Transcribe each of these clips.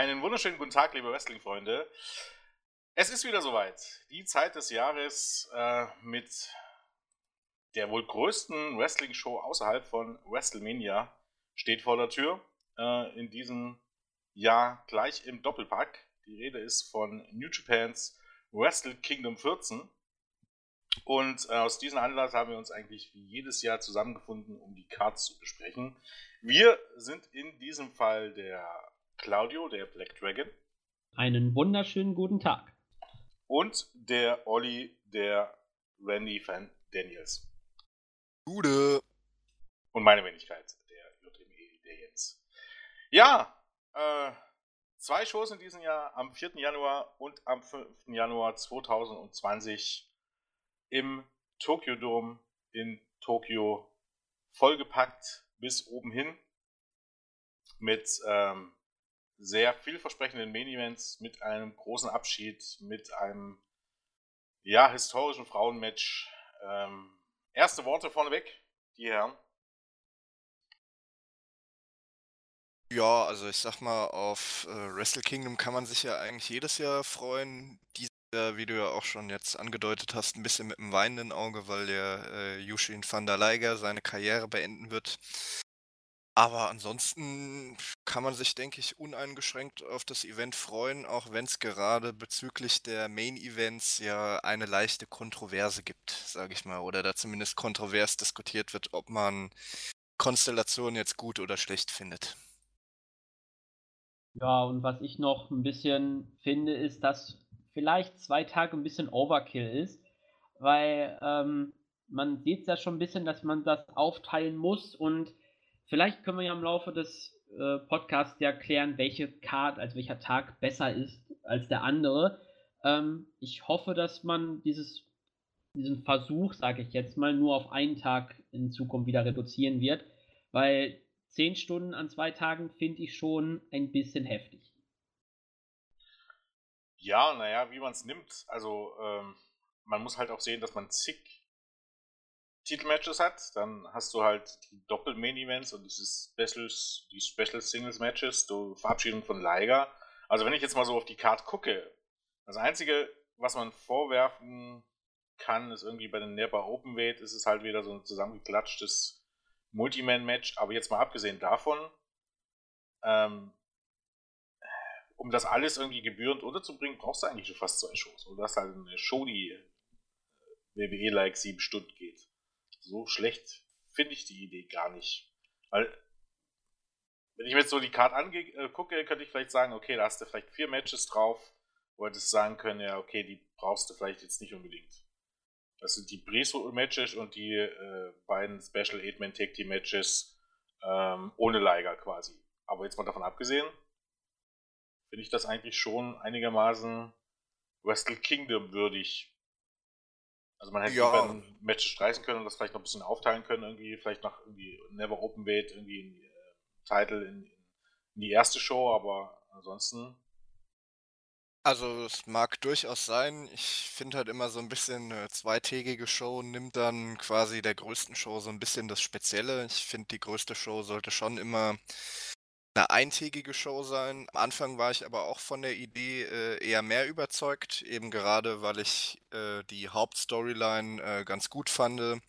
Einen wunderschönen guten Tag, liebe Wrestling-Freunde. Es ist wieder soweit. Die Zeit des Jahres äh, mit der wohl größten Wrestling-Show außerhalb von WrestleMania steht vor der Tür. Äh, in diesem Jahr gleich im Doppelpack. Die Rede ist von New Japans Wrestle Kingdom 14. Und äh, aus diesem Anlass haben wir uns eigentlich wie jedes Jahr zusammengefunden, um die Cards zu besprechen. Wir sind in diesem Fall der Claudio, der Black Dragon. Einen wunderschönen guten Tag. Und der Olli, der Randy Fan Daniels. Gute. Und meine Wenigkeit, der JME, der Jens. Ja, äh, zwei Shows in diesem Jahr, am 4. Januar und am 5. Januar 2020 im Tokyo Dome in Tokio vollgepackt bis oben hin mit ähm, sehr vielversprechenden Main Events, mit einem großen Abschied, mit einem ja, historischen Frauenmatch. Ähm, erste Worte vorneweg, die Herren. Ja, also ich sag mal, auf äh, Wrestle Kingdom kann man sich ja eigentlich jedes Jahr freuen. Dieses Jahr, wie du ja auch schon jetzt angedeutet hast, ein bisschen mit einem weinenden Auge, weil der äh, Yushin van der Leiger seine Karriere beenden wird. Aber ansonsten kann man sich, denke ich, uneingeschränkt auf das Event freuen, auch wenn es gerade bezüglich der Main-Events ja eine leichte Kontroverse gibt, sage ich mal. Oder da zumindest kontrovers diskutiert wird, ob man Konstellation jetzt gut oder schlecht findet. Ja, und was ich noch ein bisschen finde, ist, dass vielleicht zwei Tage ein bisschen Overkill ist, weil ähm, man sieht ja schon ein bisschen, dass man das aufteilen muss und vielleicht können wir ja im Laufe des äh, Podcasts ja klären, welche Card, also welcher Tag besser ist als der andere. Ähm, ich hoffe, dass man dieses, diesen Versuch, sage ich jetzt mal, nur auf einen Tag in Zukunft wieder reduzieren wird, weil zehn Stunden an zwei Tagen finde ich schon ein bisschen heftig. Ja, naja, wie man es nimmt. Also, ähm, man muss halt auch sehen, dass man zig Titelmatches hat. Dann hast du halt die Doppel-Main-Events und dieses Specials, die Special Singles-Matches, die Verabschiedung von Liger. Also, wenn ich jetzt mal so auf die Card gucke, das Einzige, was man vorwerfen kann, ist irgendwie bei den Never Openweight, ist es halt wieder so ein zusammengeklatschtes Multiman-Match. Aber jetzt mal abgesehen davon, ähm, um das alles irgendwie gebührend unterzubringen, brauchst du eigentlich schon fast zwei Shows. Und du hast halt eine Show, die äh, WWE-like sieben Stunden geht. So schlecht finde ich die Idee gar nicht. Weil, wenn ich mir jetzt so die Karte angucke, äh, könnte ich vielleicht sagen, okay, da hast du vielleicht vier Matches drauf, wo hättest sagen können, ja, okay, die brauchst du vielleicht jetzt nicht unbedingt. Das sind die Breso-Matches und die äh, beiden Special 8-Man Tag Team Matches ähm, ohne Liger quasi. Aber jetzt mal davon abgesehen, finde ich das eigentlich schon einigermaßen Wrestle Kingdom würdig. Also man hätte ja. die beiden Matches streichen können und das vielleicht noch ein bisschen aufteilen können, irgendwie, vielleicht noch irgendwie Never Open Weight, irgendwie in die, äh, Title in, in die erste Show, aber ansonsten also es mag durchaus sein. Ich finde halt immer so ein bisschen eine zweitägige Show nimmt dann quasi der größten Show so ein bisschen das Spezielle. Ich finde, die größte Show sollte schon immer eine eintägige Show sein. Am Anfang war ich aber auch von der Idee äh, eher mehr überzeugt, eben gerade weil ich äh, die Hauptstoryline äh, ganz gut fand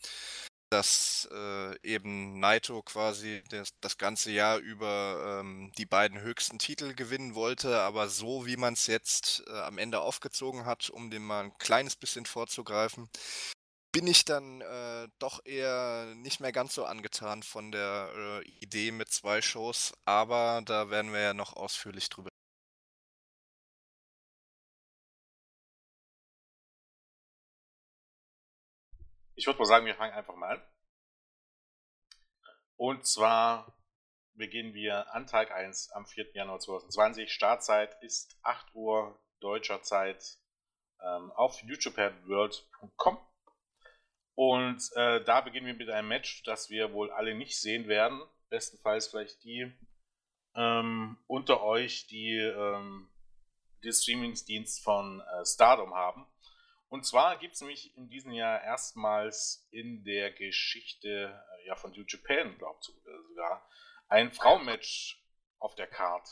dass äh, eben Naito quasi das, das, ganze Jahr über ähm, die beiden höchsten Titel gewinnen wollte, aber so wie man es jetzt äh, am Ende aufgezogen hat, um dem mal ein kleines bisschen vorzugreifen, bin ich dann äh, doch eher nicht mehr ganz so angetan von der äh, Idee mit zwei Shows, aber da werden wir ja noch ausführlich drüber Ich würde mal sagen, wir fangen einfach mal an. Und zwar beginnen wir an Tag 1 am 4. Januar 2020. Startzeit ist 8 Uhr deutscher Zeit ähm, auf youtubeworld.com. Und äh, da beginnen wir mit einem Match, das wir wohl alle nicht sehen werden. Bestenfalls vielleicht die ähm, unter euch, die ähm, den Streamingsdienst von äh, Stardom haben. Und zwar gibt es nämlich in diesem Jahr erstmals in der Geschichte äh, ja, von New Japan, glaubt äh, sogar, ein Frauenmatch auf der Card.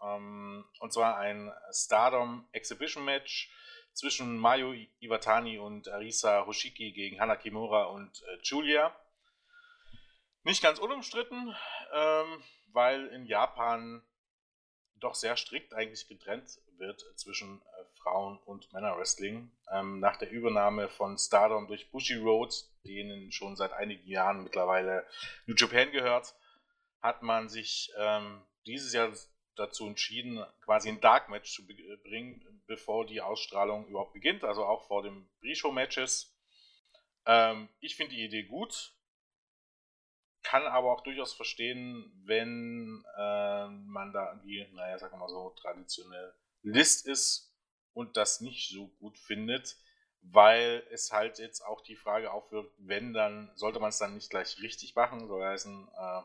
Ähm, und zwar ein Stardom Exhibition Match zwischen Mayu Iwatani und Arisa Hoshiki gegen Hana Kimura und äh, Julia. Nicht ganz unumstritten, ähm, weil in Japan doch sehr strikt eigentlich getrennt wird zwischen äh, Frauen- und Männerwrestling. Ähm, nach der Übernahme von Stardom durch Bushi Road, denen schon seit einigen Jahren mittlerweile New Japan gehört, hat man sich ähm, dieses Jahr dazu entschieden, quasi ein Dark Match zu bringen, bevor die Ausstrahlung überhaupt beginnt, also auch vor den Pre-Show-Matches. Ähm, ich finde die Idee gut, kann aber auch durchaus verstehen, wenn äh, man da irgendwie, naja, sagen wir mal so, traditionell List ist und das nicht so gut findet, weil es halt jetzt auch die Frage aufwirft, wenn dann, sollte man es dann nicht gleich richtig machen, soll heißen, äh, äh,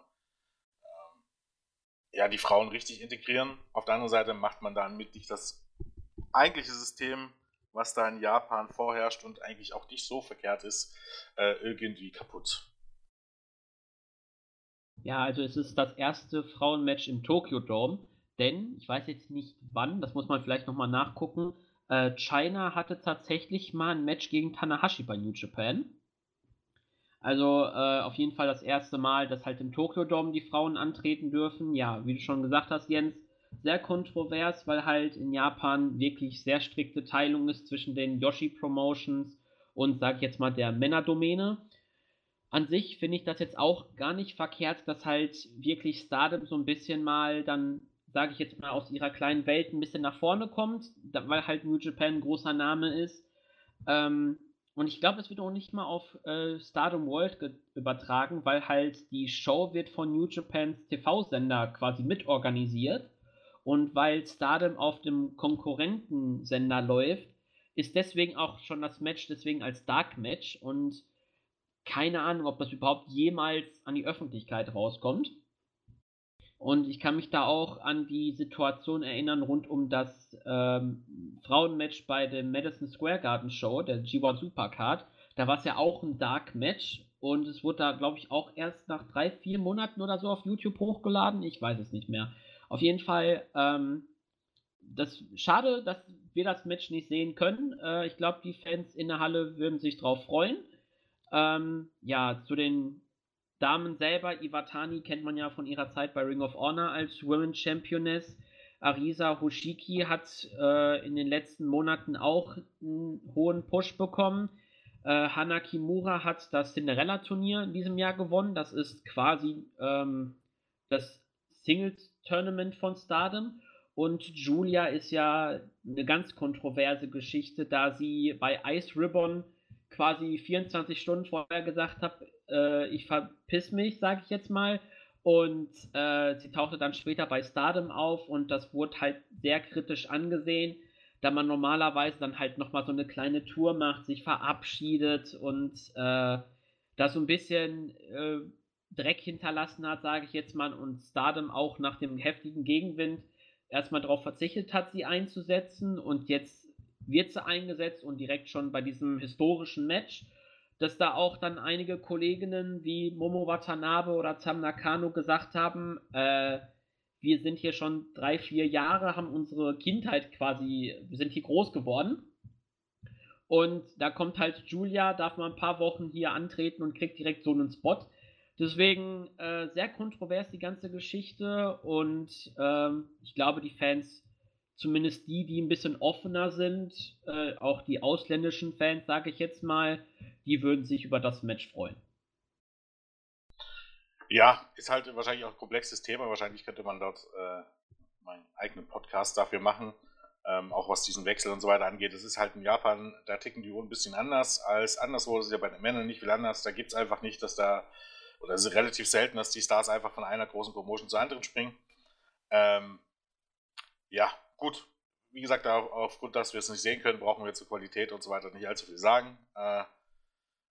ja, die Frauen richtig integrieren. Auf der anderen Seite macht man dann mit nicht das eigentliche System, was da in Japan vorherrscht und eigentlich auch nicht so verkehrt ist, äh, irgendwie kaputt. Ja, also es ist das erste Frauenmatch im Tokyo Dome, denn ich weiß jetzt nicht wann, das muss man vielleicht nochmal nachgucken. Äh, China hatte tatsächlich mal ein Match gegen Tanahashi bei New Japan. Also äh, auf jeden Fall das erste Mal, dass halt im Tokyo Dome die Frauen antreten dürfen. Ja, wie du schon gesagt hast, Jens, sehr kontrovers, weil halt in Japan wirklich sehr strikte Teilung ist zwischen den Yoshi Promotions und sag ich jetzt mal der Männerdomäne. An sich finde ich das jetzt auch gar nicht verkehrt, dass halt wirklich Stardom so ein bisschen mal dann, sage ich jetzt mal, aus ihrer kleinen Welt ein bisschen nach vorne kommt, weil halt New Japan ein großer Name ist. Ähm, und ich glaube, es wird auch nicht mal auf äh, Stardom World übertragen, weil halt die Show wird von New Japans TV-Sender quasi mitorganisiert. Und weil Stardom auf dem Konkurrentensender läuft, ist deswegen auch schon das Match deswegen als Dark Match und keine Ahnung, ob das überhaupt jemals an die Öffentlichkeit rauskommt. Und ich kann mich da auch an die Situation erinnern rund um das ähm, Frauenmatch bei der Madison Square Garden Show, der G1 Supercard. Da war es ja auch ein Dark Match und es wurde da, glaube ich, auch erst nach drei, vier Monaten oder so auf YouTube hochgeladen. Ich weiß es nicht mehr. Auf jeden Fall, ähm, das schade, dass wir das Match nicht sehen können. Äh, ich glaube, die Fans in der Halle würden sich drauf freuen. Ähm, ja, zu den Damen selber, Iwatani kennt man ja von ihrer Zeit bei Ring of Honor als Women Championess. Arisa Hoshiki hat äh, in den letzten Monaten auch einen hohen Push bekommen. Äh, Hana Kimura hat das Cinderella-Turnier in diesem Jahr gewonnen. Das ist quasi ähm, das Singles-Tournament von Stardom. Und Julia ist ja eine ganz kontroverse Geschichte, da sie bei Ice Ribbon quasi 24 Stunden vorher gesagt habe, äh, ich verpiss mich, sage ich jetzt mal. Und äh, sie tauchte dann später bei Stardom auf und das wurde halt sehr kritisch angesehen, da man normalerweise dann halt nochmal so eine kleine Tour macht, sich verabschiedet und äh, da so ein bisschen äh, Dreck hinterlassen hat, sage ich jetzt mal, und Stardom auch nach dem heftigen Gegenwind erstmal darauf verzichtet hat, sie einzusetzen und jetzt wird sie eingesetzt und direkt schon bei diesem historischen Match, dass da auch dann einige Kolleginnen wie Momo Watanabe oder Tam Nakano gesagt haben, äh, wir sind hier schon drei, vier Jahre, haben unsere Kindheit quasi, wir sind hier groß geworden. Und da kommt halt Julia, darf mal ein paar Wochen hier antreten und kriegt direkt so einen Spot. Deswegen äh, sehr kontrovers die ganze Geschichte und ähm, ich glaube, die Fans, zumindest die, die ein bisschen offener sind, äh, auch die ausländischen Fans, sage ich jetzt mal, die würden sich über das Match freuen. Ja, ist halt wahrscheinlich auch ein komplexes Thema. Wahrscheinlich könnte man dort äh, meinen eigenen Podcast dafür machen, ähm, auch was diesen Wechsel und so weiter angeht. Es ist halt in Japan, da ticken die Uhren ein bisschen anders als anderswo. Das ist ja bei den Männern nicht viel anders. Da gibt es einfach nicht, dass da oder es ist relativ selten, dass die Stars einfach von einer großen Promotion zur anderen springen. Ähm, ja, gut. Wie gesagt, aufgrund, dass wir es nicht sehen können, brauchen wir zur Qualität und so weiter nicht allzu viel sagen. Äh,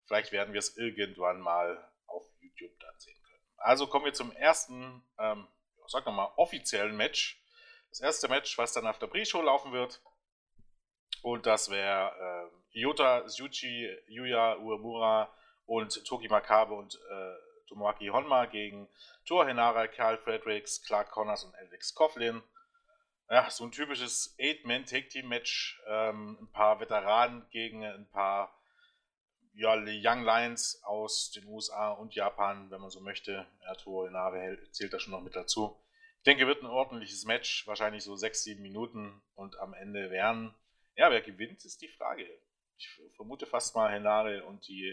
vielleicht werden wir es irgendwann mal auf YouTube dann sehen können. Also kommen wir zum ersten, ähm, sag mal, offiziellen Match. Das erste Match, was dann auf der Pre-Show laufen wird. Und das wäre äh, Iota Tsuchi, Yuya Uemura und Toki Makabe und äh, Tomoaki Honma gegen Thor Henara, Karl Fredericks, Clark Connors und Alex Coughlin. Ja, so ein typisches Eight-Man-Take-Team-Match. Ähm, ein paar Veteranen gegen ein paar ja, Young Lions aus den USA und Japan, wenn man so möchte. Erto Inare zählt da schon noch mit dazu. Ich denke, wird ein ordentliches Match, wahrscheinlich so sechs, sieben Minuten und am Ende werden, ja, wer gewinnt, ist die Frage. Ich vermute fast mal Henare und die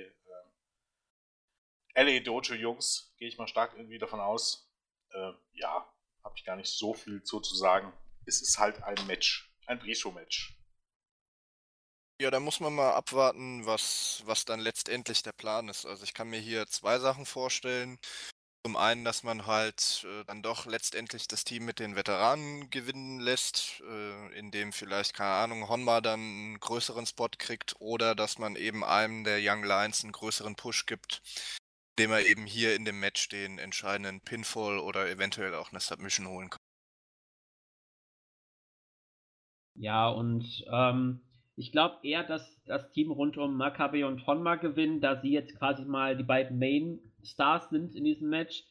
äh, LA Dojo Jungs, gehe ich mal stark irgendwie davon aus. Äh, ja, habe ich gar nicht so viel zu, zu sagen. Es ist halt ein Match, ein Pre-Show-Match. Ja, da muss man mal abwarten, was, was dann letztendlich der Plan ist. Also ich kann mir hier zwei Sachen vorstellen. Zum einen, dass man halt äh, dann doch letztendlich das Team mit den Veteranen gewinnen lässt, äh, indem vielleicht, keine Ahnung, Honma dann einen größeren Spot kriegt oder dass man eben einem der Young Lions einen größeren Push gibt, indem er eben hier in dem Match den entscheidenden Pinfall oder eventuell auch eine Submission holen kann. Ja, und ähm, ich glaube eher, dass das Team rund um Maccabi und Honma gewinnen, da sie jetzt quasi mal die beiden Main Stars sind in diesem Match.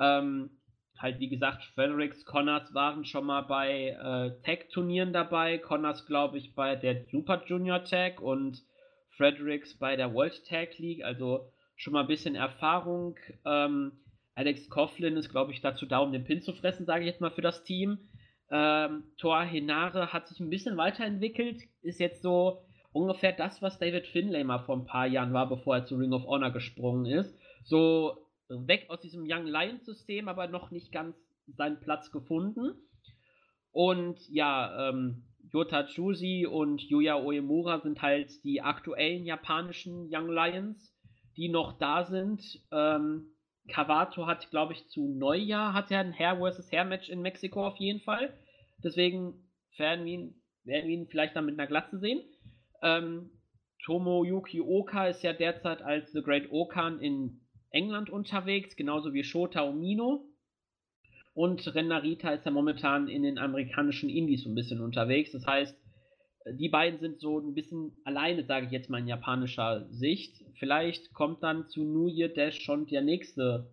Ähm, halt wie gesagt, Fredericks, Connors waren schon mal bei äh, Tag-Turnieren dabei. Connors, glaube ich, bei der Super Junior Tag und Fredericks bei der World Tag League. Also schon mal ein bisschen Erfahrung. Ähm, Alex Coughlin ist, glaube ich, dazu da, um den Pin zu fressen, sage ich jetzt mal für das Team. Ähm, Thor Henare hat sich ein bisschen weiterentwickelt, ist jetzt so ungefähr das, was David Finlay mal vor ein paar Jahren war, bevor er zu Ring of Honor gesprungen ist. So weg aus diesem Young Lions System, aber noch nicht ganz seinen Platz gefunden. Und ja, ähm, Yota Chusi und Yuya Oemura sind halt die aktuellen japanischen Young Lions, die noch da sind. Ähm, Cavato hat, glaube ich, zu Neujahr hat er ein Hair vs. Hair Match in Mexiko auf jeden Fall. Deswegen werden wir ihn, werden wir ihn vielleicht dann mit einer Glatze sehen. Ähm, Tomoyuki Oka ist ja derzeit als The Great Okan in England unterwegs, genauso wie Shota Umino. Und Ren Narita ist ja momentan in den amerikanischen Indies so ein bisschen unterwegs. Das heißt, die beiden sind so ein bisschen alleine, sage ich jetzt mal in japanischer Sicht. Vielleicht kommt dann zu New Year Dash schon der nächste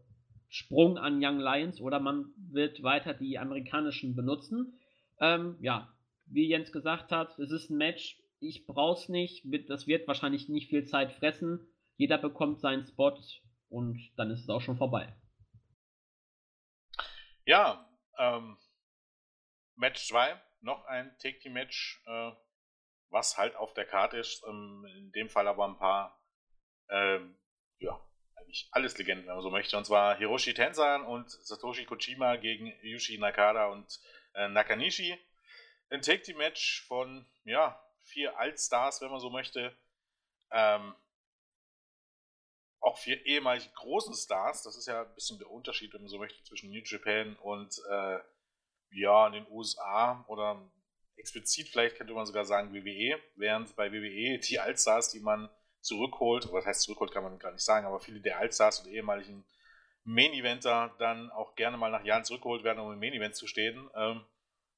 Sprung an Young Lions oder man wird weiter die amerikanischen benutzen. Ähm, ja, wie Jens gesagt hat, es ist ein Match. Ich brauch's nicht. Das wird wahrscheinlich nicht viel Zeit fressen. Jeder bekommt seinen Spot und dann ist es auch schon vorbei. Ja, ähm, Match 2, noch ein Take-Team-Match. Äh, was halt auf der Karte ist. Ähm, in dem Fall aber ein paar, ähm, ja, eigentlich alles Legenden, wenn man so möchte. Und zwar Hiroshi Tenzan und Satoshi Kojima gegen Yushi Nakada und äh, Nakanishi. Ein Take-Team-Match von, ja, vier Altstars, wenn man so möchte. Ähm, auch vier ehemalige großen Stars. Das ist ja ein bisschen der Unterschied, wenn man so möchte, zwischen New Japan und äh, ja, in den USA oder explizit vielleicht könnte man sogar sagen WWE, während bei WWE die Altstars, die man zurückholt, das heißt zurückholt kann man gar nicht sagen, aber viele der Altstars und ehemaligen Main-Eventer dann auch gerne mal nach Jahren zurückgeholt werden, um im Main-Event zu stehen, ähm,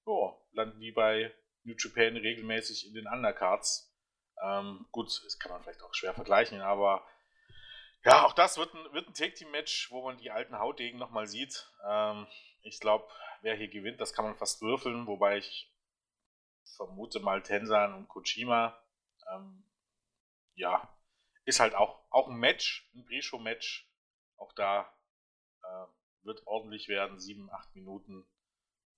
jo, landen die bei New Japan regelmäßig in den Undercards. Ähm, gut, das kann man vielleicht auch schwer vergleichen, aber ja, auch das wird ein, wird ein Take-Team-Match, wo man die alten Hautdegen nochmal sieht. Ähm, ich glaube, wer hier gewinnt, das kann man fast würfeln, wobei ich vermute mal Tensan und Kojima. Ähm, ja, ist halt auch, auch ein Match, ein Pre-Show-Match. Auch da äh, wird ordentlich werden, sieben, acht Minuten.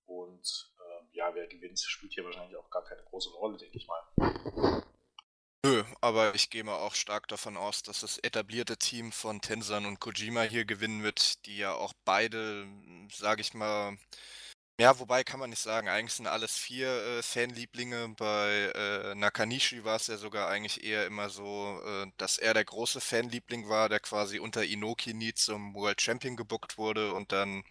Und äh, ja, wer gewinnt, spielt hier wahrscheinlich auch gar keine große Rolle, denke ich mal. Nö, aber ich gehe mal auch stark davon aus, dass das etablierte Team von Tensan und Kojima hier gewinnen wird, die ja auch beide, sage ich mal, ja, wobei kann man nicht sagen. Eigentlich sind alles vier äh, Fanlieblinge. Bei äh, Nakanishi war es ja sogar eigentlich eher immer so, äh, dass er der große Fanliebling war, der quasi unter Inoki nie zum World Champion gebuckt wurde und dann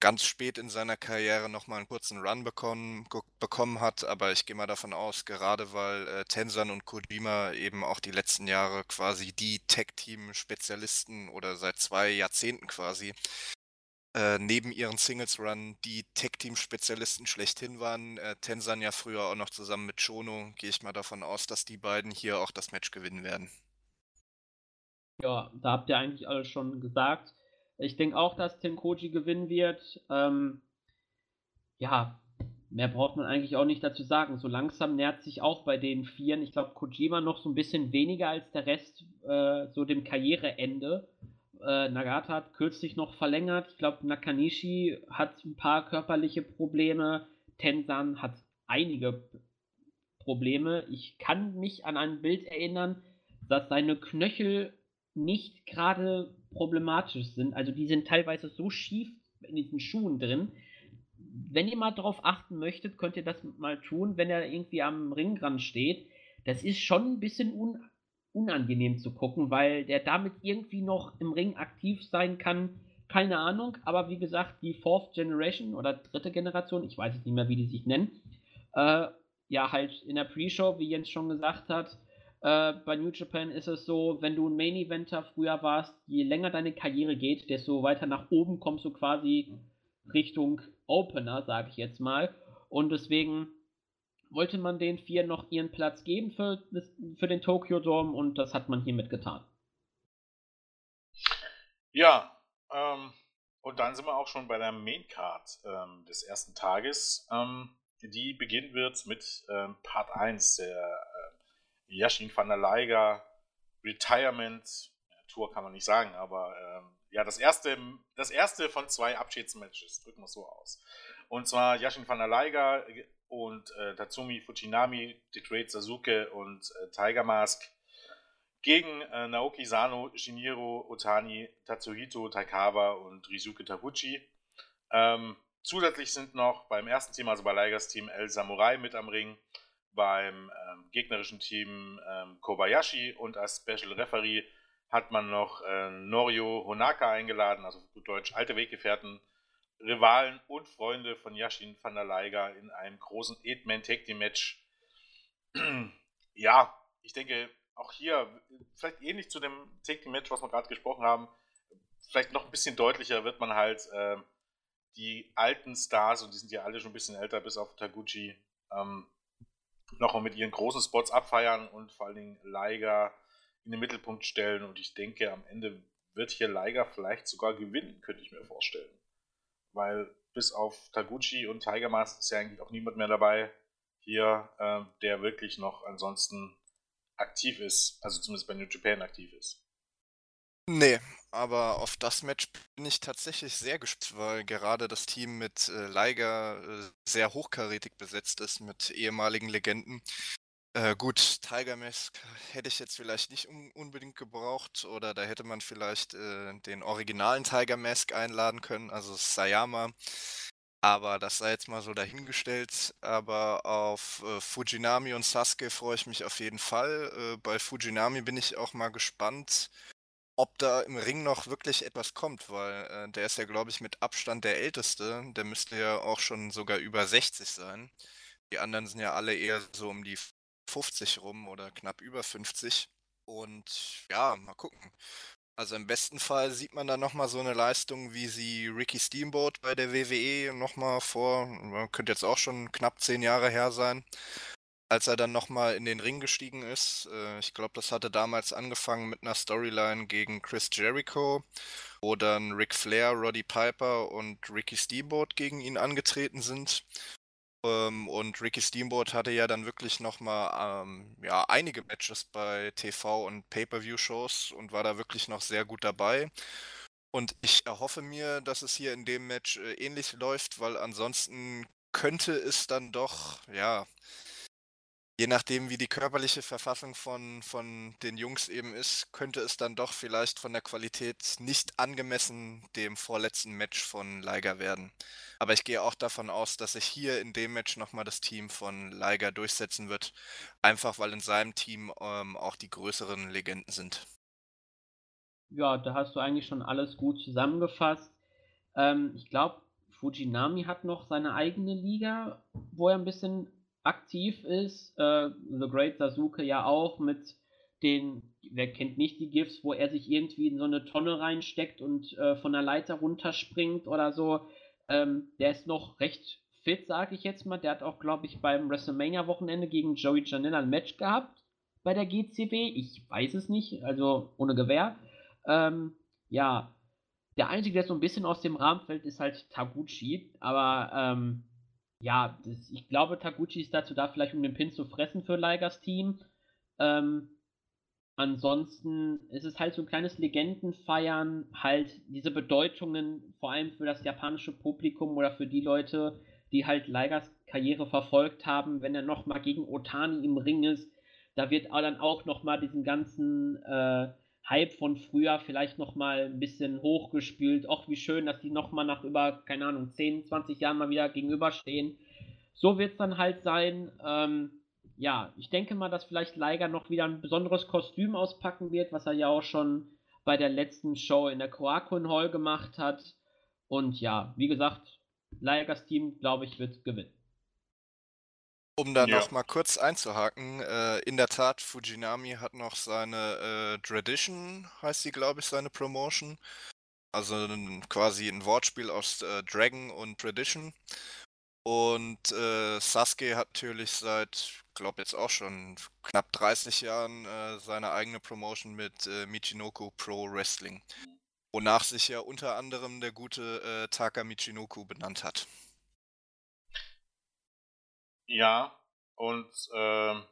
ganz spät in seiner Karriere nochmal einen kurzen Run bekommen, bekommen hat. Aber ich gehe mal davon aus, gerade weil äh, Tensan und Kojima eben auch die letzten Jahre quasi die Tech-Team-Spezialisten oder seit zwei Jahrzehnten quasi äh, neben ihren Singles-Run die Tech-Team-Spezialisten schlechthin waren. Äh, Tensan ja früher auch noch zusammen mit Chono. Gehe ich mal davon aus, dass die beiden hier auch das Match gewinnen werden. Ja, da habt ihr eigentlich alles schon gesagt. Ich denke auch, dass Tenkoji gewinnen wird. Ähm, ja, mehr braucht man eigentlich auch nicht dazu sagen. So langsam nähert sich auch bei den Vieren, ich glaube, Kojima noch so ein bisschen weniger als der Rest, äh, so dem Karriereende. Äh, Nagata hat kürzlich noch verlängert. Ich glaube, Nakanishi hat ein paar körperliche Probleme. Tensan hat einige Probleme. Ich kann mich an ein Bild erinnern, dass seine Knöchel nicht gerade problematisch sind. Also die sind teilweise so schief in diesen Schuhen drin. Wenn ihr mal darauf achten möchtet, könnt ihr das mal tun, wenn er irgendwie am Ringrand steht. Das ist schon ein bisschen un unangenehm zu gucken, weil der damit irgendwie noch im Ring aktiv sein kann. Keine Ahnung, aber wie gesagt, die Fourth Generation oder dritte Generation, ich weiß nicht mehr, wie die sich nennen, äh, ja, halt in der Pre-Show, wie Jens schon gesagt hat, äh, bei New Japan ist es so, wenn du ein Main Eventer früher warst, je länger deine Karriere geht, desto weiter nach oben kommst du quasi Richtung Opener, sage ich jetzt mal. Und deswegen wollte man den vier noch ihren Platz geben für, für den Tokyo Dome und das hat man hiermit getan. Ja, ähm, und dann sind wir auch schon bei der Main Card ähm, des ersten Tages. Ähm, die beginnen wird mit ähm, Part 1 der äh, Yashin van der Leiger Retirement Tour kann man nicht sagen, aber ähm, ja, das erste, das erste von zwei Abschiedsmatches, drücken wir es so aus. Und zwar Yashin van der Leiger und äh, Tatsumi Fujinami, The Great Sasuke und äh, Tiger Mask gegen äh, Naoki Sano, Shinjiro Otani, Tatsuhito Taikawa und Rizuke Taguchi. Ähm, Zusätzlich sind noch beim ersten Team, also bei Ligers Team, El Samurai mit am Ring, beim ähm, gegnerischen Team ähm, Kobayashi und als Special Referee hat man noch äh, Norio Honaka eingeladen, also gut Deutsch alte Weggefährten, Rivalen und Freunde von Yashin van der Leiger in einem großen Eight-Man Tag Team Match. ja, ich denke, auch hier, vielleicht ähnlich zu dem Tag Team Match, was wir gerade gesprochen haben, vielleicht noch ein bisschen deutlicher wird man halt äh, die alten Stars, und die sind ja alle schon ein bisschen älter, bis auf Taguchi, ähm, nochmal mit ihren großen Spots abfeiern und vor allen Dingen Liger in den Mittelpunkt stellen. Und ich denke, am Ende wird hier Liger vielleicht sogar gewinnen, könnte ich mir vorstellen. Weil bis auf Taguchi und Tiger Mask ist ja eigentlich auch niemand mehr dabei hier, äh, der wirklich noch ansonsten aktiv ist, also zumindest bei New Japan aktiv ist. Nee, aber auf das Match bin ich tatsächlich sehr gespannt, weil gerade das Team mit äh, Liger äh, sehr hochkarätig besetzt ist mit ehemaligen Legenden. Äh, gut, Tiger Mask hätte ich jetzt vielleicht nicht un unbedingt gebraucht oder da hätte man vielleicht äh, den originalen Tiger Mask einladen können, also Sayama. Aber das sei jetzt mal so dahingestellt. Aber auf äh, Fujinami und Sasuke freue ich mich auf jeden Fall. Äh, bei Fujinami bin ich auch mal gespannt, ob da im Ring noch wirklich etwas kommt, weil äh, der ist ja, glaube ich, mit Abstand der Älteste. Der müsste ja auch schon sogar über 60 sein. Die anderen sind ja alle eher so um die 50 rum oder knapp über 50. Und ja, mal gucken. Also im besten Fall sieht man da nochmal so eine Leistung, wie sie Ricky Steamboat bei der WWE nochmal vor, könnte jetzt auch schon knapp zehn Jahre her sein, als er dann nochmal in den Ring gestiegen ist. Äh, ich glaube, das hatte damals angefangen mit einer Storyline gegen Chris Jericho, wo dann Ric Flair, Roddy Piper und Ricky Steamboat gegen ihn angetreten sind. Ähm, und Ricky Steamboat hatte ja dann wirklich nochmal ähm, ja, einige Matches bei TV- und Pay-Per-View-Shows und war da wirklich noch sehr gut dabei. Und ich erhoffe mir, dass es hier in dem Match äh, ähnlich läuft, weil ansonsten könnte es dann doch, ja, je nachdem, wie die körperliche Verfassung von, von den Jungs eben ist, könnte es dann doch vielleicht von der Qualität nicht angemessen dem vorletzten Match von Liger werden. Aber ich gehe auch davon aus, dass sich hier in dem Match nochmal das Team von Liger durchsetzen wird. Einfach weil in seinem Team ähm, auch die größeren Legenden sind. Ja, da hast du eigentlich schon alles gut zusammengefasst. Ähm, ich glaube, Fujinami hat noch seine eigene Liga, wo er ein bisschen aktiv ist. Äh, The Great Sasuke ja auch mit den, wer kennt nicht die GIFs, wo er sich irgendwie in so eine Tonne reinsteckt und äh, von der Leiter runterspringt oder so. Ähm, der ist noch recht fit, sage ich jetzt mal. Der hat auch, glaube ich, beim WrestleMania-Wochenende gegen Joey Janela ein Match gehabt bei der GCW. Ich weiß es nicht, also ohne Gewehr. Ähm, ja, der Einzige, der so ein bisschen aus dem Rahmen fällt, ist halt Taguchi. Aber ähm, ja, das, ich glaube, Taguchi ist dazu da, vielleicht um den Pin zu fressen für Ligers Team. Ähm, ansonsten ist es halt so ein kleines Legendenfeiern, halt diese Bedeutungen, vor allem für das japanische Publikum oder für die Leute, die halt Ligers Karriere verfolgt haben, wenn er nochmal gegen Otani im Ring ist. Da wird dann auch nochmal diesen ganzen äh, Hype von früher vielleicht nochmal ein bisschen hochgespült. Och, wie schön, dass die nochmal nach über, keine Ahnung, 10, 20 Jahren mal wieder gegenüberstehen. So wird es dann halt sein. Ähm, ja, ich denke mal, dass vielleicht Liger noch wieder ein besonderes Kostüm auspacken wird, was er ja auch schon bei der letzten Show in der Koakuen Hall gemacht hat. Und ja, wie gesagt, Ligers Team, glaube ich, wird gewinnen. Um da ja. noch mal kurz einzuhaken, äh, in der Tat, Fujinami hat noch seine äh, Tradition, heißt sie, glaube ich, seine Promotion. Also ein, quasi ein Wortspiel aus äh, Dragon und Tradition. Und äh, Sasuke hat natürlich seit, glaube jetzt auch schon knapp 30 Jahren äh, seine eigene Promotion mit äh, Michinoku Pro Wrestling. Wonach sich ja unter anderem der gute Taka Michinoku benannt hat. Ja, und ähm,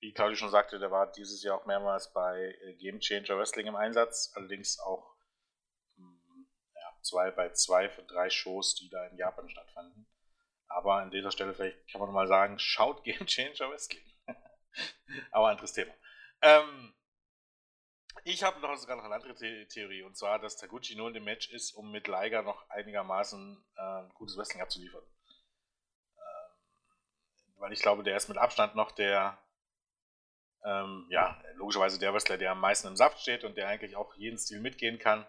wie Claudio schon sagte, der war dieses Jahr auch mehrmals bei äh, Game Changer Wrestling im Einsatz, allerdings auch mh, hm, ja, zwei bei zwei von drei Shows, die da in Japan stattfanden. Aber an dieser Stelle vielleicht kann man mal sagen, schaut Game Changer Wrestling. Aber anderes Thema. Ähm, ich habe noch sogar noch eine andere The Theorie, und zwar, dass Taguchi nur in dem Match ist, um mit Liger noch einigermaßen äh, gutes Wrestling abzuliefern weil ich glaube, der ist mit Abstand noch der, ähm, ja, logischerweise der Wrestler, der am meisten im Saft steht und der eigentlich auch jeden Stil mitgehen kann.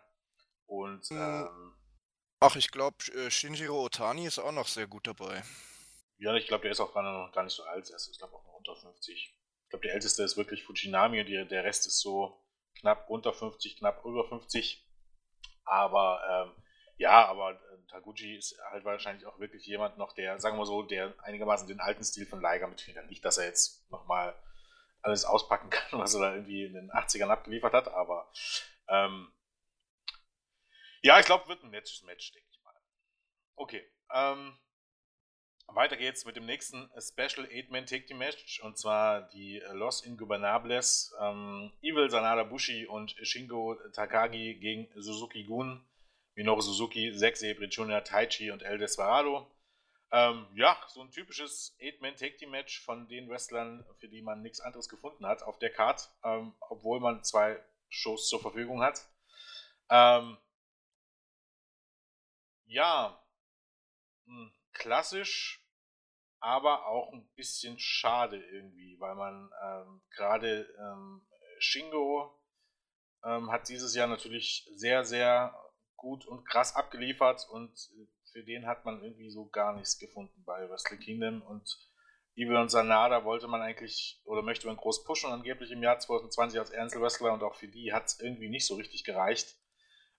Und, hm. ähm, Ach, ich glaube, äh, Shinjiro Otani ist auch noch sehr gut dabei. Ja, ich glaube, der ist auch noch gar nicht so alt. Er ist, ich glaube, auch noch unter 50. Ich glaube, der älteste ist wirklich Fujinami und die, der Rest ist so knapp unter 50, knapp über 50. Aber ähm, ja, aber äh, Taguchi ist halt wahrscheinlich auch wirklich jemand noch, der, sagen wir so, der einigermaßen den alten Stil von Liger mitfindet. Nicht, dass er jetzt nochmal alles auspacken kann, was er da irgendwie in den 80ern abgeliefert hat, aber ähm, ja, ich glaube, wird ein nettes Match, denke ich mal. Okay, ähm, weiter geht's mit dem nächsten Special 8-Man Take Team Match und zwar die Los Ingobernables, ähm, Evil Sanada Bushi und Shingo Takagi gegen Suzuki Gun Minoru Suzuki, Zack Sabre Jr., Taichi und El Desperado. Ähm, ja, so ein typisches Eight-Man-Take-Team-Match von den Wrestlern, für die man nichts anderes gefunden hat auf der Card, ähm, obwohl man zwei Shows zur Verfügung hat. Ähm, ja, hm, klassisch, aber auch ein bisschen schade irgendwie, weil man ähm, gerade ähm, Shingo ähm, hat dieses Jahr natürlich sehr, sehr gut und krass abgeliefert und äh, für den hat man irgendwie so gar nichts gefunden bei Wrestle Kingdom und Evil und Sanada wollte man eigentlich oder möchte man groß pushen, angeblich im Jahr 2020 als Einzelwrestler und auch für die hat es irgendwie nicht so richtig gereicht,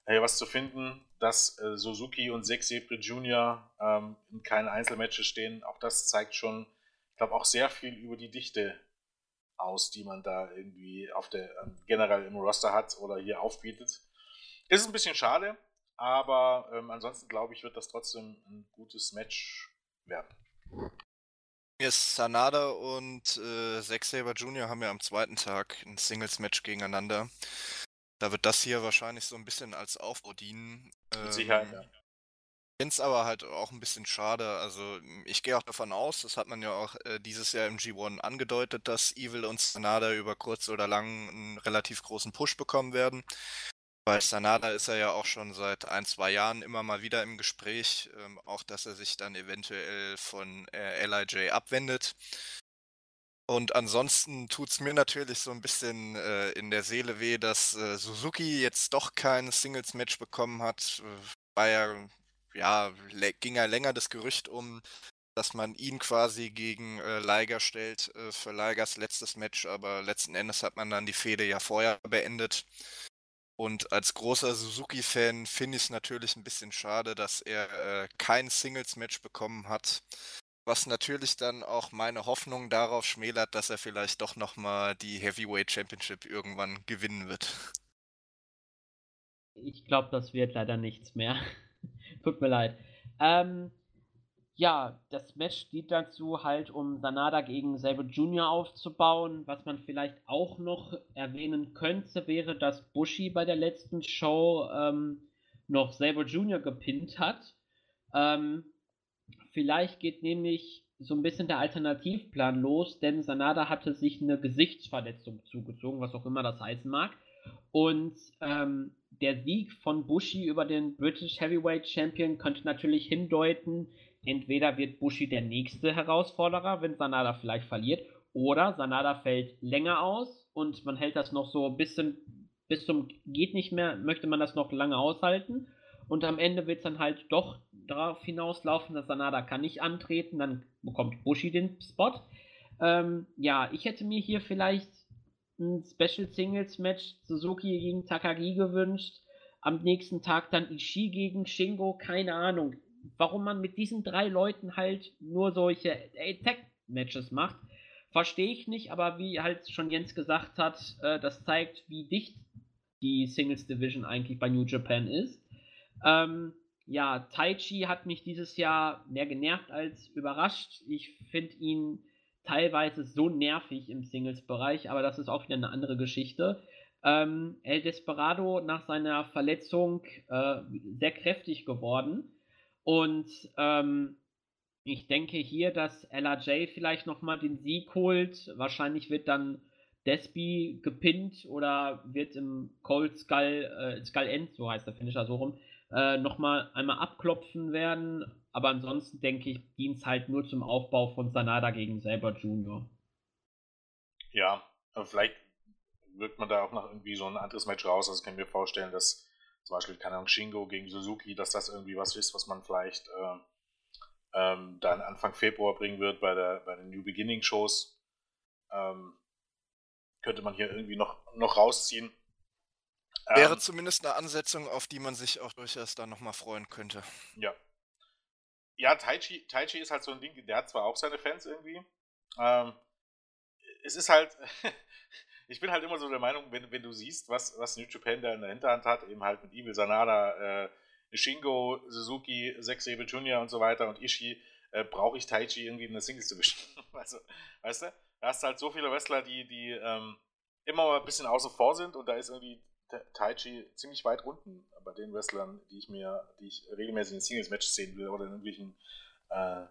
äh, was zu finden, dass äh, Suzuki und Zack Sabre Jr. Ähm, in keinen Einzelmatches stehen. Auch das zeigt schon, ich glaube, auch sehr viel über die Dichte aus, die man da irgendwie auf der ähm, generell im Roster hat oder hier aufbietet. Ist ein bisschen schade, aber ähm, ansonsten glaube ich, wird das trotzdem ein gutes Match werden. Yes, Sanada und äh, Zack Saber Jr. haben ja am zweiten Tag ein Singles-Match gegeneinander. Da wird das hier wahrscheinlich so ein bisschen als Aufbau dienen. Mit Sicherheit, ähm, ja. Ich finde es aber halt auch ein bisschen schade. Also ich gehe auch davon aus, das hat man ja auch äh, dieses Jahr im G1 angedeutet, dass Evil und Sanada über kurz oder lang einen relativ großen Push bekommen werden. Bei Sanada ist er ja auch schon seit ein, zwei Jahren immer mal wieder im Gespräch, ähm, auch dass er sich dann eventuell von äh, LIJ abwendet. Und ansonsten tut es mir natürlich so ein bisschen äh, in der Seele weh, dass äh, Suzuki jetzt doch kein Singles-Match bekommen hat. War ja, ja, ging ja länger das Gerücht um, dass man ihn quasi gegen äh, Liger stellt äh, für Ligers letztes Match, aber letzten Endes hat man dann die Fehde ja vorher beendet. Und als großer Suzuki-Fan finde ich es natürlich ein bisschen schade, dass er äh, kein Singles-Match bekommen hat. Was natürlich dann auch meine Hoffnung darauf schmälert, dass er vielleicht doch nochmal die Heavyweight Championship irgendwann gewinnen wird. Ich glaube, das wird leider nichts mehr. Tut mir leid. Ähm, ja, das Match dient dazu halt, um Sanada gegen Sabre Jr. aufzubauen. Was man vielleicht auch noch erwähnen könnte, wäre, dass Bushi bei der letzten Show ähm, noch Sabre Jr. gepinnt hat. Ähm, vielleicht geht nämlich so ein bisschen der Alternativplan los, denn Sanada hatte sich eine Gesichtsverletzung zugezogen, was auch immer das heißen mag. Und ähm, der Sieg von Bushi über den British Heavyweight Champion könnte natürlich hindeuten, entweder wird Bushi der nächste Herausforderer, wenn Sanada vielleicht verliert, oder Sanada fällt länger aus und man hält das noch so ein bisschen bis zum geht nicht mehr, möchte man das noch lange aushalten. Und am Ende wird es dann halt doch darauf hinauslaufen, dass Sanada kann nicht antreten, dann bekommt Bushi den Spot. Ähm, ja, ich hätte mir hier vielleicht ein Special Singles Match Suzuki gegen Takagi gewünscht. Am nächsten Tag dann Ishii gegen Shingo, keine Ahnung. Warum man mit diesen drei Leuten halt nur solche Attack-Matches macht, verstehe ich nicht, aber wie halt schon Jens gesagt hat, äh, das zeigt, wie dicht die Singles Division eigentlich bei New Japan ist. Ähm, ja, Taichi hat mich dieses Jahr mehr genervt als überrascht. Ich finde ihn teilweise so nervig im Singles-Bereich, aber das ist auch wieder eine andere Geschichte. Ähm, El Desperado nach seiner Verletzung äh, sehr kräftig geworden. Und ähm, ich denke hier, dass LRJ vielleicht nochmal den Sieg holt. Wahrscheinlich wird dann Despi gepinnt oder wird im Cold Skull, äh, Skull End, so heißt der Finisher so rum, äh, nochmal einmal abklopfen werden. Aber ansonsten denke ich, dient es halt nur zum Aufbau von Sanada gegen Saber Junior. Ja, vielleicht wirkt man da auch noch irgendwie so ein anderes Match raus. Also ich mir vorstellen, dass zum Beispiel, keine Ahnung, Shingo gegen Suzuki, dass das irgendwie was ist, was man vielleicht äh, ähm, dann Anfang Februar bringen wird bei, der, bei den New Beginning Shows. Ähm, könnte man hier irgendwie noch, noch rausziehen. Wäre ähm, zumindest eine Ansetzung, auf die man sich auch durchaus dann nochmal freuen könnte. Ja. Ja, Taichi, Taichi ist halt so ein Ding, der hat zwar auch seine Fans irgendwie. Ähm, es ist halt, ich bin halt immer so der Meinung, wenn, wenn du siehst, was, was New Japan da in der Hinterhand hat, eben halt mit Evil Sanada, äh, Shingo, Suzuki, Zack Sabre Jr. und so weiter und Ishii, äh, brauche ich Taichi irgendwie in der Singles Division. also, weißt du? Da hast du halt so viele Wrestler, die, die ähm, immer ein bisschen außen vor sind und da ist irgendwie Taichi ziemlich weit unten bei den Wrestlern, die ich mir, die ich regelmäßig in Singles-Matches sehen will oder in irgendwelchen, äh,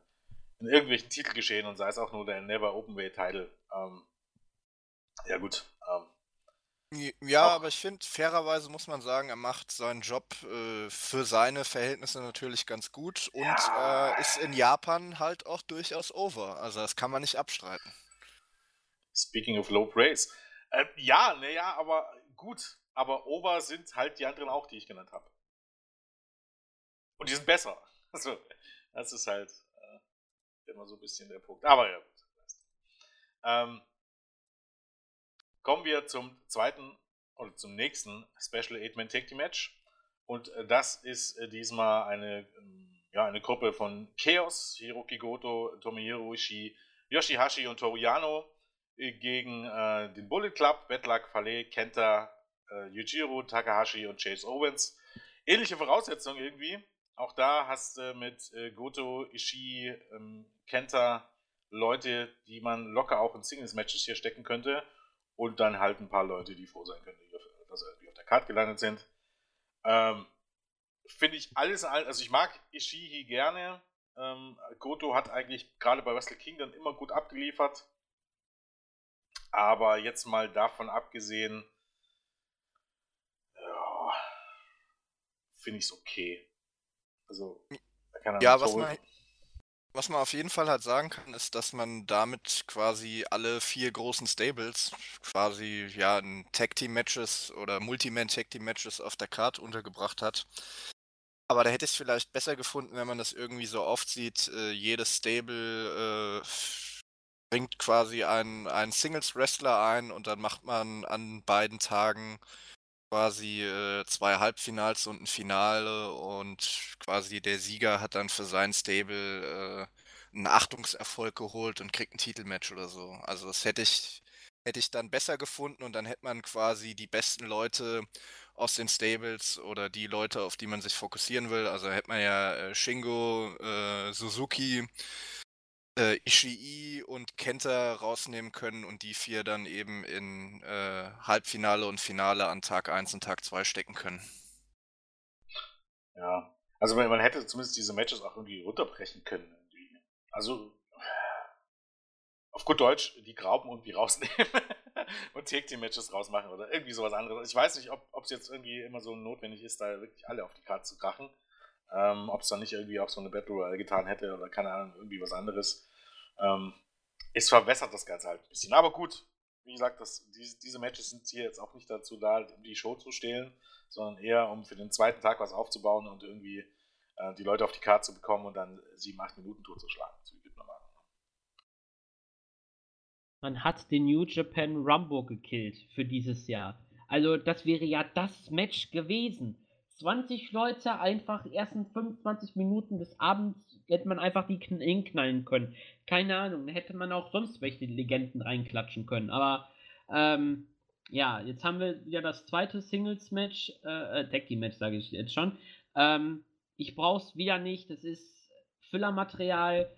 in irgendwelchen Titelgeschehen und sei es auch nur der Never Openweight Title. Ähm, ja gut. Ähm, ja, aber ich finde, fairerweise muss man sagen, er macht seinen Job äh, für seine Verhältnisse natürlich ganz gut und ja. äh, ist in Japan halt auch durchaus over. Also das kann man nicht abstreiten. Speaking of low praise. Äh, ja, naja, aber gut. Aber over sind halt die anderen auch, die ich genannt habe. Und die sind besser. Also, das ist halt äh, immer so ein bisschen der Punkt. Aber ja, gut. Ähm, kommen wir zum zweiten oder zum nächsten Special Eight-Man Tag Team Match. Und äh, das ist äh, diesmal eine, ähm, ja, eine Gruppe von Chaos, Hiroki Goto, Tomohiro Ishii, Yoshihashi und Toriyano gegen äh, den Bullet Club, Bedluck, Fale, Kenta, äh, Yujiro, Takahashi und Chase Owens. Ähnliche Voraussetzungen irgendwie. Auch da hast du mit äh, Goto, Ishii, ähm, Kenta Leute, die man locker auch in Singles-Matches hier stecken könnte. Und dann halt ein paar Leute, die froh sein können, dass sie irgendwie auf der Karte gelandet sind. Ähm, Finde ich alles, also ich mag Ishii gerne. Ähm, Goto hat eigentlich gerade bei Wrestle Kingdom immer gut abgeliefert. Aber jetzt mal davon abgesehen, ja, finde ich es okay. Also, keine ja, was man, was man auf jeden Fall halt sagen kann, ist, dass man damit quasi alle vier großen Stables quasi ja in Tag Team Matches oder Multiman Tag Team Matches auf der Karte untergebracht hat. Aber da hätte ich es vielleicht besser gefunden, wenn man das irgendwie so oft sieht, äh, jedes Stable äh, bringt quasi einen, einen Singles-Wrestler ein und dann macht man an beiden Tagen quasi äh, zwei Halbfinals und ein Finale und quasi der Sieger hat dann für sein Stable äh, einen Achtungserfolg geholt und kriegt ein Titelmatch oder so. Also das hätte ich, hätte ich dann besser gefunden und dann hätte man quasi die besten Leute aus den Stables oder die Leute, auf die man sich fokussieren will. Also hätte man ja äh, Shingo, äh, Suzuki, äh, Ishii und Kenta rausnehmen können und die vier dann eben in äh, Halbfinale und Finale an Tag 1 und Tag 2 stecken können. Ja, also man, man hätte zumindest diese Matches auch irgendwie runterbrechen können. Irgendwie. Also auf gut Deutsch die Graupen irgendwie rausnehmen und Take Team Matches rausmachen oder irgendwie sowas anderes. Ich weiß nicht, ob es jetzt irgendwie immer so notwendig ist, da wirklich alle auf die Karte zu krachen. Ähm, ob es dann nicht irgendwie auch so eine Battle Royale getan hätte oder keine Ahnung, irgendwie was anderes. Ähm, es verwässert das Ganze halt ein bisschen. Aber gut, wie gesagt, das, die, diese Matches sind hier jetzt auch nicht dazu da, um die Show zu stehlen, sondern eher um für den zweiten Tag was aufzubauen und irgendwie äh, die Leute auf die Karte zu bekommen und dann sieben, acht Minuten totzuschlagen. Man hat den New Japan Rumble gekillt für dieses Jahr. Also das wäre ja das Match gewesen. 20 Leute einfach ersten 25 Minuten des Abends hätte man einfach die hinknallen können. Keine Ahnung, hätte man auch sonst welche Legenden reinklatschen können. Aber ähm, ja, jetzt haben wir wieder das zweite Singles-Match, äh, äh Tag-Team-Match sage ich jetzt schon. Ähm, ich brauch's wieder nicht, das ist Füllermaterial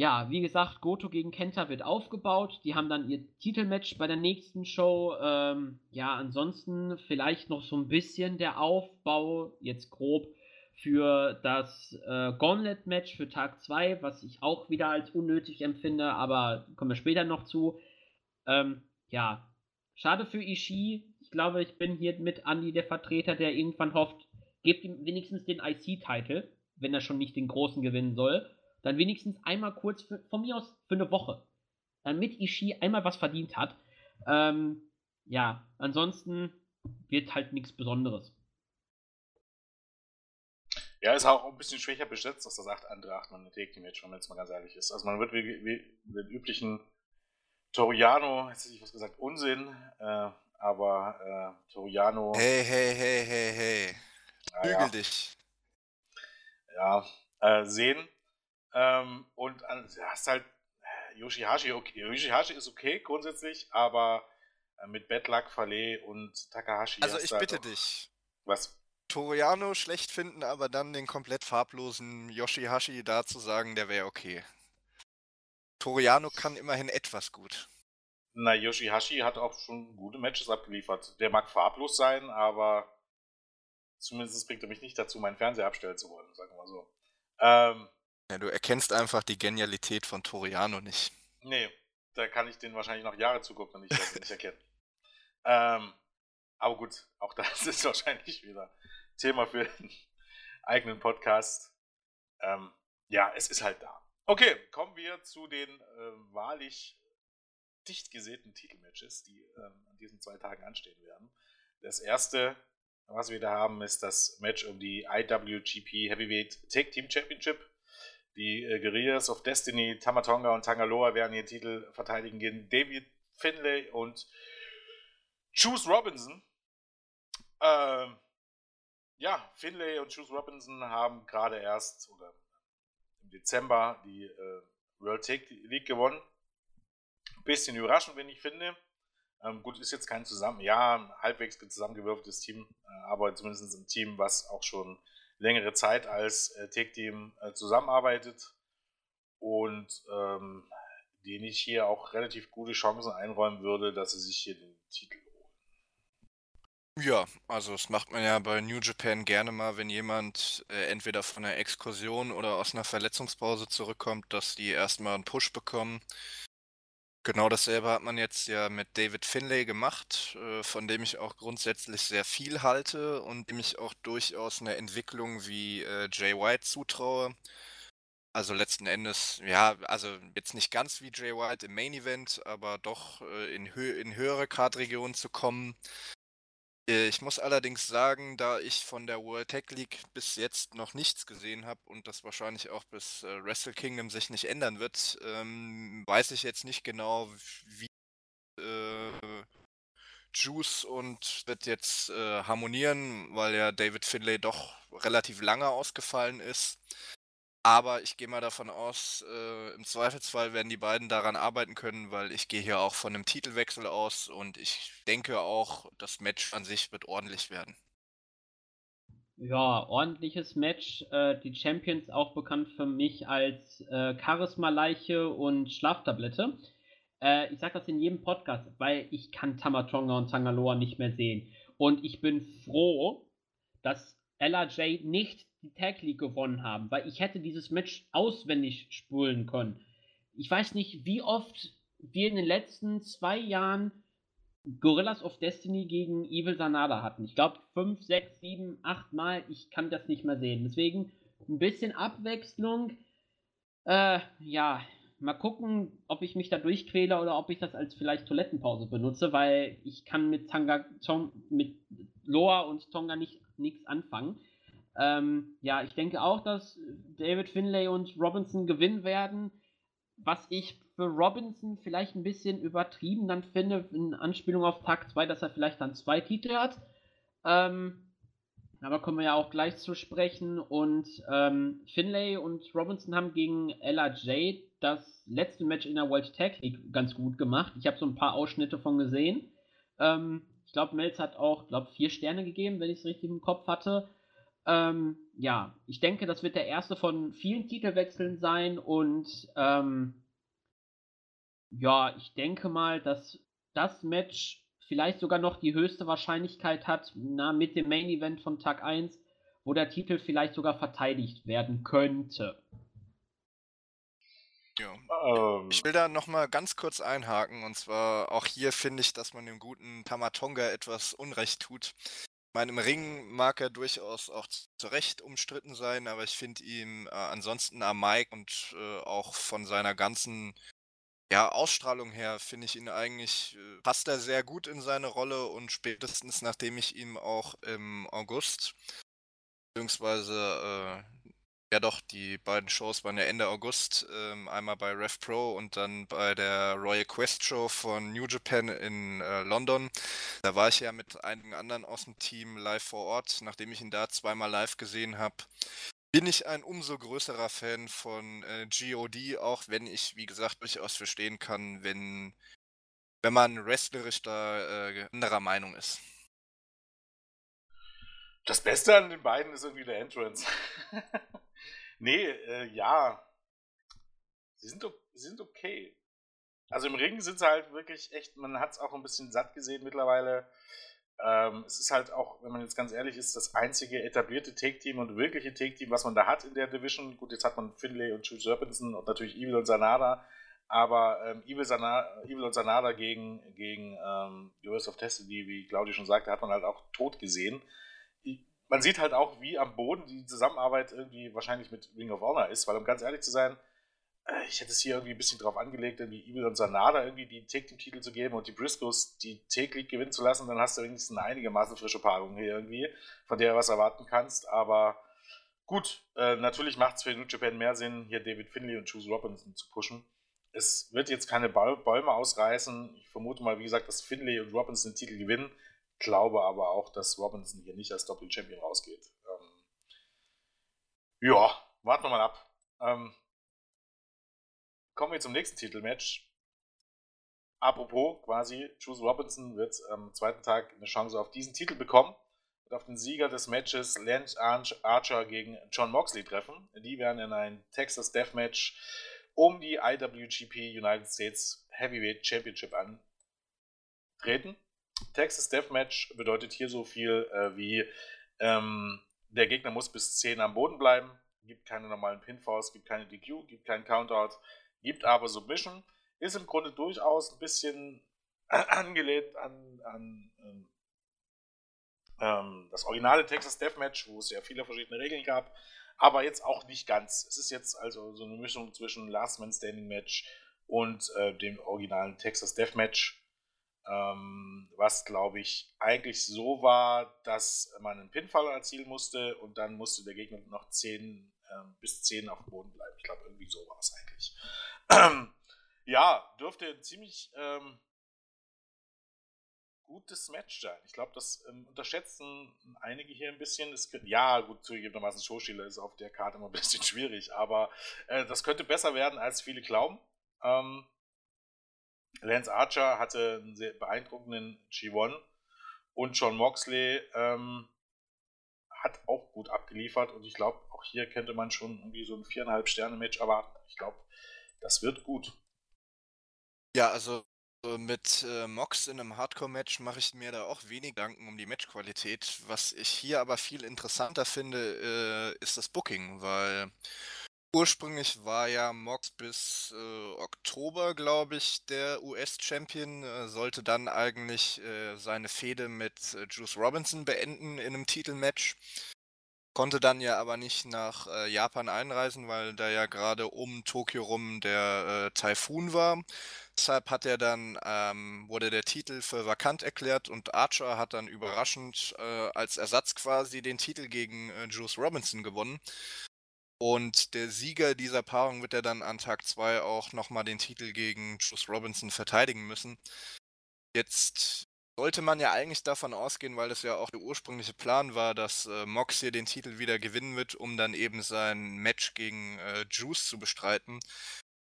ja, wie gesagt, Goto gegen Kenta wird aufgebaut. Die haben dann ihr Titelmatch bei der nächsten Show. Ähm, ja, ansonsten vielleicht noch so ein bisschen der Aufbau, jetzt grob, für das äh, Gauntlet-Match für Tag 2, was ich auch wieder als unnötig empfinde, aber kommen wir später noch zu. Ähm, ja, schade für Ishii. Ich glaube, ich bin hier mit Andy der Vertreter, der irgendwann hofft, gebt ihm wenigstens den IC-Titel, wenn er schon nicht den großen gewinnen soll dann wenigstens einmal kurz, für, von mir aus für eine Woche, damit Ishii einmal was verdient hat. Ähm, ja, ansonsten wird halt nichts Besonderes. Ja, ist auch ein bisschen schwächer besetzt, dass das sagt andere Achtmann eine Take Match, wenn man jetzt mal ganz ehrlich ist. Also man wird wie, wie den üblichen Toriano, jetzt hätte ich was gesagt, Unsinn, äh, aber äh, Toriano. Hey, hey, hey, hey, hey. Bügel ja. dich. Ja, äh, sehen. Ähm, und äh, hast halt Yoshihashi, okay. Yoshihashi ist okay grundsätzlich, aber äh, mit Bad Luck, Fale und Takahashi. Also ich bitte dich. Was? Toriano schlecht finden, aber dann den komplett farblosen Yoshihashi da zu sagen, der wäre okay. Toriano kann immerhin etwas gut. Na, Yoshihashi hat auch schon gute Matches abgeliefert. Der mag farblos sein, aber zumindest bringt er mich nicht dazu, meinen Fernseher abstellen zu wollen, sagen wir mal so. Ähm, ja, du erkennst einfach die Genialität von Toriano nicht. Nee, da kann ich den wahrscheinlich noch Jahre zugucken und nicht, nicht erkennen. Ähm, aber gut, auch das ist wahrscheinlich wieder Thema für einen eigenen Podcast. Ähm, ja, es ist halt da. Okay, kommen wir zu den äh, wahrlich dicht gesäten Titelmatches, die ähm, an diesen zwei Tagen anstehen werden. Das erste, was wir da haben, ist das Match um die IWGP Heavyweight Tag Team Championship die äh, Guerrillas of Destiny, Tamatonga und Tangaloa werden ihren Titel verteidigen gegen David Finlay und Choose Robinson. Ähm, ja, Finlay und Choose Robinson haben gerade erst oder im Dezember die äh, World Take League gewonnen. Bisschen überraschend, wenn ich finde. Ähm, gut, ist jetzt kein zusammen, ja, halbwegs zusammengewürfeltes Team, äh, aber zumindest ein Team, was auch schon längere Zeit als äh, Tech-Team äh, zusammenarbeitet und ähm, denen ich hier auch relativ gute Chancen einräumen würde, dass sie sich hier den Titel holen. Ja, also das macht man ja bei New Japan gerne mal, wenn jemand äh, entweder von einer Exkursion oder aus einer Verletzungspause zurückkommt, dass die erstmal einen Push bekommen. Genau dasselbe hat man jetzt ja mit David Finlay gemacht, äh, von dem ich auch grundsätzlich sehr viel halte und dem ich auch durchaus eine Entwicklung wie äh, Jay White zutraue. Also letzten Endes, ja, also jetzt nicht ganz wie Jay White im Main Event, aber doch äh, in, hö in höhere Kartregionen zu kommen, ich muss allerdings sagen, da ich von der World Tech League bis jetzt noch nichts gesehen habe und das wahrscheinlich auch bis äh, Wrestle Kingdom sich nicht ändern wird, ähm, weiß ich jetzt nicht genau, wie äh, Juice und wird jetzt äh, harmonieren, weil ja David Finlay doch relativ lange ausgefallen ist. Aber ich gehe mal davon aus, äh, im Zweifelsfall werden die beiden daran arbeiten können, weil ich gehe hier auch von einem Titelwechsel aus und ich denke auch, das Match an sich wird ordentlich werden. Ja, ordentliches Match. Äh, die Champions auch bekannt für mich als äh, Charisma-Leiche und Schlaftablette. Äh, ich sage das in jedem Podcast, weil ich kann Tamatonga und Tangaloa nicht mehr sehen. Und ich bin froh, dass LRJ nicht die Tag League gewonnen haben, weil ich hätte dieses Match auswendig spulen können. Ich weiß nicht, wie oft wir in den letzten zwei Jahren Gorillas of Destiny gegen Evil Sanada hatten. Ich glaube fünf, sechs, sieben, acht Mal. Ich kann das nicht mehr sehen. Deswegen ein bisschen Abwechslung. Äh, ja, mal gucken, ob ich mich da durchquäle oder ob ich das als vielleicht Toilettenpause benutze, weil ich kann mit Tanga, Tong, mit Loa und Tonga nicht nichts anfangen. Ähm, ja, ich denke auch, dass David Finlay und Robinson gewinnen werden. Was ich für Robinson vielleicht ein bisschen übertrieben dann finde, in Anspielung auf Tag 2, dass er vielleicht dann zwei Titel hat. Ähm, aber kommen wir ja auch gleich zu sprechen. Und ähm, Finlay und Robinson haben gegen LRJ das letzte Match in der World Tag League ganz gut gemacht. Ich habe so ein paar Ausschnitte von gesehen. Ähm, ich glaube, Melz hat auch, glaube vier Sterne gegeben, wenn ich es richtig im Kopf hatte. Ähm, ja, ich denke, das wird der erste von vielen Titelwechseln sein und ähm, ja, ich denke mal, dass das Match vielleicht sogar noch die höchste Wahrscheinlichkeit hat, na, mit dem Main Event von Tag 1, wo der Titel vielleicht sogar verteidigt werden könnte. Ja. Ähm. Ich will da nochmal ganz kurz einhaken und zwar auch hier finde ich, dass man dem guten Tamatonga etwas Unrecht tut. Ich meine, im Ring mag er durchaus auch zu Recht umstritten sein, aber ich finde ihn äh, ansonsten am Mike und äh, auch von seiner ganzen ja, Ausstrahlung her finde ich ihn eigentlich, äh, passt er sehr gut in seine Rolle und spätestens nachdem ich ihm auch im August, beziehungsweise äh, ja doch, die beiden Shows waren ja Ende August, ähm, einmal bei Rev Pro und dann bei der Royal Quest Show von New Japan in äh, London. Da war ich ja mit einigen anderen aus dem Team live vor Ort. Nachdem ich ihn da zweimal live gesehen habe, bin ich ein umso größerer Fan von äh, GOD, auch wenn ich, wie gesagt, durchaus verstehen kann, wenn, wenn man wrestlerisch da äh, anderer Meinung ist. Das Beste an den beiden ist irgendwie der Entrance. nee, äh, ja. Sie sind, sie sind okay. Also im Ring sind sie halt wirklich echt, man hat es auch ein bisschen satt gesehen mittlerweile. Ähm, es ist halt auch, wenn man jetzt ganz ehrlich ist, das einzige etablierte Take-Team und wirkliche Take-Team, was man da hat in der Division. Gut, jetzt hat man Finlay und Jules Serpentson und natürlich Evil und Sanada. Aber ähm, Evil, Sanada, Evil und Sanada gegen, gegen ähm, US of Destiny, wie Claudia schon sagte, hat man halt auch tot gesehen man sieht halt auch, wie am Boden die Zusammenarbeit irgendwie wahrscheinlich mit Ring of Honor ist, weil um ganz ehrlich zu sein, äh, ich hätte es hier irgendwie ein bisschen drauf angelegt, irgendwie Evil und Sanada irgendwie die Take-Team-Titel zu geben und die Briscoes die Take-League gewinnen zu lassen, dann hast du wenigstens eine einigermaßen frische Paarung hier irgendwie, von der du was erwarten kannst, aber gut, äh, natürlich macht es für New Japan mehr Sinn, hier David Finley und Juice Robinson zu pushen. Es wird jetzt keine Bäume ausreißen. Ich vermute mal, wie gesagt, dass Finley und Robinson den Titel gewinnen glaube aber auch, dass Robinson hier nicht als Doppel-Champion rausgeht. Ähm, ja, warten wir mal ab. Ähm, kommen wir zum nächsten Titelmatch. Apropos, quasi, Juice Robinson wird am zweiten Tag eine Chance auf diesen Titel bekommen und auf den Sieger des Matches Lance Archer gegen John Moxley treffen. Die werden in ein Texas Deathmatch um die IWGP United States Heavyweight Championship antreten. Texas Deathmatch bedeutet hier so viel äh, wie ähm, der Gegner muss bis 10 am Boden bleiben, gibt keine normalen Pinfalls, gibt keine DQ, gibt keinen Countout, gibt aber Submission. Ist im Grunde durchaus ein bisschen angelehnt an, an ähm, ähm, das originale Texas Deathmatch, wo es ja viele verschiedene Regeln gab, aber jetzt auch nicht ganz. Es ist jetzt also so eine Mischung zwischen Last Man Standing Match und äh, dem originalen Texas Deathmatch was glaube ich eigentlich so war, dass man einen Pinfall erzielen musste und dann musste der Gegner noch 10 äh, bis 10 auf dem Boden bleiben. Ich glaube, irgendwie so war es eigentlich. Ähm, ja, dürfte ein ziemlich ähm, gutes Match sein. Ich glaube, das ähm, unterschätzen einige hier ein bisschen. Könnte, ja, gut, zugegebenermaßen, Showstealer ist auf der Karte immer ein bisschen schwierig, aber äh, das könnte besser werden, als viele glauben. Ähm, Lance Archer hatte einen sehr beeindruckenden G1 und John Moxley ähm, hat auch gut abgeliefert und ich glaube, auch hier könnte man schon irgendwie so ein viereinhalb Sterne Match erwarten. Ich glaube, das wird gut. Ja, also mit äh, Mox in einem Hardcore-Match mache ich mir da auch wenig Gedanken um die Matchqualität. Was ich hier aber viel interessanter finde, äh, ist das Booking, weil ursprünglich war ja Mox bis äh, Oktober, glaube ich, der US-Champion, äh, sollte dann eigentlich äh, seine Fehde mit äh, Juice Robinson beenden in einem Titelmatch. Konnte dann ja aber nicht nach äh, Japan einreisen, weil da ja gerade um Tokio rum der äh, Taifun war. Deshalb hat er dann, ähm, wurde der Titel für vakant erklärt und Archer hat dann überraschend als Ersatz quasi den Titel gegen Juice Robinson gewonnen. Und der Sieger dieser Paarung wird ja dann an Tag 2 auch nochmal den Titel gegen Juice Robinson verteidigen müssen. Jetzt sollte man ja eigentlich davon ausgehen, weil das ja auch der ursprüngliche Plan war, dass äh, Mox hier den Titel wieder gewinnen wird, um dann eben sein Match gegen äh, Juice zu bestreiten.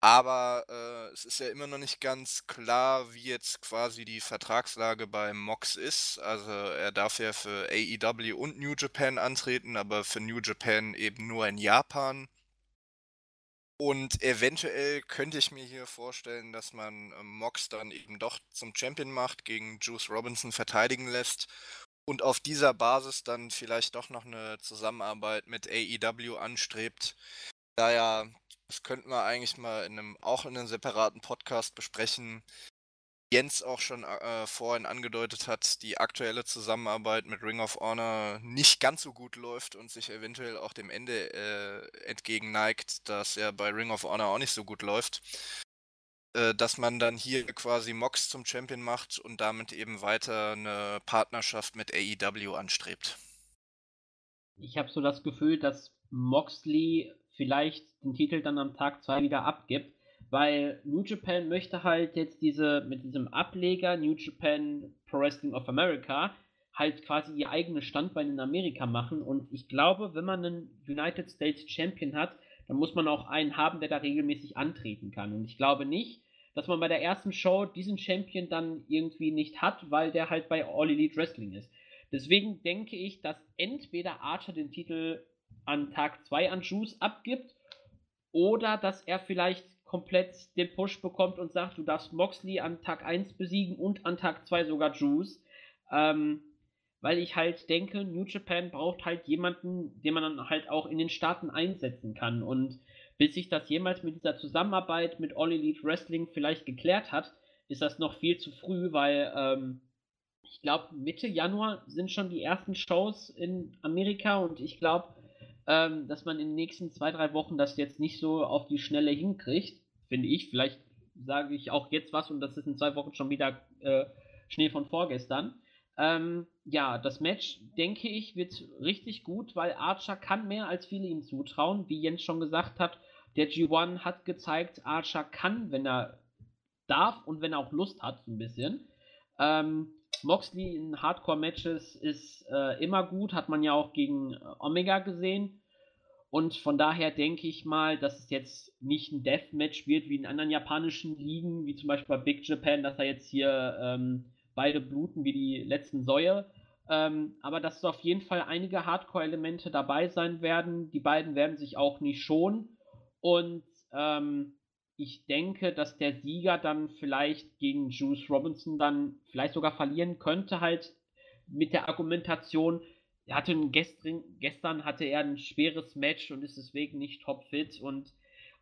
Aber äh, es ist ja immer noch nicht ganz klar, wie jetzt quasi die Vertragslage bei Mox ist. Also er darf ja für AEW und New Japan antreten, aber für New Japan eben nur in Japan. Und eventuell könnte ich mir hier vorstellen, dass man äh, Mox dann eben doch zum Champion macht, gegen Juice Robinson verteidigen lässt und auf dieser Basis dann vielleicht doch noch eine Zusammenarbeit mit AEW anstrebt. Da ja, das könnten wir eigentlich mal in einem, auch in einem separaten Podcast besprechen, Jens auch schon äh, vorhin angedeutet hat, die aktuelle Zusammenarbeit mit Ring of Honor nicht ganz so gut läuft und sich eventuell auch dem Ende äh, entgegenneigt, dass er bei Ring of Honor auch nicht so gut läuft. Äh, dass man dann hier quasi Mox zum Champion macht und damit eben weiter eine Partnerschaft mit AEW anstrebt. Ich habe so das Gefühl, dass Moxley vielleicht den Titel dann am Tag 2 wieder abgibt weil New Japan möchte halt jetzt diese, mit diesem Ableger New Japan Pro Wrestling of America halt quasi ihr eigenes Standbein in Amerika machen. Und ich glaube, wenn man einen United States Champion hat, dann muss man auch einen haben, der da regelmäßig antreten kann. Und ich glaube nicht, dass man bei der ersten Show diesen Champion dann irgendwie nicht hat, weil der halt bei All Elite Wrestling ist. Deswegen denke ich, dass entweder Archer den Titel an Tag 2 an Juice abgibt oder dass er vielleicht komplett den Push bekommt und sagt, du darfst Moxley an Tag 1 besiegen und an Tag 2 sogar Juice. Ähm, weil ich halt denke, New Japan braucht halt jemanden, den man dann halt auch in den Staaten einsetzen kann. Und bis sich das jemals mit dieser Zusammenarbeit mit All Elite Wrestling vielleicht geklärt hat, ist das noch viel zu früh, weil ähm, ich glaube, Mitte Januar sind schon die ersten Shows in Amerika und ich glaube, ähm, dass man in den nächsten zwei, drei Wochen das jetzt nicht so auf die Schnelle hinkriegt, finde ich. Vielleicht sage ich auch jetzt was und das ist in zwei Wochen schon wieder äh, Schnee von vorgestern. Ähm, ja, das Match, denke ich, wird richtig gut, weil Archer kann mehr, als viele ihm zutrauen. Wie Jens schon gesagt hat, der G1 hat gezeigt, Archer kann, wenn er darf und wenn er auch Lust hat, so ein bisschen. Ähm, Moxley in Hardcore-Matches ist äh, immer gut, hat man ja auch gegen Omega gesehen. Und von daher denke ich mal, dass es jetzt nicht ein Deathmatch wird wie in anderen japanischen Ligen, wie zum Beispiel bei Big Japan, dass da jetzt hier ähm, beide bluten wie die letzten Säue. Ähm, aber dass es auf jeden Fall einige Hardcore-Elemente dabei sein werden. Die beiden werden sich auch nicht schonen. Und ähm, ich denke, dass der Sieger dann vielleicht gegen Juice Robinson dann vielleicht sogar verlieren könnte, halt mit der Argumentation, er hatte gestern, gestern hatte er ein schweres Match und ist deswegen nicht topfit. Und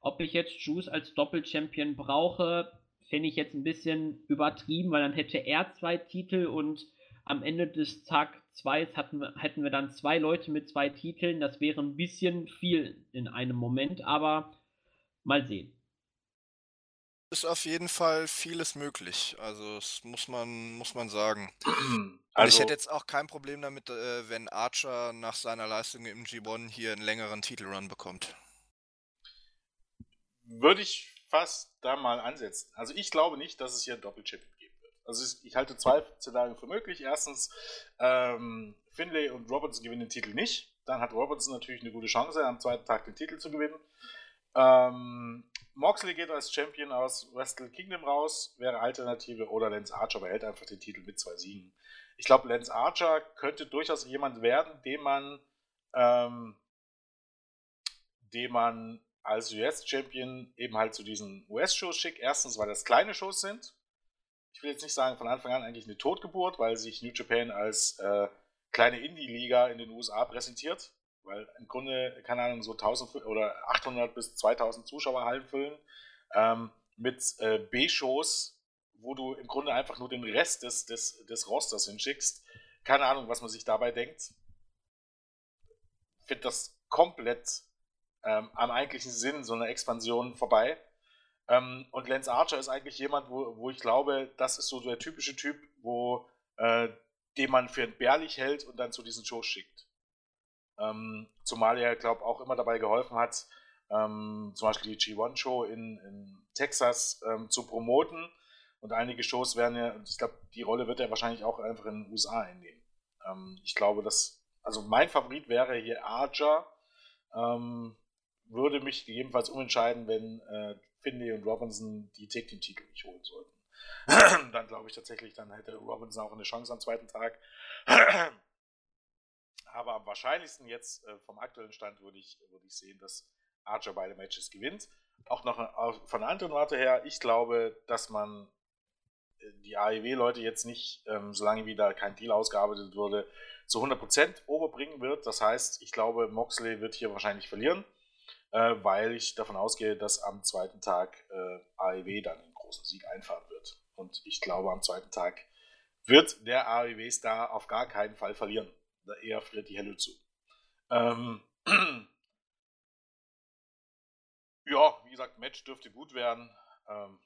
ob ich jetzt Juice als Doppelchampion brauche, fände ich jetzt ein bisschen übertrieben, weil dann hätte er zwei Titel und am Ende des Tag 2 hätten wir dann zwei Leute mit zwei Titeln. Das wäre ein bisschen viel in einem Moment, aber mal sehen ist auf jeden Fall vieles möglich. Also das muss man, muss man sagen. Also, ich hätte jetzt auch kein Problem damit, äh, wenn Archer nach seiner Leistung im G1 hier einen längeren Titelrun bekommt. Würde ich fast da mal ansetzen. Also ich glaube nicht, dass es hier ein Doppelchip geben wird. Also ich halte zwei Szenarien für möglich. Erstens, ähm, Finlay und Robinson gewinnen den Titel nicht. Dann hat Robinson natürlich eine gute Chance, am zweiten Tag den Titel zu gewinnen. Ähm, Moxley geht als Champion aus Wrestle Kingdom raus, wäre Alternative, oder Lance Archer behält einfach den Titel mit zwei Siegen. Ich glaube, Lance Archer könnte durchaus jemand werden, den man, ähm, den man als US-Champion eben halt zu diesen US-Shows schickt. Erstens, weil das kleine Shows sind. Ich will jetzt nicht sagen, von Anfang an eigentlich eine Totgeburt, weil sich New Japan als äh, kleine Indie-Liga in den USA präsentiert weil im Grunde, keine Ahnung, so 1000 oder 800 bis 2000 Zuschauer Hallen füllen ähm, mit äh, B-Shows, wo du im Grunde einfach nur den Rest des, des, des Rosters hinschickst. Keine Ahnung, was man sich dabei denkt. Finde das komplett ähm, am eigentlichen Sinn so eine Expansion vorbei. Ähm, und Lance Archer ist eigentlich jemand, wo, wo ich glaube, das ist so der typische Typ, wo äh, den man für entbehrlich hält und dann zu diesen Shows schickt. Ähm, zumal er, glaube ich, auch immer dabei geholfen hat, ähm, zum Beispiel die G1-Show in, in, Texas ähm, zu promoten. Und einige Shows werden ja, ich glaube, die Rolle wird er wahrscheinlich auch einfach in den USA einnehmen. Ähm, ich glaube, dass, also mein Favorit wäre hier Archer. Ähm, würde mich gegebenenfalls umentscheiden, wenn äh, Finley und Robinson die Take Team Titel nicht holen sollten. dann glaube ich tatsächlich, dann hätte Robinson auch eine Chance am zweiten Tag aber am wahrscheinlichsten jetzt äh, vom aktuellen Stand würde ich, würde ich sehen, dass Archer beide Matches gewinnt. Auch noch äh, von der anderen Warte her, ich glaube, dass man äh, die AEW-Leute jetzt nicht, ähm, solange wieder kein Deal ausgearbeitet wurde, zu 100% overbringen wird. Das heißt, ich glaube, Moxley wird hier wahrscheinlich verlieren, äh, weil ich davon ausgehe, dass am zweiten Tag äh, AEW dann einen großen Sieg einfahren wird. Und ich glaube, am zweiten Tag wird der AEW-Star auf gar keinen Fall verlieren eher friert die Helle zu. Ähm, ja, wie gesagt, Match dürfte gut werden. Ähm,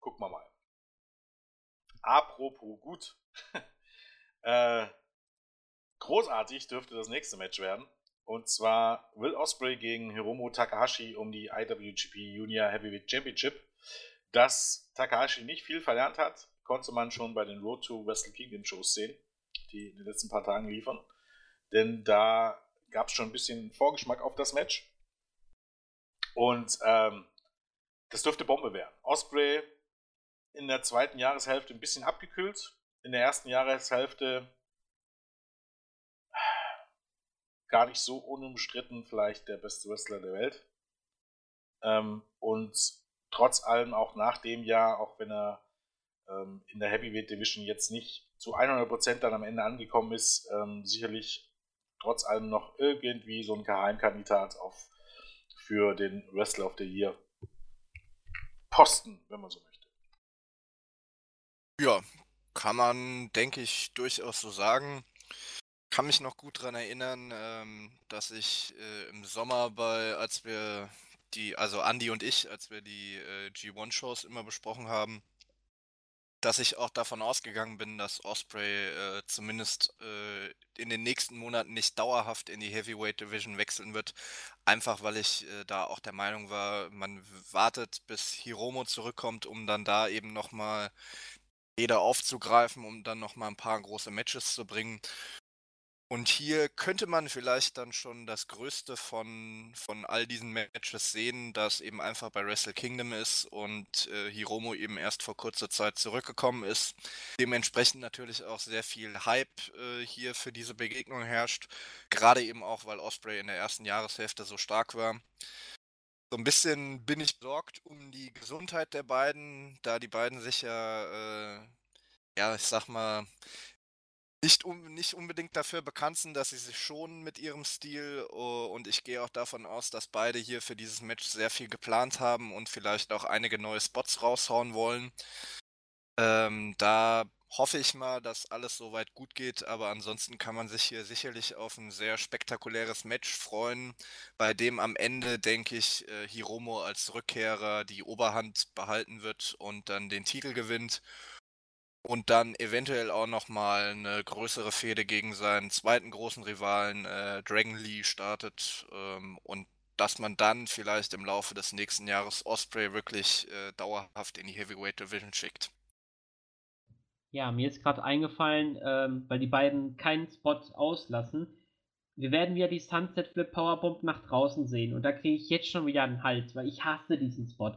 gucken wir mal. Apropos gut. äh, großartig dürfte das nächste Match werden. Und zwar Will Osprey gegen Hiromu Takahashi um die IWGP Junior Heavyweight Championship. Dass Takahashi nicht viel verlernt hat, konnte man schon bei den Road to Wrestle Kingdom Shows sehen, die in den letzten paar Tagen liefern denn da gab es schon ein bisschen Vorgeschmack auf das Match. Und ähm, das dürfte Bombe werden. Osprey in der zweiten Jahreshälfte ein bisschen abgekühlt. In der ersten Jahreshälfte gar nicht so unumstritten, vielleicht der beste Wrestler der Welt. Ähm, und trotz allem auch nach dem Jahr, auch wenn er ähm, in der Heavyweight Division jetzt nicht zu 100% dann am Ende angekommen ist, ähm, sicherlich trotz allem noch irgendwie so ein Geheimkandidat auf für den Wrestler of the Year Posten, wenn man so möchte. Ja, kann man, denke ich, durchaus so sagen. Kann mich noch gut daran erinnern, ähm, dass ich äh, im Sommer bei, als wir die, also Andy und ich, als wir die äh, G1-Shows immer besprochen haben, dass ich auch davon ausgegangen bin, dass Osprey äh, zumindest äh, in den nächsten Monaten nicht dauerhaft in die Heavyweight Division wechseln wird. Einfach weil ich äh, da auch der Meinung war, man wartet, bis Hiromo zurückkommt, um dann da eben nochmal jeder aufzugreifen, um dann nochmal ein paar große Matches zu bringen. Und hier könnte man vielleicht dann schon das Größte von, von all diesen Matches sehen, das eben einfach bei Wrestle Kingdom ist und äh, Hiromo eben erst vor kurzer Zeit zurückgekommen ist. Dementsprechend natürlich auch sehr viel Hype äh, hier für diese Begegnung herrscht. Gerade eben auch, weil Osprey in der ersten Jahreshälfte so stark war. So ein bisschen bin ich besorgt um die Gesundheit der beiden, da die beiden sich ja, äh, ja, ich sag mal, nicht, um, nicht unbedingt dafür bekannt sind, dass sie sich schonen mit ihrem Stil. Und ich gehe auch davon aus, dass beide hier für dieses Match sehr viel geplant haben und vielleicht auch einige neue Spots raushauen wollen. Ähm, da hoffe ich mal, dass alles soweit gut geht, aber ansonsten kann man sich hier sicherlich auf ein sehr spektakuläres Match freuen, bei dem am Ende, denke ich, äh, Hiromo als Rückkehrer die Oberhand behalten wird und dann den Titel gewinnt und dann eventuell auch nochmal eine größere Fehde gegen seinen zweiten großen Rivalen äh, Dragon Lee startet ähm, und dass man dann vielleicht im Laufe des nächsten Jahres Osprey wirklich äh, dauerhaft in die Heavyweight Division schickt. Ja, mir ist gerade eingefallen, ähm, weil die beiden keinen Spot auslassen. Wir werden wieder die Sunset Flip Powerbomb nach draußen sehen und da kriege ich jetzt schon wieder einen Hals, weil ich hasse diesen Spot.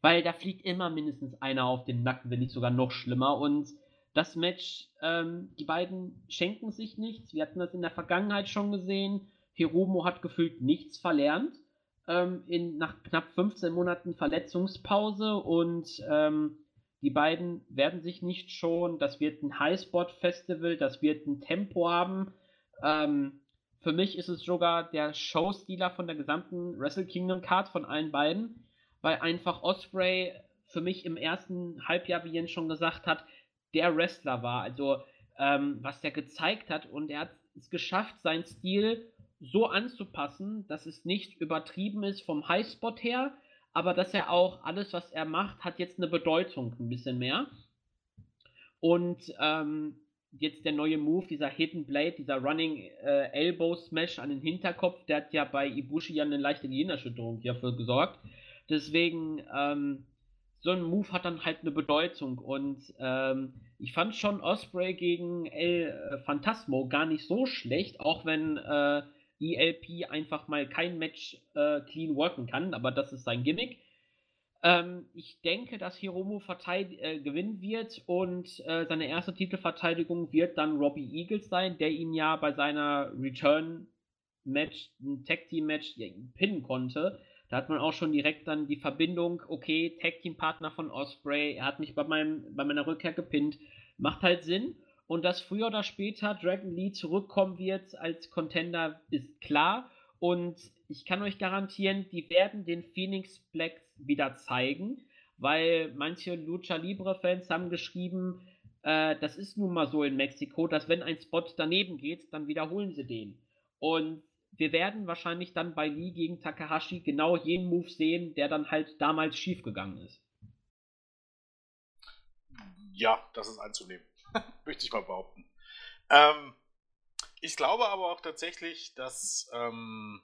Weil da fliegt immer mindestens einer auf den Nacken, wenn nicht sogar noch schlimmer. Und das Match, ähm, die beiden schenken sich nichts. Wir hatten das in der Vergangenheit schon gesehen. Hiromo hat gefühlt nichts verlernt. Ähm, in, nach knapp 15 Monaten Verletzungspause und ähm, die beiden werden sich nicht schonen. Das wird ein Highspot-Festival, das wird ein Tempo haben. Ähm, für mich ist es sogar der Showstealer von der gesamten Wrestle Kingdom Card von allen beiden, weil einfach Osprey für mich im ersten Halbjahr, wie Jens schon gesagt hat, der Wrestler war. Also ähm, was der gezeigt hat und er hat es geschafft, seinen Stil so anzupassen, dass es nicht übertrieben ist vom Highspot her, aber dass er auch alles, was er macht, hat jetzt eine Bedeutung ein bisschen mehr. Und ähm, jetzt der neue Move, dieser Hidden Blade, dieser Running äh, Elbow Smash an den Hinterkopf, der hat ja bei Ibushi ja eine leichte Gehirnerschütterung hierfür gesorgt. Deswegen, ähm, so ein Move hat dann halt eine Bedeutung. Und ähm, ich fand schon Osprey gegen El äh, Phantasmo gar nicht so schlecht, auch wenn äh, ELP einfach mal kein Match äh, clean worken kann, aber das ist sein Gimmick. Ähm, ich denke, dass Hiromu äh, gewinnen wird und äh, seine erste Titelverteidigung wird dann Robbie Eagles sein, der ihn ja bei seiner Return-Match, ein Tag-Team-Match, ja, pinnen konnte. Da hat man auch schon direkt dann die Verbindung, okay, Tag-Team-Partner von Osprey, er hat mich bei, meinem, bei meiner Rückkehr gepinnt. Macht halt Sinn. Und dass früher oder später Dragon Lee zurückkommen wird als Contender, ist klar. Und ich kann euch garantieren, die werden den Phoenix Blacks wieder zeigen, weil manche Lucha Libre-Fans haben geschrieben, äh, das ist nun mal so in Mexiko, dass wenn ein Spot daneben geht, dann wiederholen sie den. Und wir werden wahrscheinlich dann bei Lee gegen Takahashi genau jenen Move sehen, der dann halt damals schiefgegangen ist. Ja, das ist anzunehmen. Möchte ich mal behaupten. Ähm, ich glaube aber auch tatsächlich, dass. Ähm,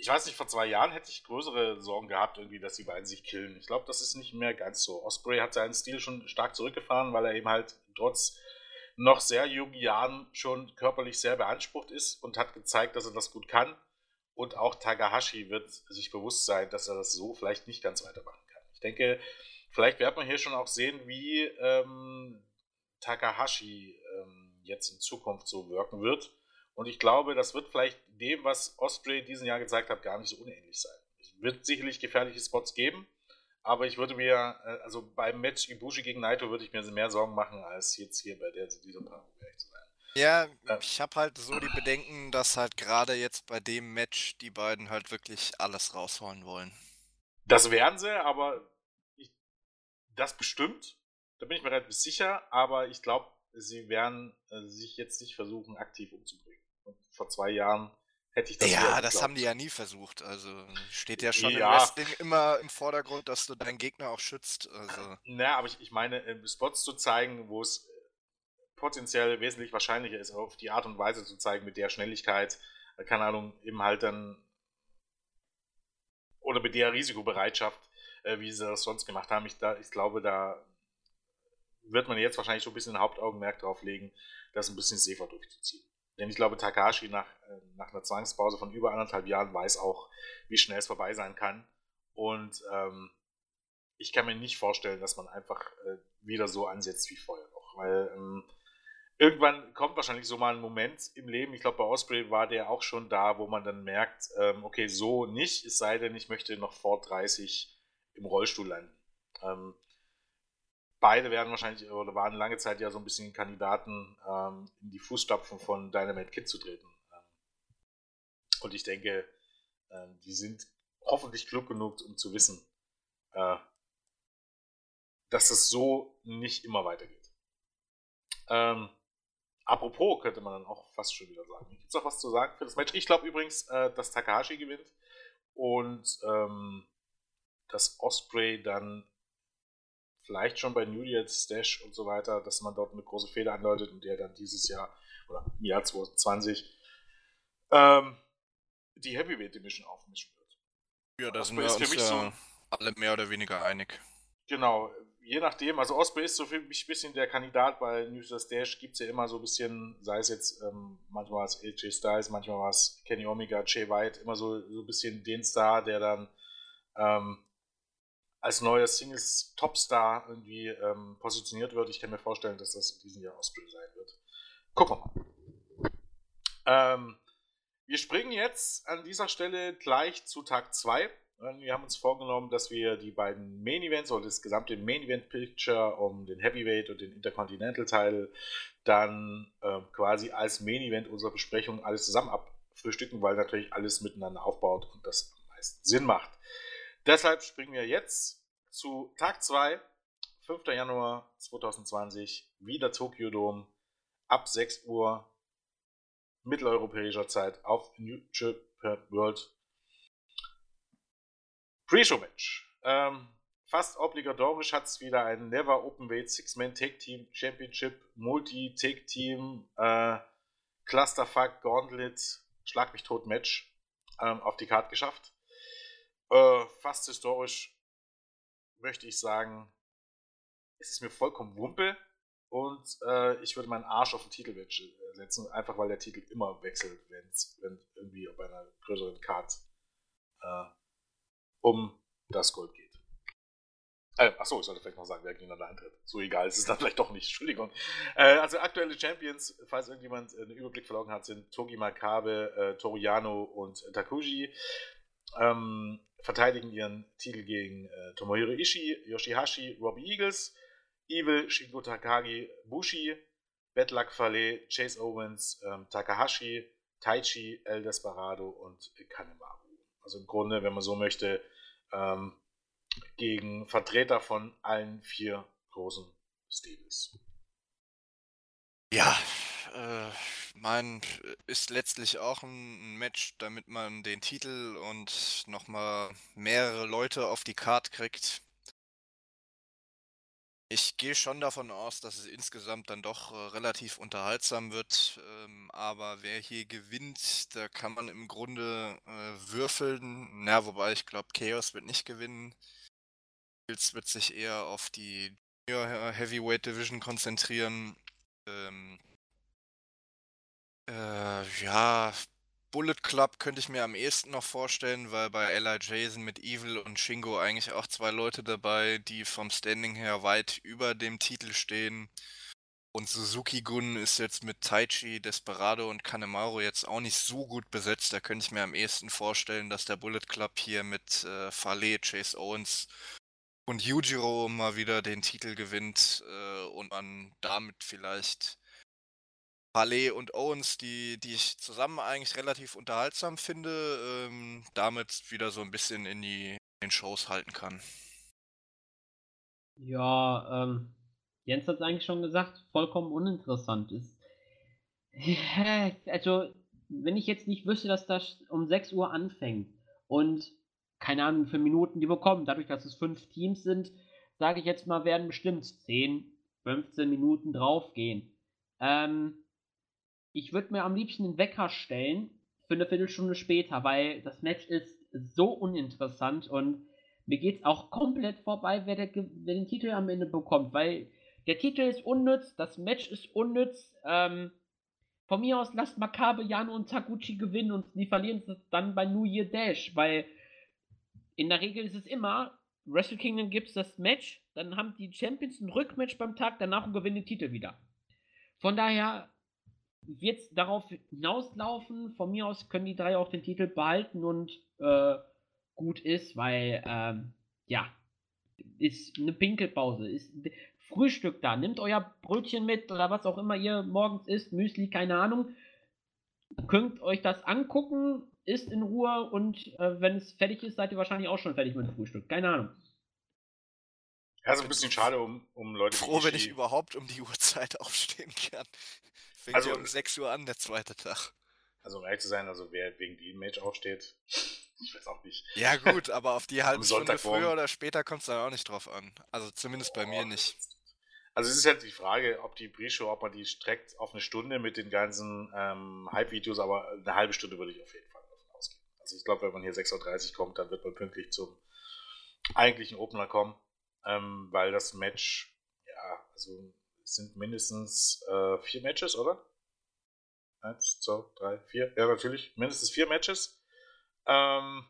ich weiß nicht, vor zwei Jahren hätte ich größere Sorgen gehabt, irgendwie, dass die beiden sich killen. Ich glaube, das ist nicht mehr ganz so. Osprey hat seinen Stil schon stark zurückgefahren, weil er eben halt trotz noch sehr jungen Jahren schon körperlich sehr beansprucht ist und hat gezeigt, dass er das gut kann. Und auch Takahashi wird sich bewusst sein, dass er das so vielleicht nicht ganz weitermachen kann. Ich denke, Vielleicht wird man hier schon auch sehen, wie ähm, Takahashi ähm, jetzt in Zukunft so wirken wird. Und ich glaube, das wird vielleicht dem, was Osprey diesen Jahr gezeigt hat, gar nicht so unähnlich sein. Es wird sicherlich gefährliche Spots geben, aber ich würde mir, äh, also beim Match Ibushi gegen Naito würde ich mir mehr Sorgen machen, als jetzt hier bei der, dieser Paarung, ehrlich zu sein. Ja, äh, ich habe halt so die Bedenken, dass halt gerade jetzt bei dem Match die beiden halt wirklich alles rausholen wollen. Das werden sie, aber das bestimmt. Da bin ich mir relativ sicher, aber ich glaube, sie werden äh, sich jetzt nicht versuchen, aktiv umzubringen. Und vor zwei Jahren hätte ich das Ja, das haben die ja nie versucht. Also steht ja schon ja. im Wrestling immer im Vordergrund, dass du deinen Gegner auch schützt. Also. Naja, aber ich, ich meine, äh, Spots zu zeigen, wo es potenziell wesentlich wahrscheinlicher ist, auf die Art und Weise zu zeigen, mit der Schnelligkeit, äh, keine Ahnung, eben halt dann oder mit der Risikobereitschaft, äh, wie sie das sonst gemacht haben. Ich, da, ich glaube, da wird man jetzt wahrscheinlich so ein bisschen Hauptaugenmerk drauf legen, das ein bisschen safer durchzuziehen. Denn ich glaube, Takashi nach, äh, nach einer Zwangspause von über anderthalb Jahren weiß auch, wie schnell es vorbei sein kann. Und ähm, ich kann mir nicht vorstellen, dass man einfach äh, wieder so ansetzt wie vorher noch. Weil ähm, irgendwann kommt wahrscheinlich so mal ein Moment im Leben, ich glaube, bei Osprey war der auch schon da, wo man dann merkt, ähm, okay, so nicht, es sei denn, ich möchte noch vor 30 im Rollstuhl landen. Ähm, beide werden wahrscheinlich oder waren lange Zeit ja so ein bisschen Kandidaten, ähm, in die Fußstapfen von Dynamite Kid zu treten. Ähm, und ich denke, äh, die sind hoffentlich klug genug, um zu wissen, äh, dass es so nicht immer weitergeht. Ähm, apropos könnte man dann auch fast schon wieder sagen. Gibt es noch was zu sagen für das Match? Ich glaube übrigens, äh, dass Takahashi gewinnt und ähm, dass Osprey dann vielleicht schon bei New Year's Stash und so weiter, dass man dort eine große Fehler anläutet und der dann dieses Jahr oder im Jahr 2020 ähm, die Heavyweight Division aufmischen wird. Ja, da sind wir uns ja so, alle mehr oder weniger einig. Genau. je nachdem, also Osprey ist so für mich ein bisschen der Kandidat, bei News Dash gibt es ja immer so ein bisschen, sei es jetzt, ähm, manchmal es AJ Styles, manchmal war es Kenny Omega, Jay White, immer so, so ein bisschen den Star, der dann ähm, als neuer Singles Topstar irgendwie ähm, positioniert wird. Ich kann mir vorstellen, dass das in diesem Jahr Osprey sein wird. Gucken wir mal. Ähm, wir springen jetzt an dieser Stelle gleich zu Tag 2. Wir haben uns vorgenommen, dass wir die beiden Main Events oder das gesamte Main Event Picture um den Heavyweight und den Intercontinental Teil dann äh, quasi als Main Event unserer Besprechung alles zusammen abfrühstücken, weil natürlich alles miteinander aufbaut und das am meisten Sinn macht. Deshalb springen wir jetzt zu Tag 2, 5. Januar 2020, wieder Tokyo Dome, ab 6 Uhr mitteleuropäischer Zeit auf New Japan World Pre-Show-Match. Ähm, fast obligatorisch hat es wieder ein Never Openweight Six-Man Tag Team Championship Multi-Tag Team äh, Clusterfuck Gauntlet Schlag mich tot Match ähm, auf die Karte geschafft. Äh, fast historisch möchte ich sagen, es ist mir vollkommen Wumpe und äh, ich würde meinen Arsch auf den Titelmatch äh, setzen, einfach weil der Titel immer wechselt, wenn's, wenn irgendwie auf einer größeren Karte äh, um das Gold geht. Äh, achso, ich sollte vielleicht noch sagen, wer gegeneinander antritt. So egal, ist es dann vielleicht doch nicht. Entschuldigung. Äh, also aktuelle Champions, falls irgendjemand einen Überblick verloren hat, sind Togi Makabe, äh, Toriano und Takuji. Ähm, verteidigen ihren Titel gegen äh, Tomohiro Ishii, Yoshihashi, Robbie Eagles, Evil, Shingo Takagi, Bushi, Bad Luck Fale, Chase Owens, ähm, Takahashi, Taichi, El Desperado und Kanemaru. Also im Grunde, wenn man so möchte, ähm, gegen Vertreter von allen vier großen Stables. Ja, äh, mein ist letztlich auch ein Match, damit man den Titel und nochmal mehrere Leute auf die Karte kriegt. Ich gehe schon davon aus, dass es insgesamt dann doch äh, relativ unterhaltsam wird. Ähm, aber wer hier gewinnt, da kann man im Grunde äh, würfeln. Na, wobei ich glaube, Chaos wird nicht gewinnen. Bills wird sich eher auf die Junior Heavyweight Division konzentrieren. Ähm, äh, ja, Bullet Club könnte ich mir am ehesten noch vorstellen, weil bei Ella Jason mit Evil und Shingo eigentlich auch zwei Leute dabei, die vom Standing her weit über dem Titel stehen. Und Suzuki Gun ist jetzt mit Taichi, Desperado und Kanemaru jetzt auch nicht so gut besetzt. Da könnte ich mir am ehesten vorstellen, dass der Bullet Club hier mit äh, Fale, Chase Owens und Yujiro mal wieder den Titel gewinnt äh, und man damit vielleicht Harley und Owens, die, die ich zusammen eigentlich relativ unterhaltsam finde, ähm, damit wieder so ein bisschen in die in den Shows halten kann. Ja, ähm, Jens hat es eigentlich schon gesagt, vollkommen uninteressant ist. Also, wenn ich jetzt nicht wüsste, dass das um 6 Uhr anfängt und keine Ahnung, für Minuten die bekommen, dadurch, dass es fünf Teams sind, sage ich jetzt mal, werden bestimmt 10, 15 Minuten draufgehen. Ähm, ich würde mir am liebsten den Wecker stellen für eine Viertelstunde später, weil das Match ist so uninteressant und mir geht es auch komplett vorbei, wer, der, wer, den Titel am Ende bekommt, weil der Titel ist unnütz, das Match ist unnütz. Ähm, von mir aus lasst Makabe, Jano und Taguchi gewinnen und die verlieren es dann bei New Year Dash, weil in der Regel ist es immer, Wrestle Kingdom gibt es das Match, dann haben die Champions ein Rückmatch beim Tag danach und gewinnen den Titel wieder. Von daher wird es darauf hinauslaufen. Von mir aus können die drei auch den Titel behalten und äh, gut ist, weil, ähm, ja, ist eine Pinkelpause. Ist Frühstück da. Nehmt euer Brötchen mit oder was auch immer ihr morgens isst, Müsli, keine Ahnung. Könnt euch das angucken, isst in Ruhe und äh, wenn es fertig ist, seid ihr wahrscheinlich auch schon fertig mit dem Frühstück. Keine Ahnung. Ja, ist ein bisschen schade um, um Leute, Froh, wenn ich überhaupt um die Uhrzeit aufstehen kann. Fängt also, ja um 6 Uhr an, der zweite Tag. Also um ehrlich zu sein, also wer wegen dem Match aufsteht, ich weiß auch nicht. Ja gut, aber auf die halbe Stunde früher oder später kommt es dann auch nicht drauf an. Also zumindest bei oh, mir nicht. Also es ist halt die Frage, ob die Pre-Show, ob man die streckt auf eine Stunde mit den ganzen ähm, Hype-Videos, aber eine halbe Stunde würde ich auf jeden Fall davon ausgehen. Also ich glaube, wenn man hier 6.30 Uhr kommt, dann wird man pünktlich zum eigentlichen Opener kommen. ähm, weil das Match, ja, also sind mindestens äh, vier Matches, oder? Eins, zwei, drei, vier. Ja, natürlich, mindestens vier Matches. Ähm,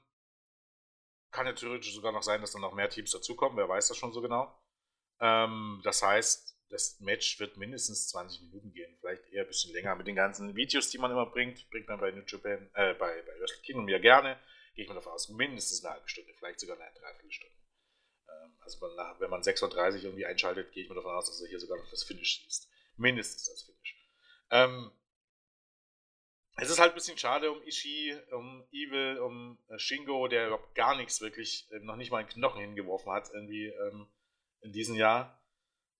kann ja theoretisch sogar noch sein, dass dann noch mehr Teams dazukommen, wer weiß das schon so genau. Ähm, das heißt, das Match wird mindestens 20 Minuten gehen, vielleicht eher ein bisschen länger. Mit den ganzen Videos, die man immer bringt, bringt man bei New Japan, äh, bei, bei Wrestle Kingdom ja gerne. Gehe ich mal davon aus, mindestens eine halbe Stunde, vielleicht sogar eine Dreiviertelstunde. Also wenn man 36 irgendwie einschaltet, gehe ich mal davon aus, dass er hier sogar noch das Finish siehst. Mindestens das Finish. Ähm, es ist halt ein bisschen schade um Ishii, um Evil, um äh, Shingo, der überhaupt gar nichts wirklich, äh, noch nicht mal einen Knochen hingeworfen hat, irgendwie ähm, in diesem Jahr.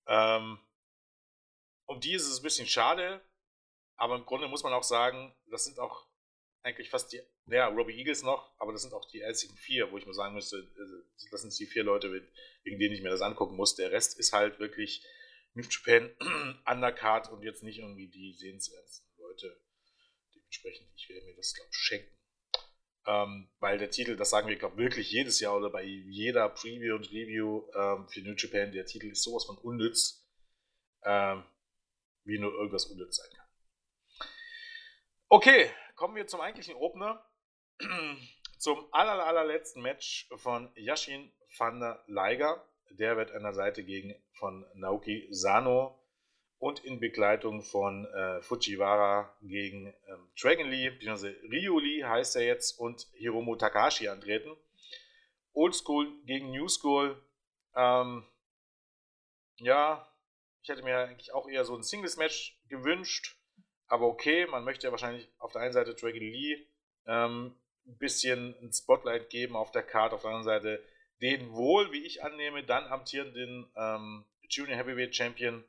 Ähm, um die ist es ein bisschen schade, aber im Grunde muss man auch sagen, das sind auch eigentlich fast die, ja, Robbie Eagles noch, aber das sind auch die einzigen vier, wo ich mal sagen müsste, äh, das sind die vier Leute, wegen denen ich mir das angucken muss. Der Rest ist halt wirklich New Japan, Undercard und jetzt nicht irgendwie die sehenswertesten Leute. Dementsprechend, ich werde mir das, glaube ich, schenken. Ähm, weil der Titel, das sagen wir, glaube wirklich jedes Jahr oder bei jeder Preview und Review ähm, für New Japan, der Titel ist sowas von unnütz, ähm, wie nur irgendwas unnütz sein kann. Okay, kommen wir zum eigentlichen Opener. zum aller, allerletzten Match von Yashin van der Leiger. Der wird an der Seite gegen von Naoki Sano und in Begleitung von äh, Fujiwara gegen ähm, Dragon Lee, beziehungsweise Ryu Lee heißt er jetzt, und Hiromu Takahashi antreten. Old School gegen New School. Ähm, ja, ich hätte mir eigentlich auch eher so ein Singles-Match gewünscht, aber okay, man möchte ja wahrscheinlich auf der einen Seite Dragon Lee ähm, ein bisschen ein Spotlight geben auf der Karte, auf der anderen Seite den wohl, wie ich annehme, dann amtierenden ähm, Junior Heavyweight Champion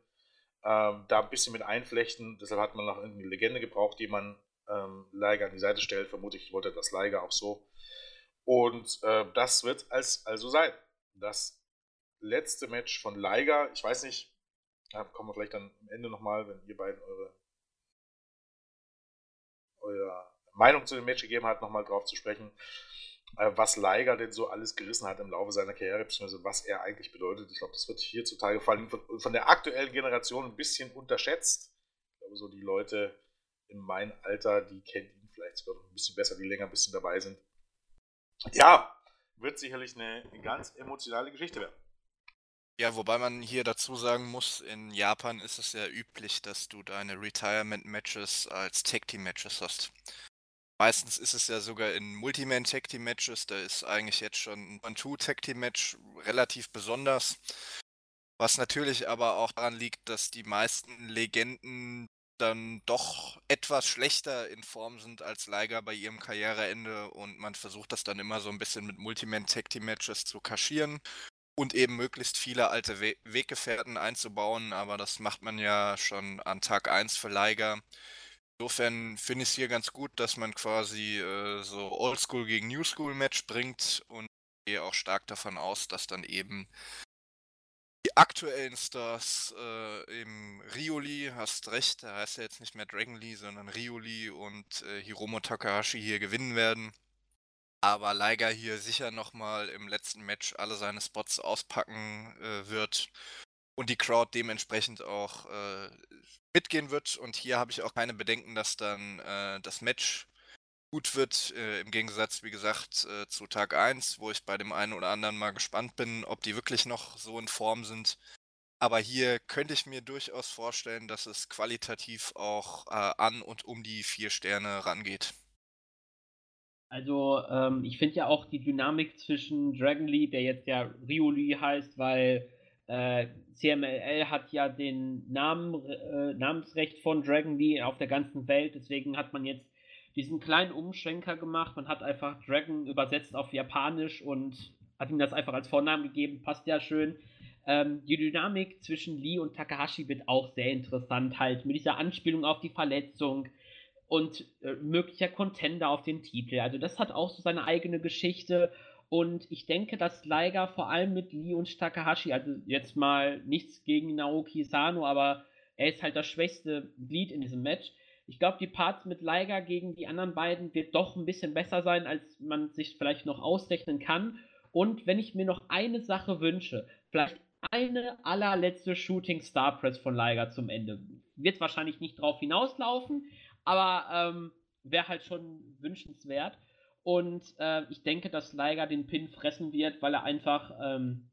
ähm, da ein bisschen mit einflechten. Deshalb hat man noch eine Legende gebraucht, die man ähm, Leiger an die Seite stellt. Vermutlich wollte das Leiger auch so. Und äh, das wird als, also sein. Das letzte Match von Leiger, ich weiß nicht, da kommen wir vielleicht dann am Ende nochmal, wenn ihr beiden eure, eure Meinung zu dem Match gegeben habt, nochmal drauf zu sprechen. Äh, was Leiger denn so alles gerissen hat im Laufe seiner Karriere, beziehungsweise was er eigentlich bedeutet. Ich glaube, das wird hier zutage fallen von, von, der aktuellen Generation ein bisschen unterschätzt. Ich glaube, so die Leute in meinem Alter, die kennen ihn vielleicht sogar noch ein bisschen besser, die länger ein bisschen dabei sind. Ja, wird sicherlich eine ganz emotionale Geschichte werden. Ja, wobei man hier dazu sagen muss, in Japan ist es ja üblich, dass du deine Retirement-Matches als Tag-Team-Matches hast. Meistens ist es ja sogar in Multiman Tag Team Matches, da ist eigentlich jetzt schon ein One-Two Tag Team Match relativ besonders. Was natürlich aber auch daran liegt, dass die meisten Legenden dann doch etwas schlechter in Form sind als Liger bei ihrem Karriereende und man versucht das dann immer so ein bisschen mit Multiman Tag Team Matches zu kaschieren und eben möglichst viele alte We Weggefährten einzubauen, aber das macht man ja schon an Tag 1 für Liger. Insofern finde ich es hier ganz gut, dass man quasi äh, so Oldschool gegen Newschool Match bringt und gehe auch stark davon aus, dass dann eben die aktuellen Stars äh, im Rioli, hast recht, der heißt ja jetzt nicht mehr Dragon Lee, sondern Rioli und äh, Hiromo Takahashi hier gewinnen werden. Aber Liger hier sicher nochmal im letzten Match alle seine Spots auspacken äh, wird und die Crowd dementsprechend auch äh, mitgehen wird. Und hier habe ich auch keine Bedenken, dass dann äh, das Match gut wird. Äh, Im Gegensatz, wie gesagt, äh, zu Tag 1, wo ich bei dem einen oder anderen mal gespannt bin, ob die wirklich noch so in Form sind. Aber hier könnte ich mir durchaus vorstellen, dass es qualitativ auch äh, an und um die vier Sterne rangeht. Also, ähm, ich finde ja auch die Dynamik zwischen Dragon Lee, der jetzt ja Ryu Lee heißt, weil äh, CMLL hat ja den Namen, äh, Namensrecht von Dragon Lee auf der ganzen Welt, deswegen hat man jetzt diesen kleinen Umschwenker gemacht. Man hat einfach Dragon übersetzt auf Japanisch und hat ihm das einfach als Vornamen gegeben, passt ja schön. Ähm, die Dynamik zwischen Lee und Takahashi wird auch sehr interessant, halt mit dieser Anspielung auf die Verletzung und äh, möglicher Contender auf den Titel. Also das hat auch so seine eigene Geschichte und ich denke, dass Liger vor allem mit Lee und Takahashi, also jetzt mal nichts gegen Naoki Sano, aber er ist halt das schwächste Glied in diesem Match. Ich glaube, die Parts mit Liger gegen die anderen beiden wird doch ein bisschen besser sein, als man sich vielleicht noch ausrechnen kann. Und wenn ich mir noch eine Sache wünsche, vielleicht eine allerletzte Shooting Star Press von Liger zum Ende. Wird wahrscheinlich nicht drauf hinauslaufen, aber ähm, wäre halt schon wünschenswert. Und äh, ich denke, dass Liger den Pin fressen wird, weil er einfach ähm,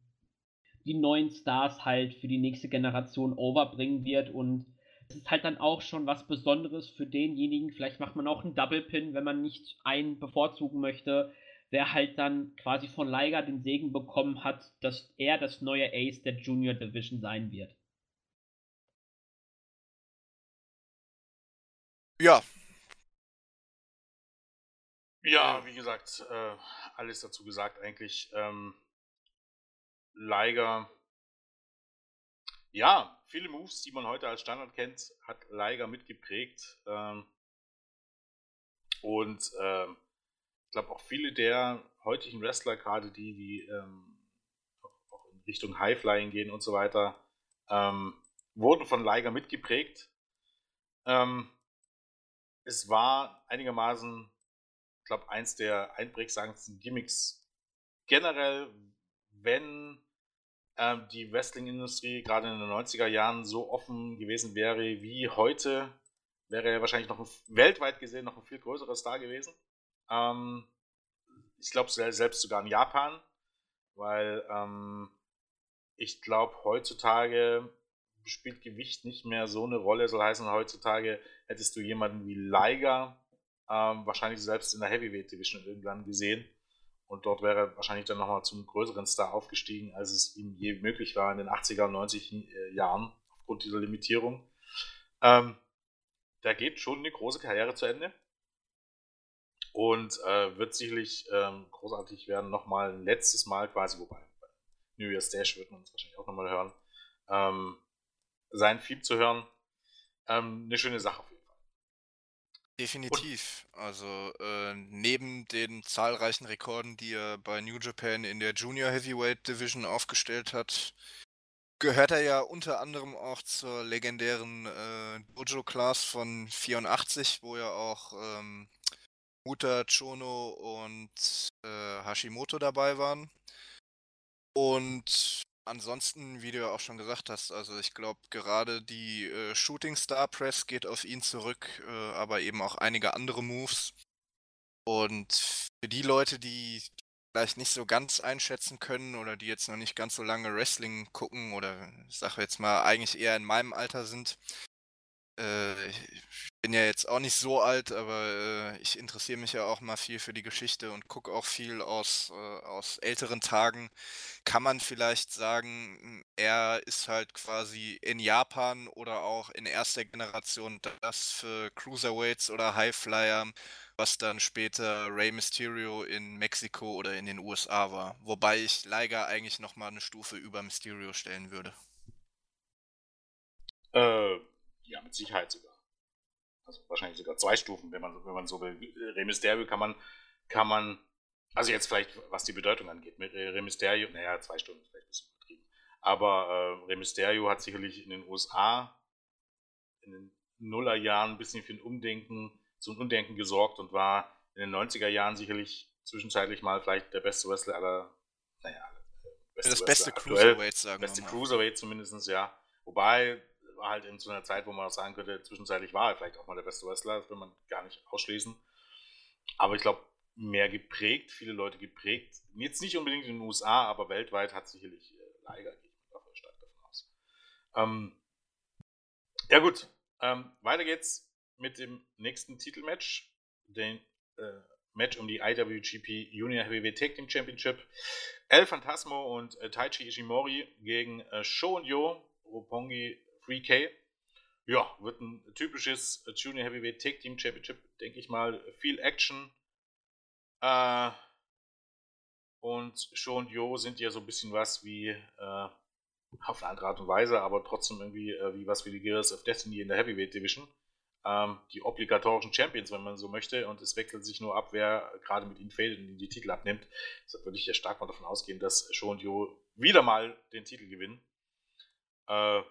die neuen Stars halt für die nächste Generation overbringen wird. Und es ist halt dann auch schon was Besonderes für denjenigen. Vielleicht macht man auch einen Double Pin, wenn man nicht einen bevorzugen möchte wer halt dann quasi von Liger den Segen bekommen hat, dass er das neue Ace der Junior Division sein wird. Ja. Ja, wie gesagt, äh, alles dazu gesagt eigentlich. Ähm, Liger, ja, viele Moves, die man heute als Standard kennt, hat Liger mitgeprägt. Ähm, und ähm, ich glaube auch viele der heutigen Wrestler, gerade die, die ähm, auch in Richtung Highflying gehen und so weiter, ähm, wurden von Liger mitgeprägt. Ähm, es war einigermaßen, ich glaube, eins der einprägsamsten Gimmicks generell, wenn ähm, die Wrestling-Industrie gerade in den 90er Jahren so offen gewesen wäre wie heute, wäre er wahrscheinlich noch ein, weltweit gesehen noch ein viel größerer Star gewesen. Ähm, ich glaube selbst sogar in Japan, weil ähm, ich glaube, heutzutage spielt Gewicht nicht mehr so eine Rolle. Soll heißen, heutzutage hättest du jemanden wie Liger ähm, wahrscheinlich selbst in der Heavyweight Division irgendwann gesehen. Und dort wäre er wahrscheinlich dann nochmal zum größeren Star aufgestiegen, als es ihm je möglich war in den 80er und 90 er Jahren, aufgrund dieser Limitierung. Ähm, da geht schon eine große Karriere zu Ende und äh, wird sicherlich ähm, großartig werden. Nochmal ein letztes Mal quasi, wobei bei New Year's Dash wird man uns wahrscheinlich auch nochmal hören, ähm, sein Theme zu hören. Ähm, eine schöne Sache auf jeden Fall. Definitiv. Und, also äh, neben den zahlreichen Rekorden, die er bei New Japan in der Junior Heavyweight Division aufgestellt hat, gehört er ja unter anderem auch zur legendären äh, Dojo Class von 84, wo er auch ähm, Muta, Chono und äh, Hashimoto dabei waren. Und ansonsten, wie du ja auch schon gesagt hast, also ich glaube gerade die äh, Shooting Star Press geht auf ihn zurück, äh, aber eben auch einige andere Moves. Und für die Leute, die vielleicht nicht so ganz einschätzen können oder die jetzt noch nicht ganz so lange Wrestling gucken oder ich sage jetzt mal eigentlich eher in meinem Alter sind, äh, ich bin ja jetzt auch nicht so alt, aber äh, ich interessiere mich ja auch mal viel für die Geschichte und gucke auch viel aus, äh, aus älteren Tagen. Kann man vielleicht sagen, er ist halt quasi in Japan oder auch in erster Generation das für Cruiserweights oder Highflyer, was dann später Rey Mysterio in Mexiko oder in den USA war. Wobei ich Liger eigentlich nochmal eine Stufe über Mysterio stellen würde. Äh, ja, mit Sicherheit sogar. Also wahrscheinlich sogar zwei Stufen, wenn man, wenn man so will. Rey Mysterio kann man, kann man, also jetzt vielleicht, was die Bedeutung angeht, mit Rey Mysterio, naja, zwei Stunden vielleicht ein bisschen übertrieben. Aber äh, Rey Mysterio hat sicherlich in den USA in den Nullerjahren ein bisschen für ein Umdenken, zum Umdenken gesorgt und war in den 90er Jahren sicherlich zwischenzeitlich mal vielleicht der beste Wrestler aller, naja, beste das Wrestler beste Cruiserweight, sagen wir Beste Cruiserweight zumindest, ja. Wobei war halt in so einer Zeit, wo man auch sagen könnte, zwischenzeitlich war er vielleicht auch mal der beste Wrestler, das will man gar nicht ausschließen. Aber ich glaube, mehr geprägt, viele Leute geprägt. Jetzt nicht unbedingt in den USA, aber weltweit hat sicherlich äh, Liger, ich davon stark davon aus. Ähm, ja, gut. Ähm, weiter geht's mit dem nächsten Titelmatch. Den äh, Match um die IWGP Junior Heavyweight Tag Team Championship. El Phantasmo und äh, Taichi Ishimori gegen äh, Sho und Yo, Roppongi 3K. Ja, wird ein typisches Junior Heavyweight Tag Team Championship, denke ich mal. Viel Action. Äh, und Show und Yo sind ja so ein bisschen was wie, äh, auf eine andere Art und Weise, aber trotzdem irgendwie äh, wie was wie die Gears of Destiny in der Heavyweight Division. Ähm, die obligatorischen Champions, wenn man so möchte, und es wechselt sich nur ab, wer gerade mit ihnen fädelt und ihnen die Titel abnimmt. Deshalb würde ich ja stark mal davon ausgehen, dass Show und Yo wieder mal den Titel gewinnen. Äh,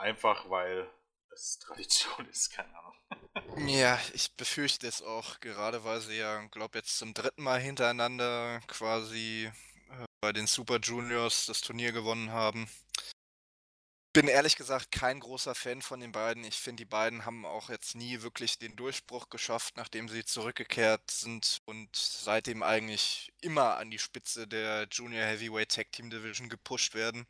Einfach weil es Tradition ist, keine Ahnung. Ja, ich befürchte es auch, gerade weil sie ja, glaube jetzt zum dritten Mal hintereinander quasi bei den Super Juniors das Turnier gewonnen haben. Bin ehrlich gesagt kein großer Fan von den beiden. Ich finde, die beiden haben auch jetzt nie wirklich den Durchbruch geschafft, nachdem sie zurückgekehrt sind und seitdem eigentlich immer an die Spitze der Junior Heavyweight Tag Team Division gepusht werden.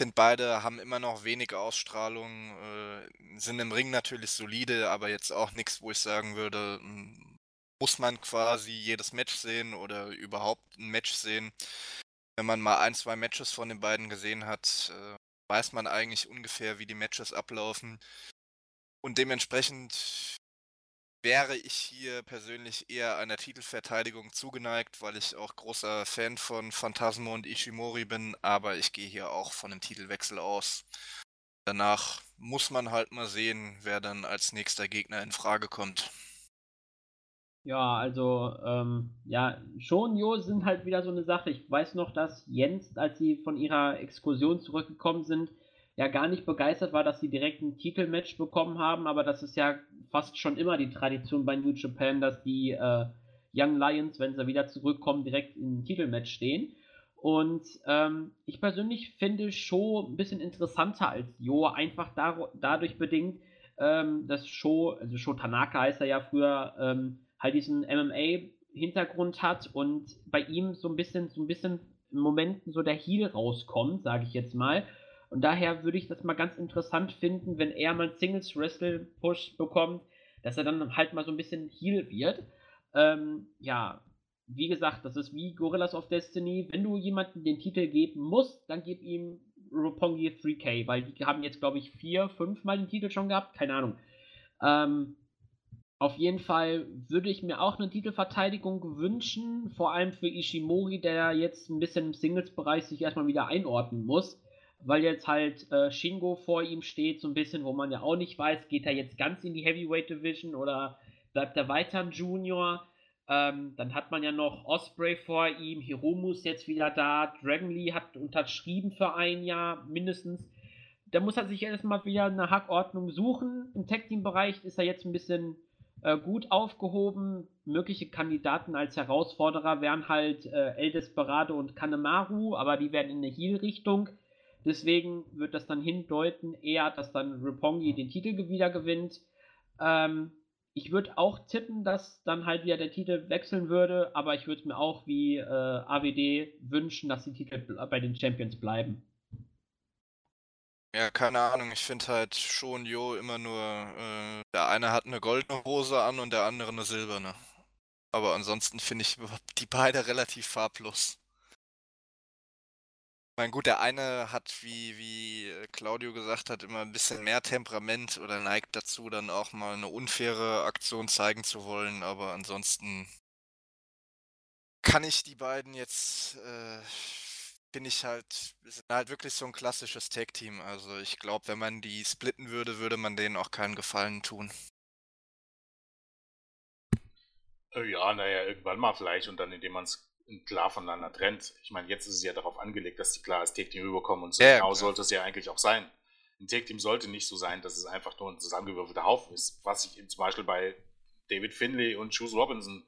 Finde, beide haben immer noch wenig Ausstrahlung, äh, sind im Ring natürlich solide, aber jetzt auch nichts, wo ich sagen würde, hm, muss man quasi jedes Match sehen oder überhaupt ein Match sehen. Wenn man mal ein, zwei Matches von den beiden gesehen hat, äh, weiß man eigentlich ungefähr, wie die Matches ablaufen. Und dementsprechend wäre ich hier persönlich eher einer Titelverteidigung zugeneigt, weil ich auch großer Fan von Phantasmo und Ishimori bin, aber ich gehe hier auch von einem Titelwechsel aus. Danach muss man halt mal sehen, wer dann als nächster Gegner in Frage kommt. Ja, also, ähm, ja, Shonyo sind halt wieder so eine Sache. Ich weiß noch, dass Jens, als sie von ihrer Exkursion zurückgekommen sind, ja gar nicht begeistert war, dass sie direkt ein Titelmatch bekommen haben, aber das ist ja fast schon immer die Tradition bei New Japan, dass die äh, Young Lions, wenn sie wieder zurückkommen, direkt im Titelmatch stehen. Und ähm, ich persönlich finde Sho ein bisschen interessanter als Jo, einfach dar dadurch bedingt, ähm, dass Sho, also Sho Tanaka heißt er ja früher, ähm, halt diesen MMA-Hintergrund hat und bei ihm so ein bisschen, so ein bisschen im Moment so der Heal rauskommt, sage ich jetzt mal. Und daher würde ich das mal ganz interessant finden, wenn er mal Singles Wrestle Push bekommt, dass er dann halt mal so ein bisschen Heal wird. Ähm, ja, wie gesagt, das ist wie Gorillas of Destiny. Wenn du jemanden den Titel geben musst, dann gib ihm Roppongi 3K, weil die haben jetzt, glaube ich, vier, fünf Mal den Titel schon gehabt. Keine Ahnung. Ähm, auf jeden Fall würde ich mir auch eine Titelverteidigung wünschen, vor allem für Ishimori, der jetzt ein bisschen im Singles-Bereich sich erstmal wieder einordnen muss, weil jetzt halt äh, Shingo vor ihm steht, so ein bisschen, wo man ja auch nicht weiß, geht er jetzt ganz in die Heavyweight Division oder bleibt er weiter ein Junior? Ähm, dann hat man ja noch Osprey vor ihm, Hiromu ist jetzt wieder da, Dragon Lee hat unterschrieben für ein Jahr mindestens. Da muss er sich erstmal wieder eine Hackordnung suchen. Im Tag-Team-Bereich ist er jetzt ein bisschen äh, gut aufgehoben. Mögliche Kandidaten als Herausforderer wären halt äh, El Desperado und Kanemaru, aber die werden in eine Heal-Richtung. Deswegen wird das dann hindeuten, eher, dass dann Roppongi den Titel wieder gewinnt. Ähm, ich würde auch tippen, dass dann halt wieder der Titel wechseln würde, aber ich würde mir auch wie äh, AWD wünschen, dass die Titel bei den Champions bleiben. Ja, keine Ahnung. Ich finde halt schon Jo immer nur, äh, der eine hat eine goldene Hose an und der andere eine silberne. Aber ansonsten finde ich die beide relativ farblos. Meine, gut, der eine hat, wie, wie äh, Claudio gesagt hat, immer ein bisschen mehr Temperament oder neigt dazu, dann auch mal eine unfaire Aktion zeigen zu wollen, aber ansonsten kann ich die beiden jetzt äh, bin ich halt, sind halt wirklich so ein klassisches Tag-Team. Also ich glaube, wenn man die splitten würde, würde man denen auch keinen Gefallen tun. Äh, ja, naja, irgendwann mal vielleicht und dann, indem man es klar voneinander trennt. Ich meine, jetzt ist es ja darauf angelegt, dass die klar als Tag-Team rüberkommen und so ja, genau klar. sollte es ja eigentlich auch sein. Ein Tag-Team sollte nicht so sein, dass es einfach nur ein zusammengewürfelter Haufen ist, was ich zum Beispiel bei David Finlay und Juice Robinson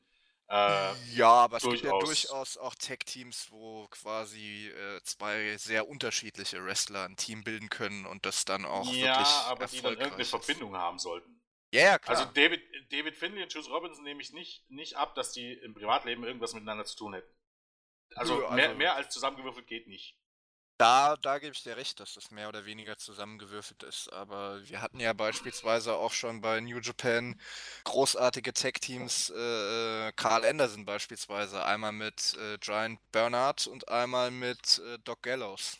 äh, ja, aber es gibt ja durchaus auch Tech-Teams, wo quasi äh, zwei sehr unterschiedliche Wrestler ein Team bilden können und das dann auch ja, wirklich Ja, aber die dann irgendeine ist. Verbindung haben sollten. Ja, yeah, klar. Also David, David Finley und Juice Robinson nehme ich nicht, nicht ab, dass die im Privatleben irgendwas miteinander zu tun hätten. Also, also mehr, mehr als zusammengewürfelt geht nicht. Da, da gebe ich dir recht, dass das mehr oder weniger zusammengewürfelt ist. Aber wir hatten ja beispielsweise auch schon bei New Japan großartige Tech-Teams, äh, äh, Carl Anderson beispielsweise, einmal mit äh, Giant Bernard und einmal mit äh, Doc Gallows.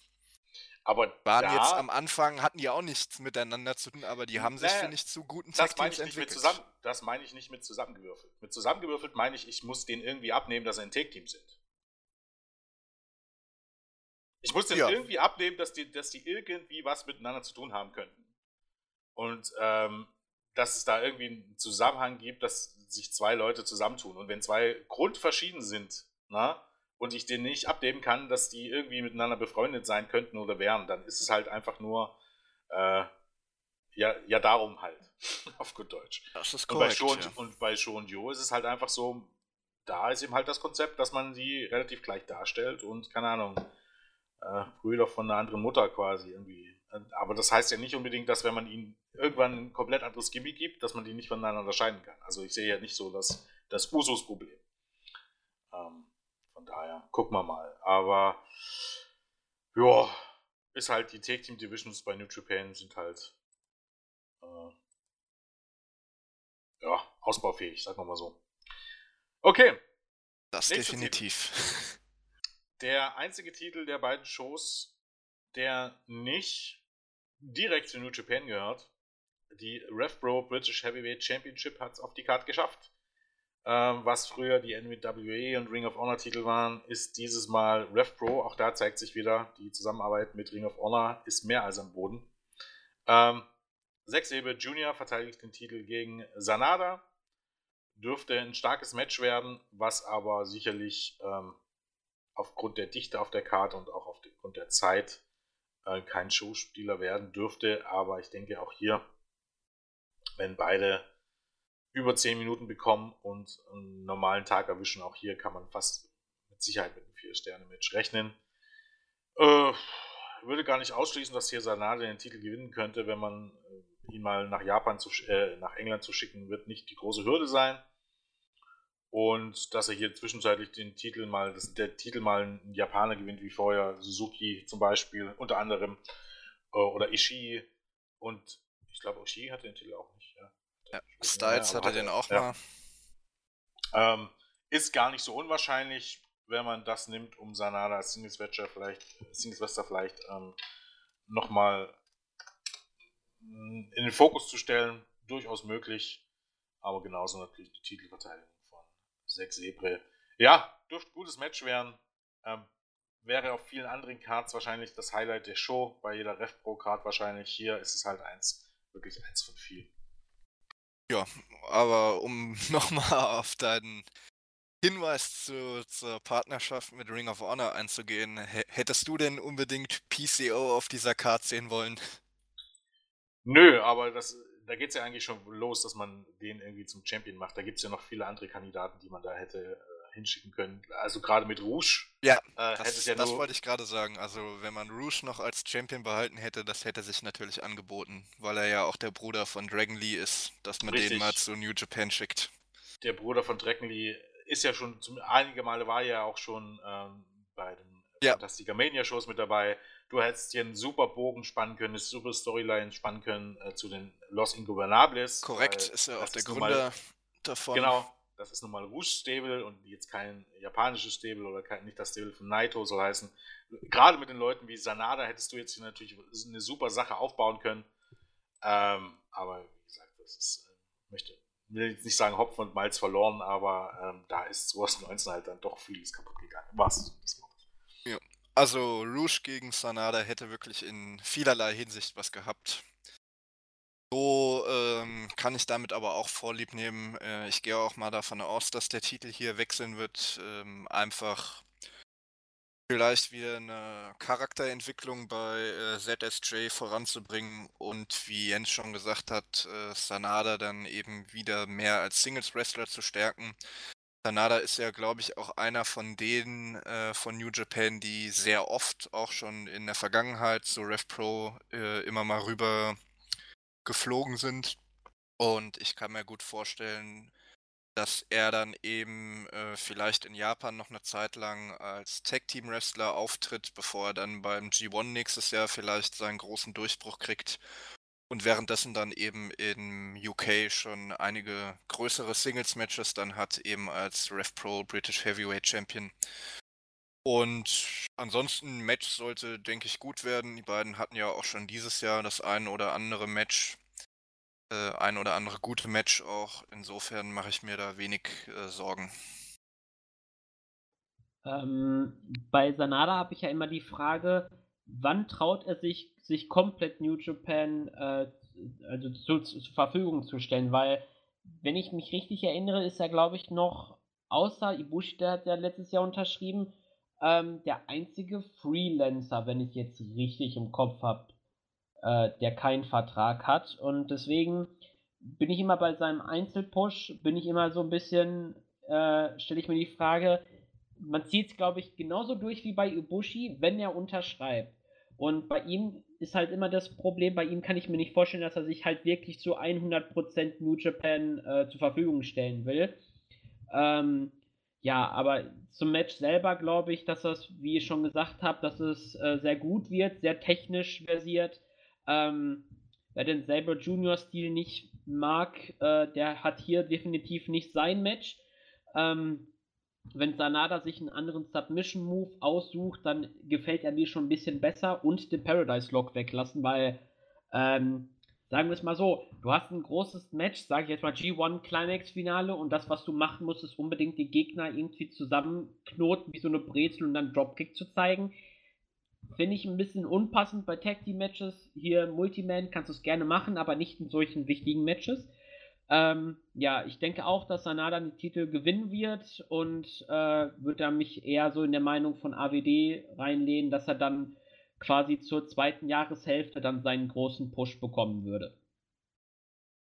Aber waren da, jetzt am Anfang, hatten die auch nichts miteinander zu tun, aber die haben sich, finde ich, zu guten Tech-Teams entwickelt. Zusammen, das meine ich nicht mit zusammengewürfelt. Mit zusammengewürfelt meine ich, ich muss denen irgendwie abnehmen, dass sie ein Tech-Team sind. Ich muss ja. irgendwie abnehmen, dass die, dass die irgendwie was miteinander zu tun haben könnten. Und ähm, dass es da irgendwie einen Zusammenhang gibt, dass sich zwei Leute zusammentun. Und wenn zwei grundverschieden sind, na, und ich denen nicht abnehmen kann, dass die irgendwie miteinander befreundet sein könnten oder wären, dann ist es halt einfach nur, äh, ja, ja, darum halt, auf gut Deutsch. Das ist korrekt. Und bei Sho und, ja. und bei und Jo ist es halt einfach so, da ist eben halt das Konzept, dass man sie relativ gleich darstellt und, keine Ahnung, äh, Brüder von einer anderen Mutter quasi irgendwie. Aber das heißt ja nicht unbedingt, dass wenn man ihnen irgendwann ein komplett anderes Gimmick gibt, dass man die nicht voneinander unterscheiden kann. Also ich sehe ja nicht so das, das Usus-Problem. Ähm, von daher, gucken wir mal. Aber ja, ist halt die Take Team Divisions bei New Japan sind halt äh, ja, ausbaufähig, sagen wir mal so. Okay. Das definitiv. Titel. Der einzige Titel der beiden Shows, der nicht direkt zu New Japan gehört, die RevPro British Heavyweight Championship hat es auf die Karte geschafft. Ähm, was früher die NWA und Ring of Honor Titel waren, ist dieses Mal RevPro. Auch da zeigt sich wieder, die Zusammenarbeit mit Ring of Honor ist mehr als am Boden. Ähm, Sechsebe Junior verteidigt den Titel gegen Sanada. Dürfte ein starkes Match werden, was aber sicherlich ähm, aufgrund der Dichte auf der Karte und auch aufgrund der Zeit äh, kein Showspieler werden dürfte. Aber ich denke auch hier, wenn beide über 10 Minuten bekommen und einen normalen Tag erwischen, auch hier kann man fast mit Sicherheit mit einem 4-Sterne-Match rechnen. Äh, würde gar nicht ausschließen, dass hier Sanade den Titel gewinnen könnte, wenn man äh, ihn mal nach Japan zu, äh, nach England zu schicken, wird nicht die große Hürde sein. Und dass er hier zwischenzeitlich den Titel mal, dass der Titel mal ein Japaner gewinnt, wie vorher, Suzuki zum Beispiel, unter anderem, äh, oder Ishii. Und ich glaube, Ishii hat den Titel auch nicht. Ja, ja Styles hatte den auch ja. mal. Ähm, ist gar nicht so unwahrscheinlich, wenn man das nimmt, um Sanada als Singles-Wrestler vielleicht, Singles vielleicht ähm, nochmal in den Fokus zu stellen. Durchaus möglich. Aber genauso natürlich die Titelverteidigung Sechs Ebre. Ja, dürfte ein gutes Match werden. Ähm, wäre auf vielen anderen Cards wahrscheinlich das Highlight der Show. Bei jeder Ref Pro Card wahrscheinlich. Hier ist es halt eins, wirklich eins von vielen. Ja, aber um nochmal auf deinen Hinweis zu, zur Partnerschaft mit Ring of Honor einzugehen, hättest du denn unbedingt PCO auf dieser Card sehen wollen? Nö, aber das da geht es ja eigentlich schon los, dass man den irgendwie zum Champion macht. Da gibt es ja noch viele andere Kandidaten, die man da hätte hinschicken können. Also gerade mit Rouge. Ja, äh, das, ja das wollte ich gerade sagen. Also wenn man Rouge noch als Champion behalten hätte, das hätte sich natürlich angeboten, weil er ja auch der Bruder von Dragon Lee ist, dass man Richtig. den mal zu New Japan schickt. Der Bruder von Dragon Lee ist ja schon, zum, einige Male war ja auch schon ähm, bei den ja. Fantastica Mania Shows mit dabei. Du hättest hier einen super Bogen spannen können, eine super Storyline spannen können äh, zu den Los Ingobernables. Korrekt, ist ja auch der Gründer davon. Genau, das ist nun mal Rouge Stable und jetzt kein japanisches Stable oder kein, nicht das Stable von Naito soll heißen. Gerade mit den Leuten wie Sanada hättest du jetzt hier natürlich eine super Sache aufbauen können. Ähm, aber wie gesagt, das ist, äh, möchte, will jetzt nicht sagen Hopfen und Malz verloren, aber ähm, da ist 2019 halt dann doch vieles kaputt gegangen. Was? Ja. Also Rouge gegen Sanada hätte wirklich in vielerlei Hinsicht was gehabt. So ähm, kann ich damit aber auch Vorlieb nehmen. Äh, ich gehe auch mal davon aus, dass der Titel hier wechseln wird. Ähm, einfach vielleicht wieder eine Charakterentwicklung bei äh, ZSJ voranzubringen und wie Jens schon gesagt hat, äh, Sanada dann eben wieder mehr als Singles-Wrestler zu stärken. Sanada ist ja, glaube ich, auch einer von denen äh, von New Japan, die sehr oft auch schon in der Vergangenheit zu RevPro äh, immer mal rüber geflogen sind. Und ich kann mir gut vorstellen, dass er dann eben äh, vielleicht in Japan noch eine Zeit lang als Tag-Team-Wrestler auftritt, bevor er dann beim G1 nächstes Jahr vielleicht seinen großen Durchbruch kriegt und währenddessen dann eben in UK schon einige größere Singles-Matches dann hat, eben als RevPro British Heavyweight Champion. Und ansonsten, Match sollte, denke ich, gut werden. Die beiden hatten ja auch schon dieses Jahr das ein oder andere Match, äh, ein oder andere gute Match auch. Insofern mache ich mir da wenig äh, Sorgen. Ähm, bei Sanada habe ich ja immer die Frage, wann traut er sich, sich komplett New Japan äh, also zu, zur Verfügung zu stellen? Weil, wenn ich mich richtig erinnere, ist er, glaube ich, noch, außer Ibushi, der hat ja letztes Jahr unterschrieben, ähm, der einzige Freelancer, wenn ich jetzt richtig im Kopf habe, äh, der keinen Vertrag hat. Und deswegen bin ich immer bei seinem Einzelpush, bin ich immer so ein bisschen äh, stelle ich mir die Frage, man zieht es, glaube ich, genauso durch wie bei Ibushi, wenn er unterschreibt. Und bei ihm ist halt immer das Problem, bei ihm kann ich mir nicht vorstellen, dass er sich halt wirklich zu 100% New Japan äh, zur Verfügung stellen will. Ähm, ja, aber zum Match selber glaube ich, dass das, wie ich schon gesagt habe, dass es äh, sehr gut wird, sehr technisch versiert. Ähm, wer den Saber Junior Stil nicht mag, äh, der hat hier definitiv nicht sein Match. Ähm, wenn Sanada sich einen anderen Submission Move aussucht, dann gefällt er mir schon ein bisschen besser und den Paradise Lock weglassen, weil ähm, sagen wir es mal so, du hast ein großes Match, sage ich jetzt mal G1 Climax Finale und das, was du machen musst, ist unbedingt die Gegner irgendwie zusammenknoten, wie so eine Brezel und dann Dropkick zu zeigen. Finde ich ein bisschen unpassend bei Tag Team Matches. Hier Multiman kannst du es gerne machen, aber nicht in solchen wichtigen Matches. Ähm, ja, ich denke auch, dass Sanada den Titel gewinnen wird und äh, würde da mich eher so in der Meinung von AWD reinlehnen, dass er dann quasi zur zweiten Jahreshälfte dann seinen großen Push bekommen würde.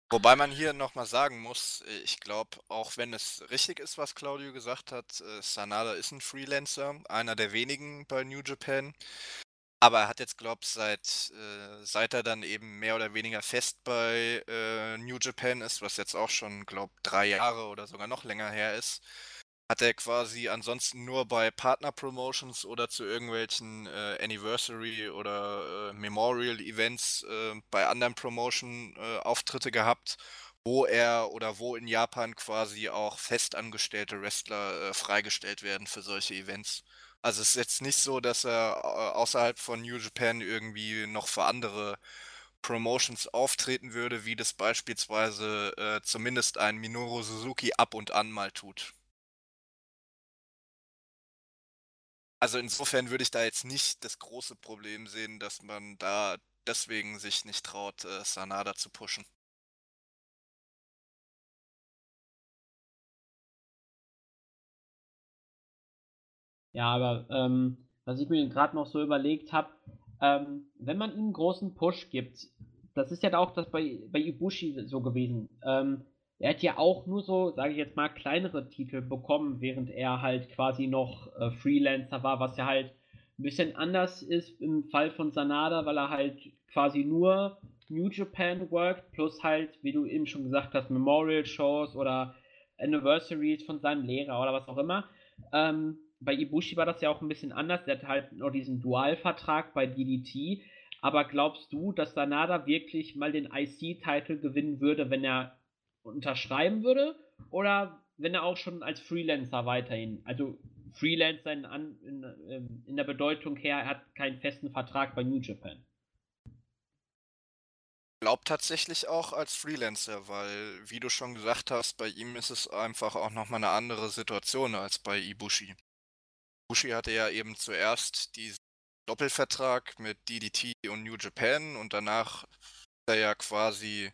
Wobei man hier nochmal sagen muss, ich glaube, auch wenn es richtig ist, was Claudio gesagt hat, äh, Sanada ist ein Freelancer, einer der wenigen bei New Japan. Aber er hat jetzt, glaube ich, seit, äh, seit er dann eben mehr oder weniger fest bei äh, New Japan ist, was jetzt auch schon, glaube ich, drei Jahre oder sogar noch länger her ist, hat er quasi ansonsten nur bei Partner Promotions oder zu irgendwelchen äh, Anniversary oder äh, Memorial Events äh, bei anderen Promotion äh, gehabt, wo er oder wo in Japan quasi auch festangestellte Wrestler äh, freigestellt werden für solche Events. Also es ist jetzt nicht so, dass er äh, außerhalb von New Japan irgendwie noch für andere Promotions auftreten würde, wie das beispielsweise zumindest ein Minoru Suzuki ab und an mal tut. Also insofern würde ich da jetzt nicht das große Problem sehen, dass man da deswegen sich nicht traut, äh, Sanada zu pushen. Ja, aber ähm, was ich mir gerade noch so überlegt habe, ähm, wenn man ihm einen großen Push gibt, das ist ja auch das bei, bei Ibushi so gewesen. Ähm, er hat ja auch nur so, sage ich jetzt mal, kleinere Titel bekommen, während er halt quasi noch äh, Freelancer war, was ja halt ein bisschen anders ist im Fall von Sanada, weil er halt quasi nur New Japan worked, plus halt, wie du eben schon gesagt hast, Memorial Shows oder Anniversaries von seinem Lehrer oder was auch immer. Ähm, bei Ibushi war das ja auch ein bisschen anders. Der hat halt noch diesen Dualvertrag bei DDT. Aber glaubst du, dass Sanada wirklich mal den IC-Titel gewinnen würde, wenn er unterschreiben würde oder wenn er auch schon als Freelancer weiterhin, also Freelancer in, in, ähm, in der Bedeutung her, er hat keinen festen Vertrag bei New Japan. Glaubt tatsächlich auch als Freelancer, weil, wie du schon gesagt hast, bei ihm ist es einfach auch nochmal eine andere Situation als bei Ibushi. Ibushi hatte ja eben zuerst diesen Doppelvertrag mit DDT und New Japan und danach ist er ja quasi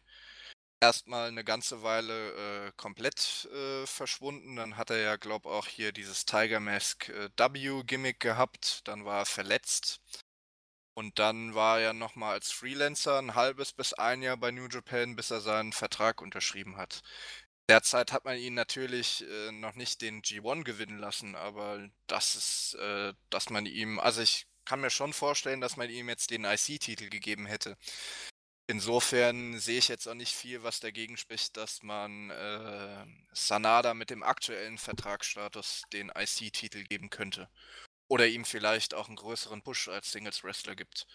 erstmal eine ganze Weile äh, komplett äh, verschwunden. Dann hat er ja, glaube auch hier dieses Tiger Mask äh, W-Gimmick gehabt. Dann war er verletzt. Und dann war er nochmal als Freelancer ein halbes bis ein Jahr bei New Japan, bis er seinen Vertrag unterschrieben hat. Derzeit hat man ihn natürlich äh, noch nicht den G1 gewinnen lassen, aber das ist, äh, dass man ihm, also ich kann mir schon vorstellen, dass man ihm jetzt den IC-Titel gegeben hätte. Insofern sehe ich jetzt auch nicht viel, was dagegen spricht, dass man äh, Sanada mit dem aktuellen Vertragsstatus den IC-Titel geben könnte. Oder ihm vielleicht auch einen größeren Push als Singles-Wrestler gibt.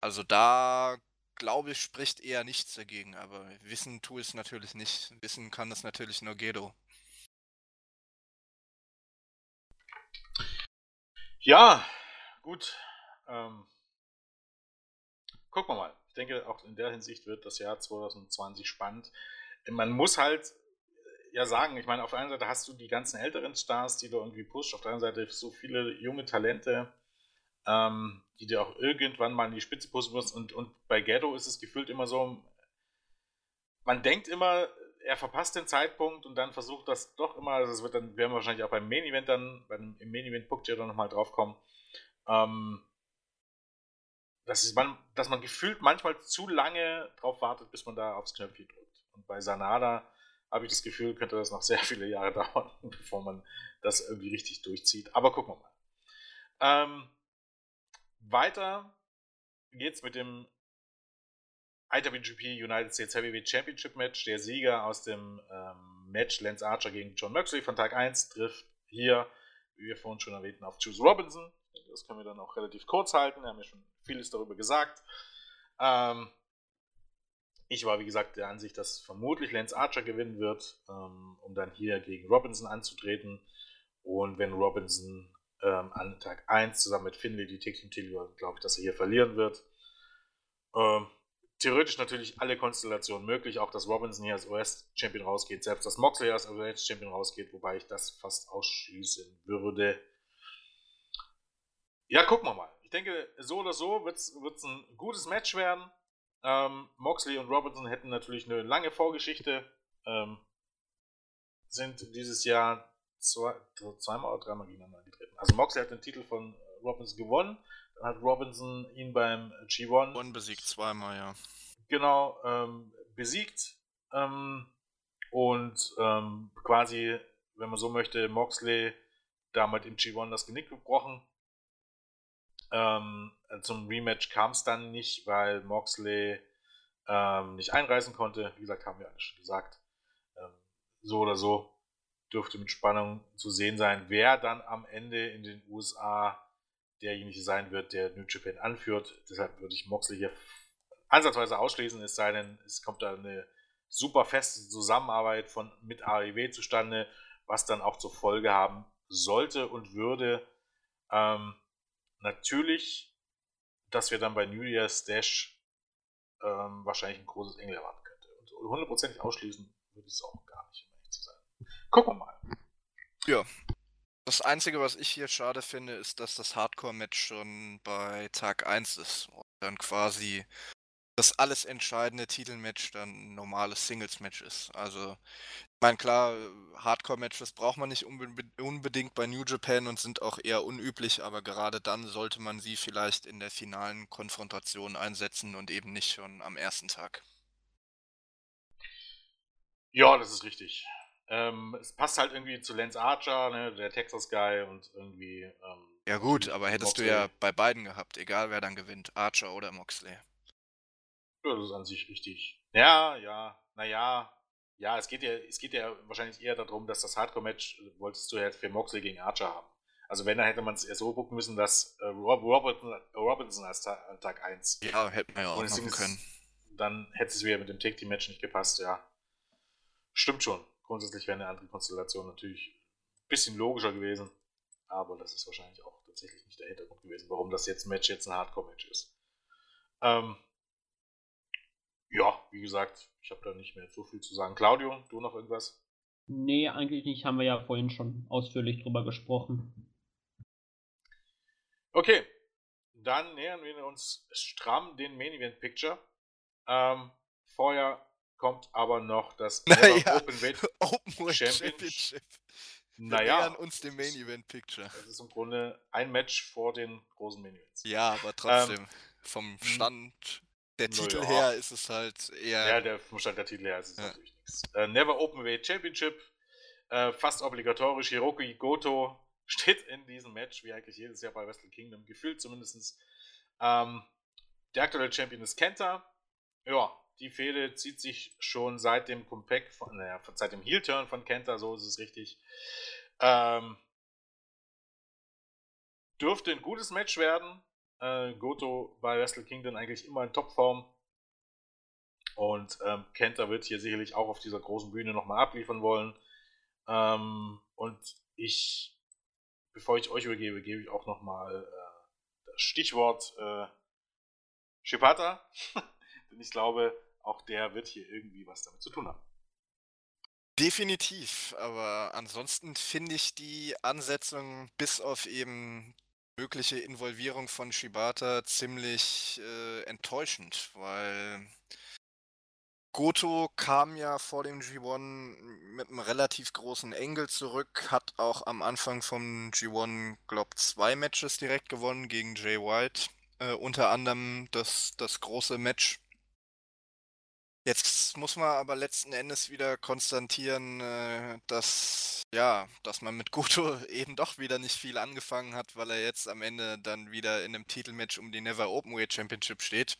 Also da, glaube ich, spricht eher nichts dagegen, aber wissen tue es natürlich nicht. Wissen kann es natürlich nur Gedo. Ja, gut. Ähm, gucken wir mal denke, auch in der Hinsicht wird das Jahr 2020 spannend. Man muss halt ja sagen, ich meine, auf der einen Seite hast du die ganzen älteren Stars, die du irgendwie pusht, auf der anderen Seite so viele junge Talente, ähm, die du auch irgendwann mal in die Spitze pushen musst. Und, und bei Ghetto ist es gefühlt immer so, man denkt immer, er verpasst den Zeitpunkt und dann versucht das doch immer, also das wird dann, werden wir wahrscheinlich auch beim Main Event dann, beim, im Main Event Book dann nochmal drauf kommen, ähm, dass man, dass man gefühlt manchmal zu lange drauf wartet, bis man da aufs Knöpfchen drückt. Und bei Sanada habe ich das Gefühl, könnte das noch sehr viele Jahre dauern, bevor man das irgendwie richtig durchzieht. Aber gucken wir mal. Ähm, weiter geht's mit dem IWGP United States Heavyweight Championship Match. Der Sieger aus dem ähm, Match Lance Archer gegen John Moxley von Tag 1 trifft hier, wie wir vorhin schon erwähnten, auf Juice Robinson. Das können wir dann auch relativ kurz halten. Wir haben ja schon vieles darüber gesagt. Ähm, ich war, wie gesagt, der Ansicht, dass vermutlich Lance Archer gewinnen wird, ähm, um dann hier gegen Robinson anzutreten. Und wenn Robinson ähm, an Tag 1 zusammen mit Finley die Tag Team Titel, glaube ich, dass er hier verlieren wird. Ähm, theoretisch natürlich alle Konstellationen möglich, auch dass Robinson hier als US-Champion rausgeht, selbst dass Moxley als US-Champion rausgeht, wobei ich das fast ausschließen würde. Ja, gucken wir mal. Ich denke, so oder so wird es ein gutes Match werden. Ähm, Moxley und Robinson hätten natürlich eine lange Vorgeschichte. Ähm, sind dieses Jahr zwei, zweimal oder dreimal gegeneinander getreten. Also Moxley hat den Titel von Robinson gewonnen. Dann hat Robinson ihn beim G1 One besiegt zweimal, ja. Genau, ähm, besiegt. Ähm, und ähm, quasi, wenn man so möchte, Moxley damit im G1 das Genick gebrochen. Ähm, zum Rematch kam es dann nicht, weil Moxley ähm, nicht einreisen konnte. Wie gesagt, haben wir alles schon gesagt. Ähm, so oder so dürfte mit Spannung zu sehen sein, wer dann am Ende in den USA derjenige sein wird, der New Japan anführt. Deshalb würde ich Moxley hier ansatzweise ausschließen, es sei denn, es kommt da eine super feste Zusammenarbeit von, mit AEW zustande, was dann auch zur Folge haben sollte und würde. Ähm, natürlich, dass wir dann bei New Year's Dash ähm, wahrscheinlich ein großes Engel erwarten könnte. Und hundertprozentig ausschließen würde ich es auch gar nicht, um ehrlich zu sein. Gucken wir mal. Ja. Das Einzige, was ich hier schade finde, ist, dass das Hardcore-Match schon bei Tag 1 ist und dann quasi das alles entscheidende Titelmatch dann ein normales Singles-Match ist. Also, ich meine, klar, Hardcore-Matches braucht man nicht unbe unbedingt bei New Japan und sind auch eher unüblich, aber gerade dann sollte man sie vielleicht in der finalen Konfrontation einsetzen und eben nicht schon am ersten Tag. Ja, das ist richtig. Ähm, es passt halt irgendwie zu Lance Archer, ne, der Texas Guy und irgendwie. Ähm, ja, gut, aber hättest Moxley. du ja bei beiden gehabt, egal wer dann gewinnt, Archer oder Moxley. Ja, das ist an sich richtig. Ja, ja, naja. Ja, es geht ja, es geht ja wahrscheinlich eher darum, dass das Hardcore-Match wolltest du ja für Moxley gegen Archer haben. Also wenn, dann hätte man es eher so gucken müssen, dass äh, Robinson, Robinson als Ta Tag 1. Ja, hätten wir ja auch machen können. Dann hätte es wieder mit dem Take-Team-Match nicht gepasst, ja. Stimmt schon. Grundsätzlich wäre eine andere Konstellation natürlich ein bisschen logischer gewesen. Aber das ist wahrscheinlich auch tatsächlich nicht der Hintergrund gewesen, warum das jetzt Match jetzt ein Hardcore-Match ist. Ähm, ja, wie gesagt, ich habe da nicht mehr so viel zu sagen. Claudio, du noch irgendwas? Nee, eigentlich nicht. Haben wir ja vorhin schon ausführlich drüber gesprochen. Okay, dann nähern wir uns stramm den Main Event Picture. Ähm, vorher kommt aber noch das naja, Open Weight Open Championship. Championship. Wir naja, uns dem Main Event Picture. Das ist im Grunde ein Match vor den großen Main Events. Ja, aber trotzdem, ähm, vom Stand der Titel ja. her ist es halt eher. Ja, der, vom Stand der Titel her ist es ja. natürlich nichts. Äh, Never Open Weight Championship, äh, fast obligatorisch. Hiroki Goto steht in diesem Match, wie eigentlich jedes Jahr bei Wrestle Kingdom, gefühlt zumindest. Ähm, der aktuelle Champion ist Kenta. Ja, die Fehde zieht sich schon seit dem Compact, von, naja, seit dem Heel-Turn von Kenta, so ist es richtig. Ähm, dürfte ein gutes Match werden. Äh, Goto bei Wrestle Kingdom eigentlich immer in Topform. Und ähm, Kenta wird hier sicherlich auch auf dieser großen Bühne nochmal abliefern wollen. Ähm, und ich, bevor ich euch übergebe, gebe ich auch nochmal äh, das Stichwort äh, Shibata. Denn ich glaube, auch der wird hier irgendwie was damit zu tun haben. Definitiv, aber ansonsten finde ich die Ansetzung bis auf eben mögliche Involvierung von Shibata ziemlich äh, enttäuschend, weil Goto kam ja vor dem G1 mit einem relativ großen Engel zurück, hat auch am Anfang vom G1, glaube zwei Matches direkt gewonnen gegen Jay White. Äh, unter anderem das, das große Match Jetzt muss man aber letzten Endes wieder konstatieren, äh, dass ja, dass man mit Goto eben doch wieder nicht viel angefangen hat, weil er jetzt am Ende dann wieder in einem Titelmatch um die Never Openweight Championship steht.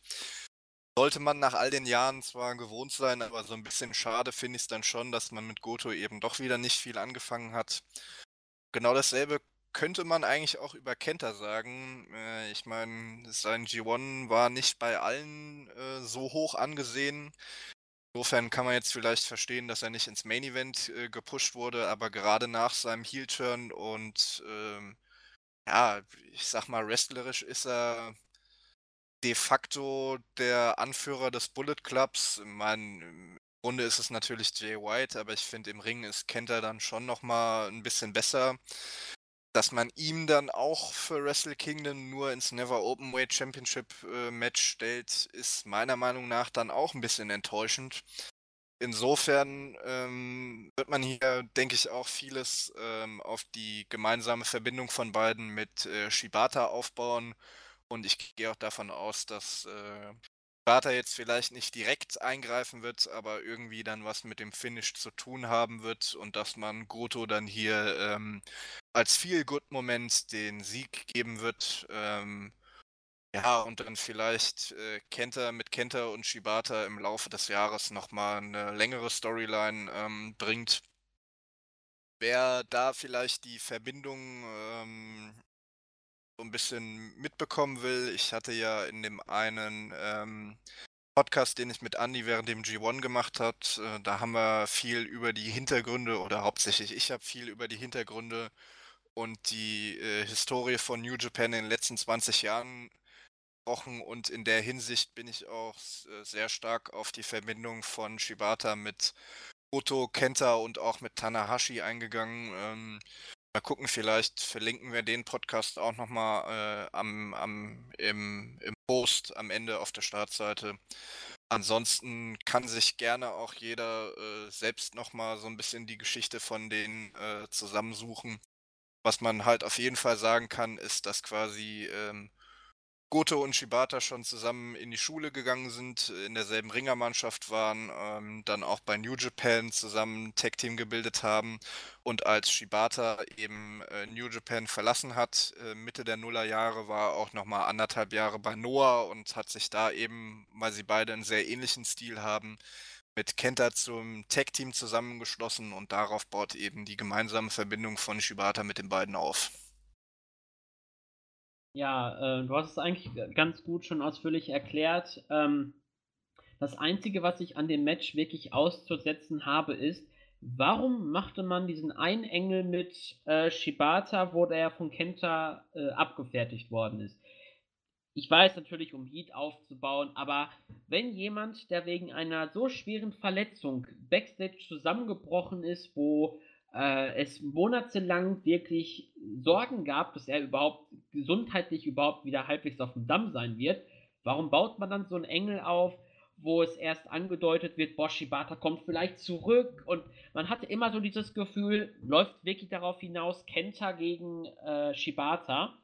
Sollte man nach all den Jahren zwar gewohnt sein, aber so ein bisschen schade finde ich es dann schon, dass man mit Goto eben doch wieder nicht viel angefangen hat. Genau dasselbe könnte man eigentlich auch über Kenta sagen. Äh, ich meine, sein G1 war nicht bei allen äh, so hoch angesehen. Insofern kann man jetzt vielleicht verstehen, dass er nicht ins Main Event äh, gepusht wurde, aber gerade nach seinem Heel-Turn und ähm, ja, ich sag mal, wrestlerisch ist er de facto der Anführer des Bullet Clubs. Meine, im Grunde ist es natürlich Jay White, aber ich finde, im Ring ist Kenta dann schon nochmal ein bisschen besser. Dass man ihm dann auch für Wrestle Kingdom nur ins Never Openweight Championship äh, Match stellt, ist meiner Meinung nach dann auch ein bisschen enttäuschend. Insofern ähm, wird man hier, denke ich, auch vieles ähm, auf die gemeinsame Verbindung von beiden mit äh, Shibata aufbauen. Und ich gehe auch davon aus, dass äh, Shibata jetzt vielleicht nicht direkt eingreifen wird, aber irgendwie dann was mit dem Finish zu tun haben wird und dass man Goto dann hier ähm, als Feel-Good-Moment den Sieg geben wird. Ähm, ja, und dann vielleicht äh, Kenta mit Kenta und Shibata im Laufe des Jahres nochmal eine längere Storyline ähm, bringt. Wer da vielleicht die Verbindung ähm, so ein bisschen mitbekommen will, ich hatte ja in dem einen ähm, Podcast, den ich mit Andy während dem G1 gemacht habe, äh, da haben wir viel über die Hintergründe oder hauptsächlich ich habe viel über die Hintergründe und die äh, Historie von New Japan in den letzten 20 Jahren gesprochen und in der Hinsicht bin ich auch äh, sehr stark auf die Verbindung von Shibata mit Oto, Kenta und auch mit Tanahashi eingegangen. Ähm, mal gucken, vielleicht verlinken wir den Podcast auch nochmal äh, am, am, im, im Post am Ende auf der Startseite. Ansonsten kann sich gerne auch jeder äh, selbst nochmal so ein bisschen die Geschichte von denen äh, zusammensuchen. Was man halt auf jeden Fall sagen kann, ist, dass quasi ähm, Goto und Shibata schon zusammen in die Schule gegangen sind, in derselben Ringermannschaft waren, ähm, dann auch bei New Japan zusammen Tag Team gebildet haben und als Shibata eben äh, New Japan verlassen hat, äh, Mitte der Nullerjahre war auch nochmal anderthalb Jahre bei Noah und hat sich da eben, weil sie beide einen sehr ähnlichen Stil haben, mit Kenta zum Tag-Team zusammengeschlossen und darauf baut eben die gemeinsame Verbindung von Shibata mit den beiden auf. Ja, äh, du hast es eigentlich ganz gut schon ausführlich erklärt. Ähm, das Einzige, was ich an dem Match wirklich auszusetzen habe, ist, warum machte man diesen einen Engel mit äh, Shibata, wo der von Kenta äh, abgefertigt worden ist? Ich weiß natürlich, um Heat aufzubauen, aber wenn jemand, der wegen einer so schweren Verletzung backstage zusammengebrochen ist, wo äh, es monatelang wirklich Sorgen gab, dass er überhaupt gesundheitlich überhaupt wieder halbwegs auf dem Damm sein wird, warum baut man dann so einen Engel auf, wo es erst angedeutet wird, Bosch Shibata kommt vielleicht zurück? Und man hatte immer so dieses Gefühl, läuft wirklich darauf hinaus, Kenta gegen äh, Shibata.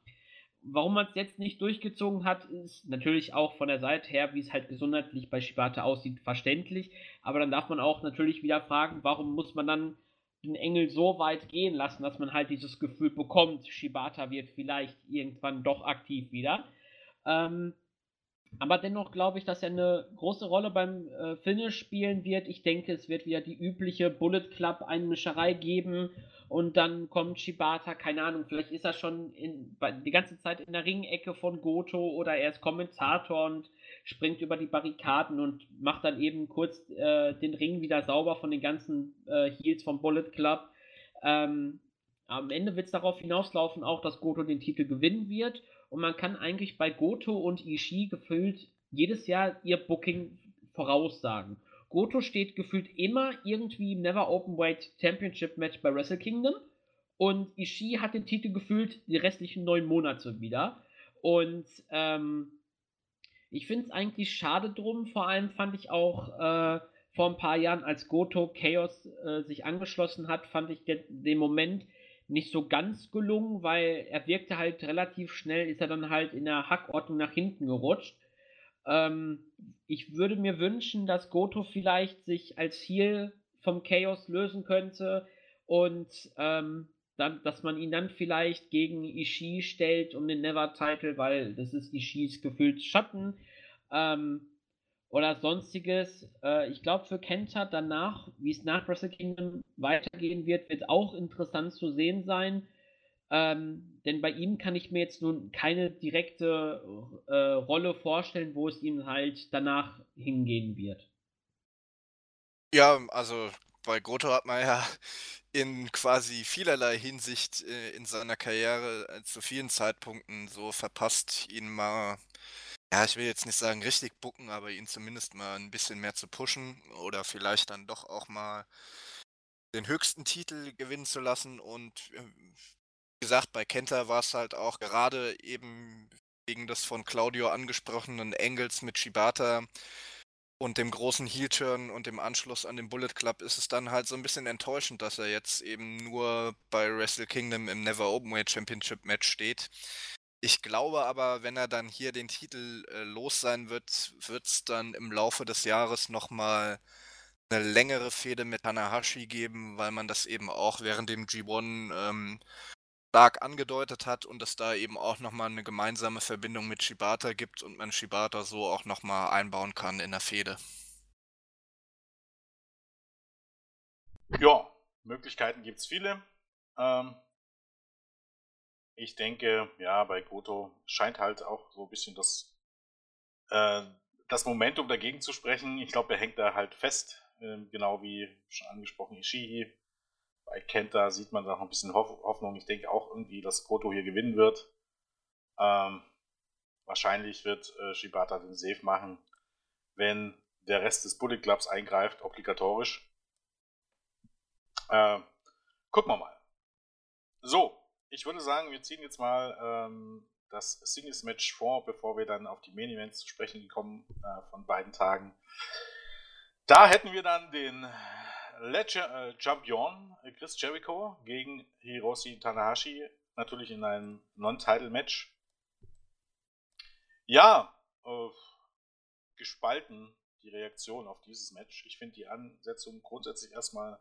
Warum man es jetzt nicht durchgezogen hat, ist natürlich auch von der Seite her, wie es halt gesundheitlich bei Shibata aussieht, verständlich. Aber dann darf man auch natürlich wieder fragen, warum muss man dann den Engel so weit gehen lassen, dass man halt dieses Gefühl bekommt, Shibata wird vielleicht irgendwann doch aktiv wieder. Ähm, aber dennoch glaube ich, dass er eine große Rolle beim äh, Finish spielen wird. Ich denke, es wird wieder die übliche Bullet Club Einmischerei geben und dann kommt Shibata, keine Ahnung, vielleicht ist er schon in, die ganze Zeit in der Ringecke von Goto oder er ist Kommentator und springt über die Barrikaden und macht dann eben kurz äh, den Ring wieder sauber von den ganzen äh, Heels vom Bullet Club. Ähm, am Ende wird es darauf hinauslaufen, auch dass Goto den Titel gewinnen wird und man kann eigentlich bei Goto und Ishii gefühlt jedes Jahr ihr Booking voraussagen. Goto steht gefühlt immer irgendwie im Never Open Weight Championship Match bei Wrestle Kingdom und Ishii hat den Titel gefühlt die restlichen neun Monate wieder. Und ähm, ich finde es eigentlich schade drum. Vor allem fand ich auch äh, vor ein paar Jahren, als Goto Chaos äh, sich angeschlossen hat, fand ich den, den Moment nicht so ganz gelungen, weil er wirkte halt relativ schnell, ist er dann halt in der Hackordnung nach hinten gerutscht. Ähm, ich würde mir wünschen, dass Goto vielleicht sich als Heal vom Chaos lösen könnte und ähm, dann, dass man ihn dann vielleicht gegen Ishii stellt um den Never-Title, weil das ist Ishis gefühlt Schatten. Ähm, oder sonstiges. Äh, ich glaube, für Kenta danach, wie es nach Wrestle Kingdom weitergehen wird, wird auch interessant zu sehen sein. Ähm, denn bei ihm kann ich mir jetzt nun keine direkte äh, Rolle vorstellen, wo es ihm halt danach hingehen wird. Ja, also bei Goto hat man ja in quasi vielerlei Hinsicht äh, in seiner Karriere äh, zu vielen Zeitpunkten so verpasst, ihn mal ja, ich will jetzt nicht sagen richtig bucken, aber ihn zumindest mal ein bisschen mehr zu pushen oder vielleicht dann doch auch mal den höchsten Titel gewinnen zu lassen. Und äh, wie gesagt, bei Kenta war es halt auch gerade eben wegen des von Claudio angesprochenen Engels mit Shibata und dem großen Heel-Turn und dem Anschluss an den Bullet Club ist es dann halt so ein bisschen enttäuschend, dass er jetzt eben nur bei Wrestle Kingdom im Never Openweight Championship Match steht. Ich glaube aber, wenn er dann hier den Titel äh, los sein wird, wird es dann im Laufe des Jahres nochmal eine längere Fehde mit Tanahashi geben, weil man das eben auch während dem G1 ähm, stark angedeutet hat und es da eben auch nochmal eine gemeinsame Verbindung mit Shibata gibt und man Shibata so auch nochmal einbauen kann in der Fehde. Ja, Möglichkeiten gibt es viele. Ähm, ich denke, ja, bei Goto scheint halt auch so ein bisschen das, äh, das Momentum dagegen zu sprechen. Ich glaube, er hängt da halt fest, äh, genau wie schon angesprochen Ishii. Bei Kenta sieht man da noch ein bisschen Hoff Hoffnung. Ich denke auch irgendwie, dass Goto hier gewinnen wird. Ähm, wahrscheinlich wird äh, Shibata den Safe machen, wenn der Rest des Bullet Clubs eingreift, obligatorisch. Äh, gucken wir mal. So, ich würde sagen, wir ziehen jetzt mal ähm, das Singles Match vor, bevor wir dann auf die Main Events zu sprechen kommen äh, von beiden Tagen. Da hätten wir dann den Legend, äh, Champion Chris Jericho gegen Hiroshi Tanahashi, natürlich in einem Non-Title-Match. Ja, äh, gespalten die Reaktion auf dieses Match. Ich finde die Ansetzung grundsätzlich erstmal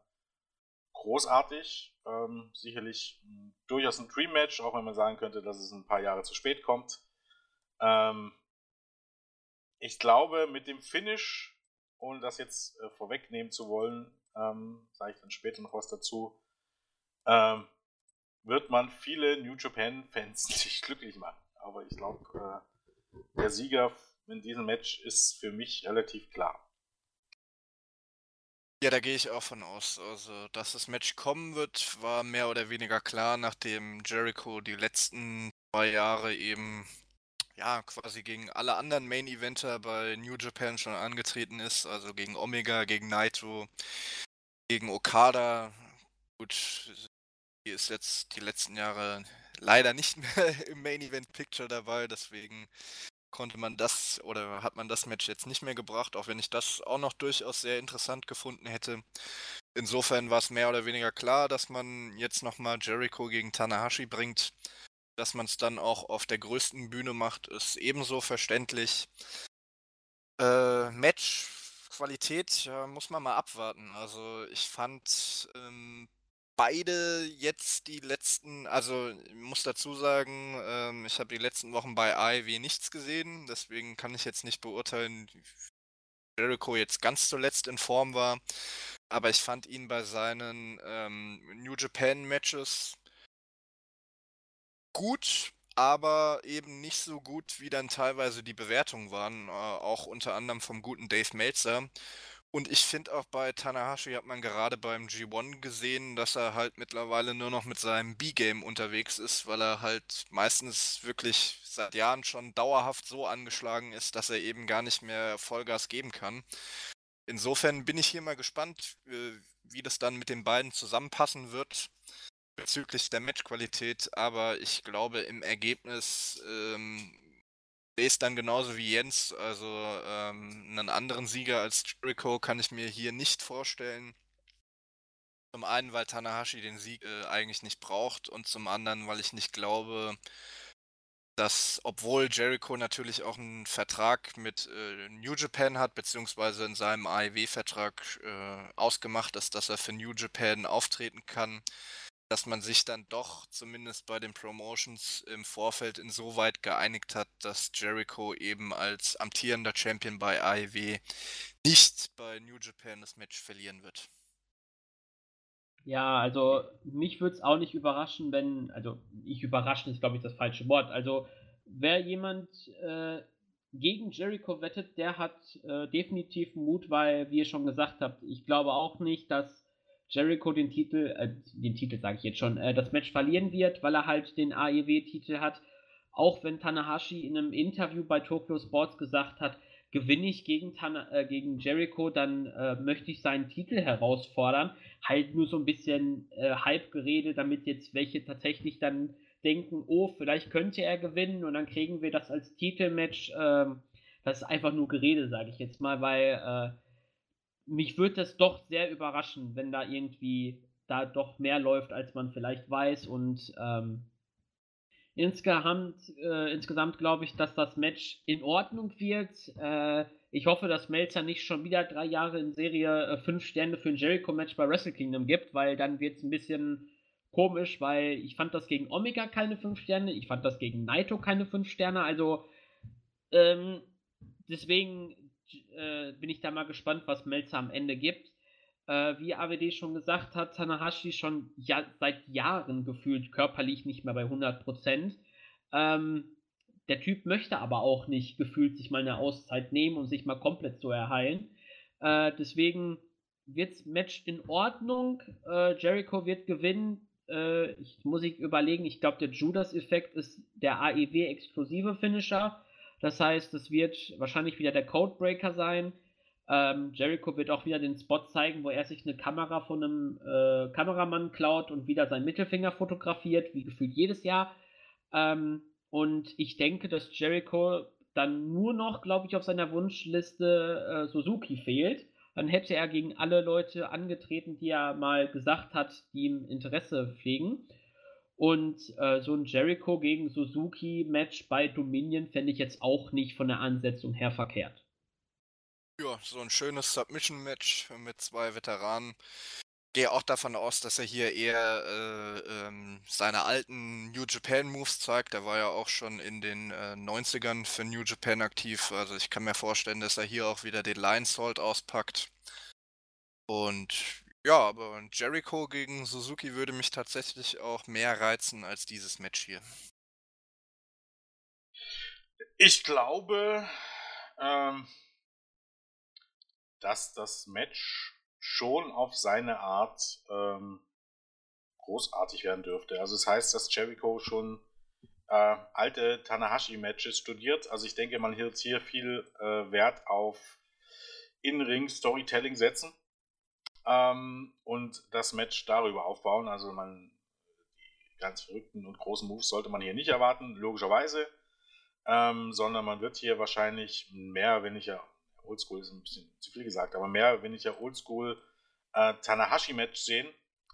großartig. Ähm, sicherlich mh, durchaus ein Dream-Match, auch wenn man sagen könnte, dass es ein paar Jahre zu spät kommt. Ähm, ich glaube, mit dem Finish, ohne das jetzt äh, vorwegnehmen zu wollen, ähm, sage ich dann später noch was dazu, ähm, wird man viele New Japan-Fans nicht glücklich machen. Aber ich glaube, äh, der Sieger in diesem Match ist für mich relativ klar. Ja, da gehe ich auch von aus. Also, dass das Match kommen wird, war mehr oder weniger klar, nachdem Jericho die letzten zwei Jahre eben ja quasi gegen alle anderen Main Eventer bei New Japan schon angetreten ist. Also gegen Omega, gegen Naito, gegen Okada. Gut, die ist jetzt die letzten Jahre leider nicht mehr im Main Event Picture dabei, deswegen konnte man das oder hat man das Match jetzt nicht mehr gebracht, auch wenn ich das auch noch durchaus sehr interessant gefunden hätte. Insofern war es mehr oder weniger klar, dass man jetzt nochmal Jericho gegen Tanahashi bringt. Dass man es dann auch auf der größten Bühne macht, ist ebenso verständlich. Äh, Match Qualität ja, muss man mal abwarten. Also ich fand ähm, beide jetzt die letzten, also ich muss dazu sagen, ähm, ich habe die letzten Wochen bei AEW nichts gesehen, deswegen kann ich jetzt nicht beurteilen, wie Jericho jetzt ganz zuletzt in Form war. Aber ich fand ihn bei seinen ähm, New Japan Matches gut, aber eben nicht so gut, wie dann teilweise die Bewertungen waren, äh, auch unter anderem vom guten Dave Meltzer. Und ich finde auch bei Tanahashi hat man gerade beim G1 gesehen, dass er halt mittlerweile nur noch mit seinem B-Game unterwegs ist, weil er halt meistens wirklich seit Jahren schon dauerhaft so angeschlagen ist, dass er eben gar nicht mehr Vollgas geben kann. Insofern bin ich hier mal gespannt, äh, wie das dann mit den beiden zusammenpassen wird bezüglich der Matchqualität, aber ich glaube im Ergebnis ähm, ist dann genauso wie Jens, also ähm, einen anderen Sieger als Jericho kann ich mir hier nicht vorstellen. Zum einen, weil Tanahashi den Sieg äh, eigentlich nicht braucht und zum anderen, weil ich nicht glaube, dass obwohl Jericho natürlich auch einen Vertrag mit äh, New Japan hat, beziehungsweise in seinem AEW-Vertrag äh, ausgemacht ist, dass er für New Japan auftreten kann, dass man sich dann doch zumindest bei den Promotions im Vorfeld insoweit geeinigt hat, dass Jericho eben als amtierender Champion bei AEW nicht bei New Japan das Match verlieren wird. Ja, also mich würde es auch nicht überraschen, wenn, also ich überraschen ist, glaube ich, das falsche Wort. Also wer jemand äh, gegen Jericho wettet, der hat äh, definitiv Mut, weil, wie ihr schon gesagt habt, ich glaube auch nicht, dass Jericho den Titel, äh, den Titel sage ich jetzt schon, äh, das Match verlieren wird, weil er halt den AEW-Titel hat. Auch wenn Tanahashi in einem Interview bei Tokyo Sports gesagt hat, gewinne ich gegen, Tana, äh, gegen Jericho, dann äh, möchte ich seinen Titel herausfordern. Halt nur so ein bisschen äh, Halbgerede, damit jetzt welche tatsächlich dann denken, oh, vielleicht könnte er gewinnen und dann kriegen wir das als Titelmatch. Ähm, das ist einfach nur Gerede, sage ich jetzt mal, weil äh, mich würde das doch sehr überraschen, wenn da irgendwie da doch mehr läuft, als man vielleicht weiß und ähm, Insgesamt, äh, insgesamt glaube ich, dass das Match in Ordnung wird. Äh, ich hoffe, dass Melzer nicht schon wieder drei Jahre in Serie äh, fünf Sterne für ein Jericho-Match bei Wrestle Kingdom gibt, weil dann wird es ein bisschen komisch, weil ich fand das gegen Omega keine fünf Sterne, ich fand das gegen Naito keine fünf Sterne, also ähm, deswegen äh, bin ich da mal gespannt, was Melzer am Ende gibt äh, wie AWD schon gesagt hat, Tanahashi schon ja, seit Jahren gefühlt körperlich nicht mehr bei 100%. Ähm, der Typ möchte aber auch nicht gefühlt sich mal eine Auszeit nehmen und sich mal komplett zu erheilen. Äh, deswegen wird's Match in Ordnung. Äh, Jericho wird gewinnen. Äh, ich muss ich überlegen, ich glaube, der Judas-Effekt ist der AEW-exklusive Finisher. Das heißt, es wird wahrscheinlich wieder der Codebreaker sein. Ähm, Jericho wird auch wieder den Spot zeigen, wo er sich eine Kamera von einem äh, Kameramann klaut und wieder seinen Mittelfinger fotografiert, wie gefühlt jedes Jahr. Ähm, und ich denke, dass Jericho dann nur noch, glaube ich, auf seiner Wunschliste äh, Suzuki fehlt. Dann hätte er gegen alle Leute angetreten, die er mal gesagt hat, die ihm Interesse pflegen. Und äh, so ein Jericho gegen Suzuki-Match bei Dominion fände ich jetzt auch nicht von der Ansetzung her verkehrt. Ja, so ein schönes Submission-Match mit zwei Veteranen. Gehe auch davon aus, dass er hier eher äh, ähm, seine alten New Japan Moves zeigt. Er war ja auch schon in den äh, 90ern für New Japan aktiv. Also ich kann mir vorstellen, dass er hier auch wieder den Lion Salt auspackt. Und ja, aber Jericho gegen Suzuki würde mich tatsächlich auch mehr reizen als dieses Match hier. Ich glaube, ähm, dass das Match schon auf seine Art ähm, großartig werden dürfte. Also es das heißt, dass Jericho schon äh, alte Tanahashi-Matches studiert. Also ich denke, man wird hier viel äh, Wert auf In-Ring-Storytelling setzen ähm, und das Match darüber aufbauen. Also man die ganz verrückten und großen Moves sollte man hier nicht erwarten, logischerweise. Ähm, sondern man wird hier wahrscheinlich mehr, wenn nicht ja Oldschool ist ein bisschen zu viel gesagt, aber mehr, wenn ich ja Oldschool äh, Tanahashi-Match sehen,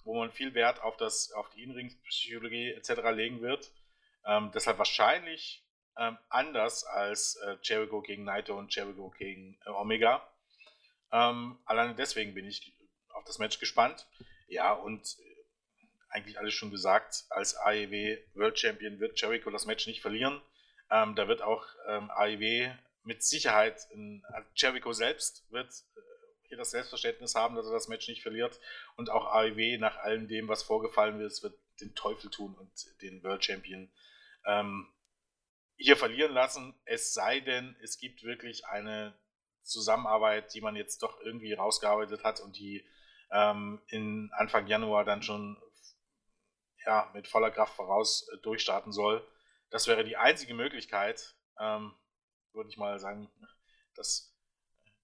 wo man viel Wert auf, das, auf die Innenringspsychologie etc. legen wird. Ähm, deshalb wahrscheinlich ähm, anders als äh, Jericho gegen Naito und Jericho gegen äh, Omega. Ähm, alleine deswegen bin ich auf das Match gespannt. Ja, und äh, eigentlich alles schon gesagt, als AEW World Champion wird Jericho das Match nicht verlieren. Ähm, da wird auch ähm, AEW mit Sicherheit, in, also Jericho selbst wird äh, hier das Selbstverständnis haben, dass er das Match nicht verliert. Und auch AEW nach allem dem, was vorgefallen ist, wird den Teufel tun und den World Champion ähm, hier verlieren lassen. Es sei denn, es gibt wirklich eine Zusammenarbeit, die man jetzt doch irgendwie rausgearbeitet hat und die ähm, in Anfang Januar dann schon ja, mit voller Kraft voraus äh, durchstarten soll. Das wäre die einzige Möglichkeit. Ähm, würde ich mal sagen, dass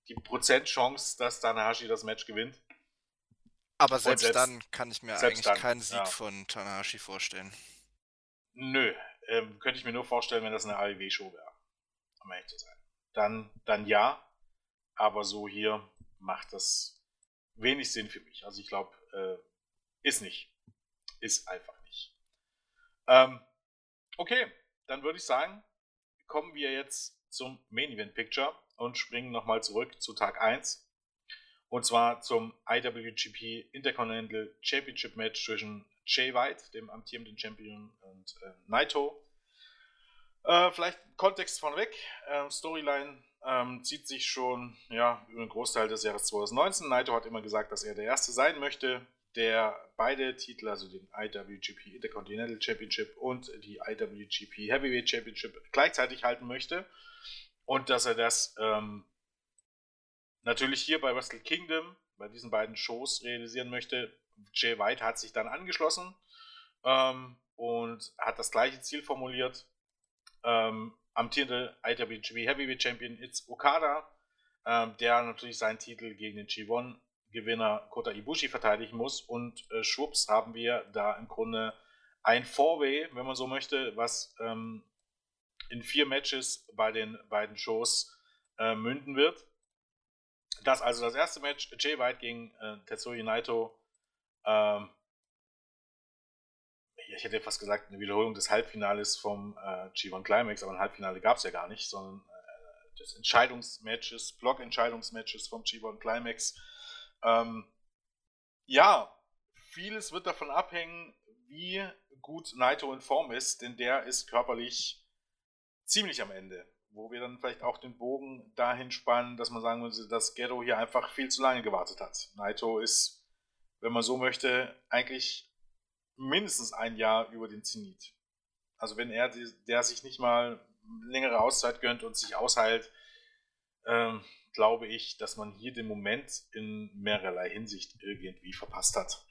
die Prozentchance, dass Tanahashi das Match gewinnt. Aber selbst, selbst dann kann ich mir eigentlich dann, keinen Sieg ja. von Tanahashi vorstellen. Nö, ähm, könnte ich mir nur vorstellen, wenn das eine AEW-Show wäre. Um ehrlich zu sein. Dann, dann ja, aber so hier macht das wenig Sinn für mich. Also ich glaube, äh, ist nicht. Ist einfach nicht. Ähm, okay, dann würde ich sagen, kommen wir jetzt zum Main Event Picture und springen nochmal zurück zu Tag 1. Und zwar zum IWGP Intercontinental Championship Match zwischen Jay White, dem amtierenden Champion, und äh, Naito. Äh, vielleicht Kontext vorneweg. Äh, Storyline ähm, zieht sich schon ja, über den Großteil des Jahres 2019. Naito hat immer gesagt, dass er der Erste sein möchte, der beide Titel, also den IWGP Intercontinental Championship und die IWGP Heavyweight Championship, gleichzeitig halten möchte. Und dass er das ähm, natürlich hier bei Wrestle Kingdom, bei diesen beiden Shows realisieren möchte. Jay White hat sich dann angeschlossen ähm, und hat das gleiche Ziel formuliert. Ähm, amtierende IWGP Heavyweight Champion It's Okada, ähm, der natürlich seinen Titel gegen den G1 Gewinner Kota Ibushi verteidigen muss. Und äh, schwupps haben wir da im Grunde ein Four-Way, wenn man so möchte, was ähm, in vier Matches bei den beiden Shows äh, münden wird. Das also das erste Match, Jay White gegen äh, Tetsuya Naito. Ähm, ich hätte fast gesagt, eine Wiederholung des Halbfinales vom äh, G1 Climax, aber ein Halbfinale gab es ja gar nicht, sondern äh, des Entscheidungsmatches, Block-Entscheidungsmatches vom G1 Climax. Ähm, ja, vieles wird davon abhängen, wie gut Naito in Form ist, denn der ist körperlich ziemlich am Ende. Wo wir dann vielleicht auch den Bogen dahin spannen, dass man sagen würde, dass Ghetto hier einfach viel zu lange gewartet hat. Naito ist, wenn man so möchte, eigentlich mindestens ein Jahr über den Zenit. Also wenn er der sich nicht mal längere Auszeit gönnt und sich ausheilt, ähm, glaube ich, dass man hier den Moment in mehrerlei Hinsicht irgendwie verpasst hat.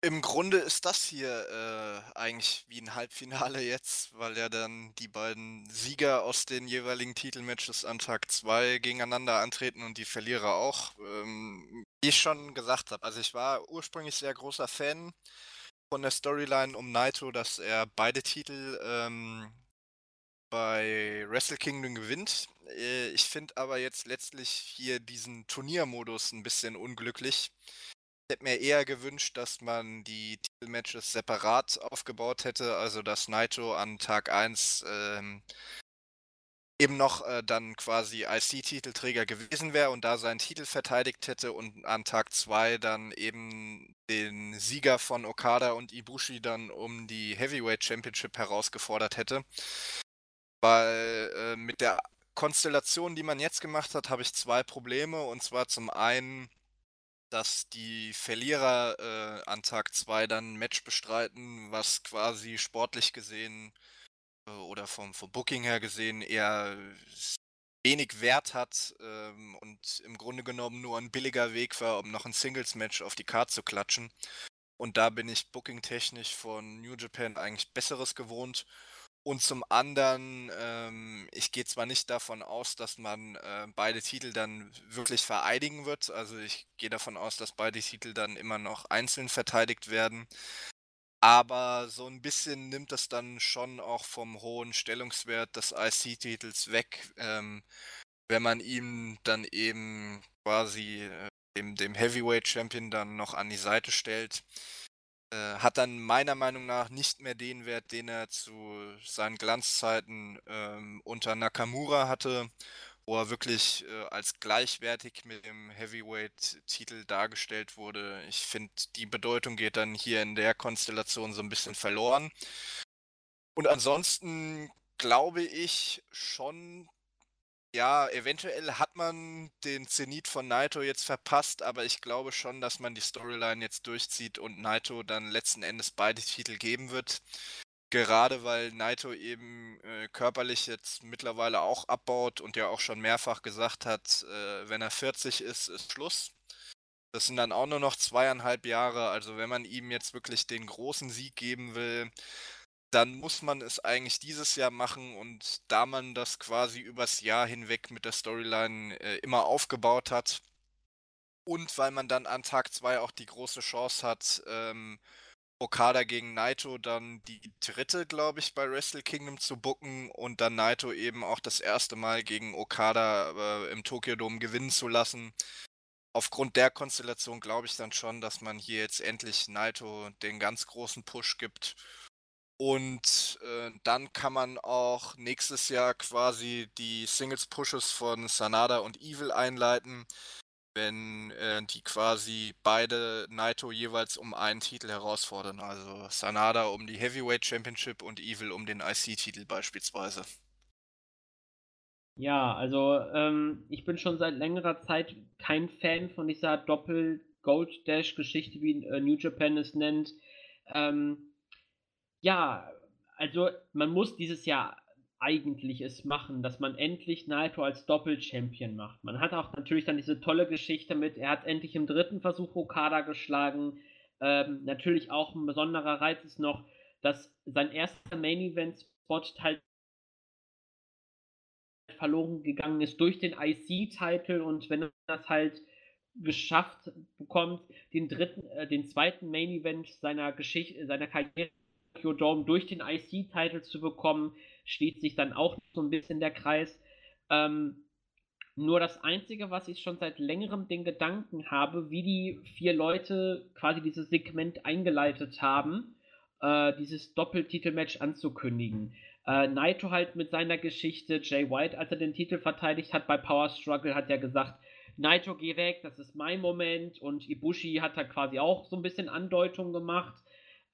Im Grunde ist das hier äh, eigentlich wie ein Halbfinale jetzt, weil ja dann die beiden Sieger aus den jeweiligen Titelmatches an Tag 2 gegeneinander antreten und die Verlierer auch. Ähm, wie ich schon gesagt habe, also ich war ursprünglich sehr großer Fan von der Storyline um Naito, dass er beide Titel ähm, bei Wrestle Kingdom gewinnt. Äh, ich finde aber jetzt letztlich hier diesen Turniermodus ein bisschen unglücklich. Hätte mir eher gewünscht, dass man die Titelmatches separat aufgebaut hätte, also dass Naito an Tag 1 ähm, eben noch äh, dann quasi IC-Titelträger gewesen wäre und da seinen Titel verteidigt hätte und an Tag 2 dann eben den Sieger von Okada und Ibushi dann um die Heavyweight Championship herausgefordert hätte. Weil äh, mit der Konstellation, die man jetzt gemacht hat, habe ich zwei Probleme. Und zwar zum einen, dass die Verlierer äh, an Tag 2 dann ein Match bestreiten, was quasi sportlich gesehen äh, oder vom, vom Booking her gesehen eher wenig Wert hat ähm, und im Grunde genommen nur ein billiger Weg war, um noch ein Singles-Match auf die Karte zu klatschen. Und da bin ich booking-technisch von New Japan eigentlich Besseres gewohnt. Und zum anderen, ähm, ich gehe zwar nicht davon aus, dass man äh, beide Titel dann wirklich vereidigen wird. Also ich gehe davon aus, dass beide Titel dann immer noch einzeln verteidigt werden. Aber so ein bisschen nimmt das dann schon auch vom hohen Stellungswert des IC-Titels weg, ähm, wenn man ihm dann eben quasi äh, dem, dem Heavyweight Champion dann noch an die Seite stellt. Äh, hat dann meiner Meinung nach nicht mehr den Wert, den er zu seinen Glanzzeiten ähm, unter Nakamura hatte, wo er wirklich äh, als gleichwertig mit dem Heavyweight-Titel dargestellt wurde. Ich finde, die Bedeutung geht dann hier in der Konstellation so ein bisschen verloren. Und ansonsten glaube ich schon, ja, eventuell hat man den Zenit von Naito jetzt verpasst, aber ich glaube schon, dass man die Storyline jetzt durchzieht und Naito dann letzten Endes beide Titel geben wird. Gerade weil Naito eben äh, körperlich jetzt mittlerweile auch abbaut und ja auch schon mehrfach gesagt hat, äh, wenn er 40 ist, ist Schluss. Das sind dann auch nur noch zweieinhalb Jahre. Also wenn man ihm jetzt wirklich den großen Sieg geben will, dann muss man es eigentlich dieses Jahr machen und da man das quasi übers Jahr hinweg mit der Storyline äh, immer aufgebaut hat und weil man dann an Tag 2 auch die große Chance hat, ähm, Okada gegen Naito dann die dritte, glaube ich, bei Wrestle Kingdom zu bucken und dann Naito eben auch das erste Mal gegen Okada äh, im Tokyo Dome gewinnen zu lassen. Aufgrund der Konstellation glaube ich dann schon, dass man hier jetzt endlich Naito den ganz großen Push gibt Und äh, dann kann man auch nächstes Jahr quasi die Singles-Pushes von Sanada und Evil einleiten, wenn äh, die quasi beide Naito jeweils um einen Titel herausfordern. Also Sanada um die Heavyweight Championship und Evil um den IC-Titel beispielsweise. Ja, also ähm, ich bin schon seit längerer Zeit kein Fan von dieser Doppel-Gold-Dash-Geschichte, wie äh, New Japan es nennt. Ähm, ja, also man muss dieses Jahr eigentlich es machen, dass man endlich Naito als Doppel-Champion macht. Man hat auch natürlich dann diese tolle Geschichte mit, er hat endlich im dritten Versuch Okada geschlagen. Ähm, natürlich auch ein besonderer Reiz ist noch, dass sein erster Main-Event-Spot halt verloren gegangen ist durch den IC-Titel und wenn er das halt geschafft bekommt, den dritten, äh, den zweiten Main Event seiner Geschichte, seiner Karriere Tokyo Dome durch den IC-Titel zu bekommen, schließt sich dann auch so ein bisschen der Kreis. Ähm, nur das Einzige, was ich schon seit längerem den Gedanken habe, wie die vier Leute quasi dieses Segment eingeleitet haben, äh, dieses Doppeltitelmatch anzukündigen. Äh, Naito halt mit seiner Geschichte, Jay White, als er den Titel verteidigt hat bei Power Struggle, hat ja gesagt, Naito, geh weg, das ist mein Moment. Und Ibushi hat da quasi auch so ein bisschen Andeutung gemacht.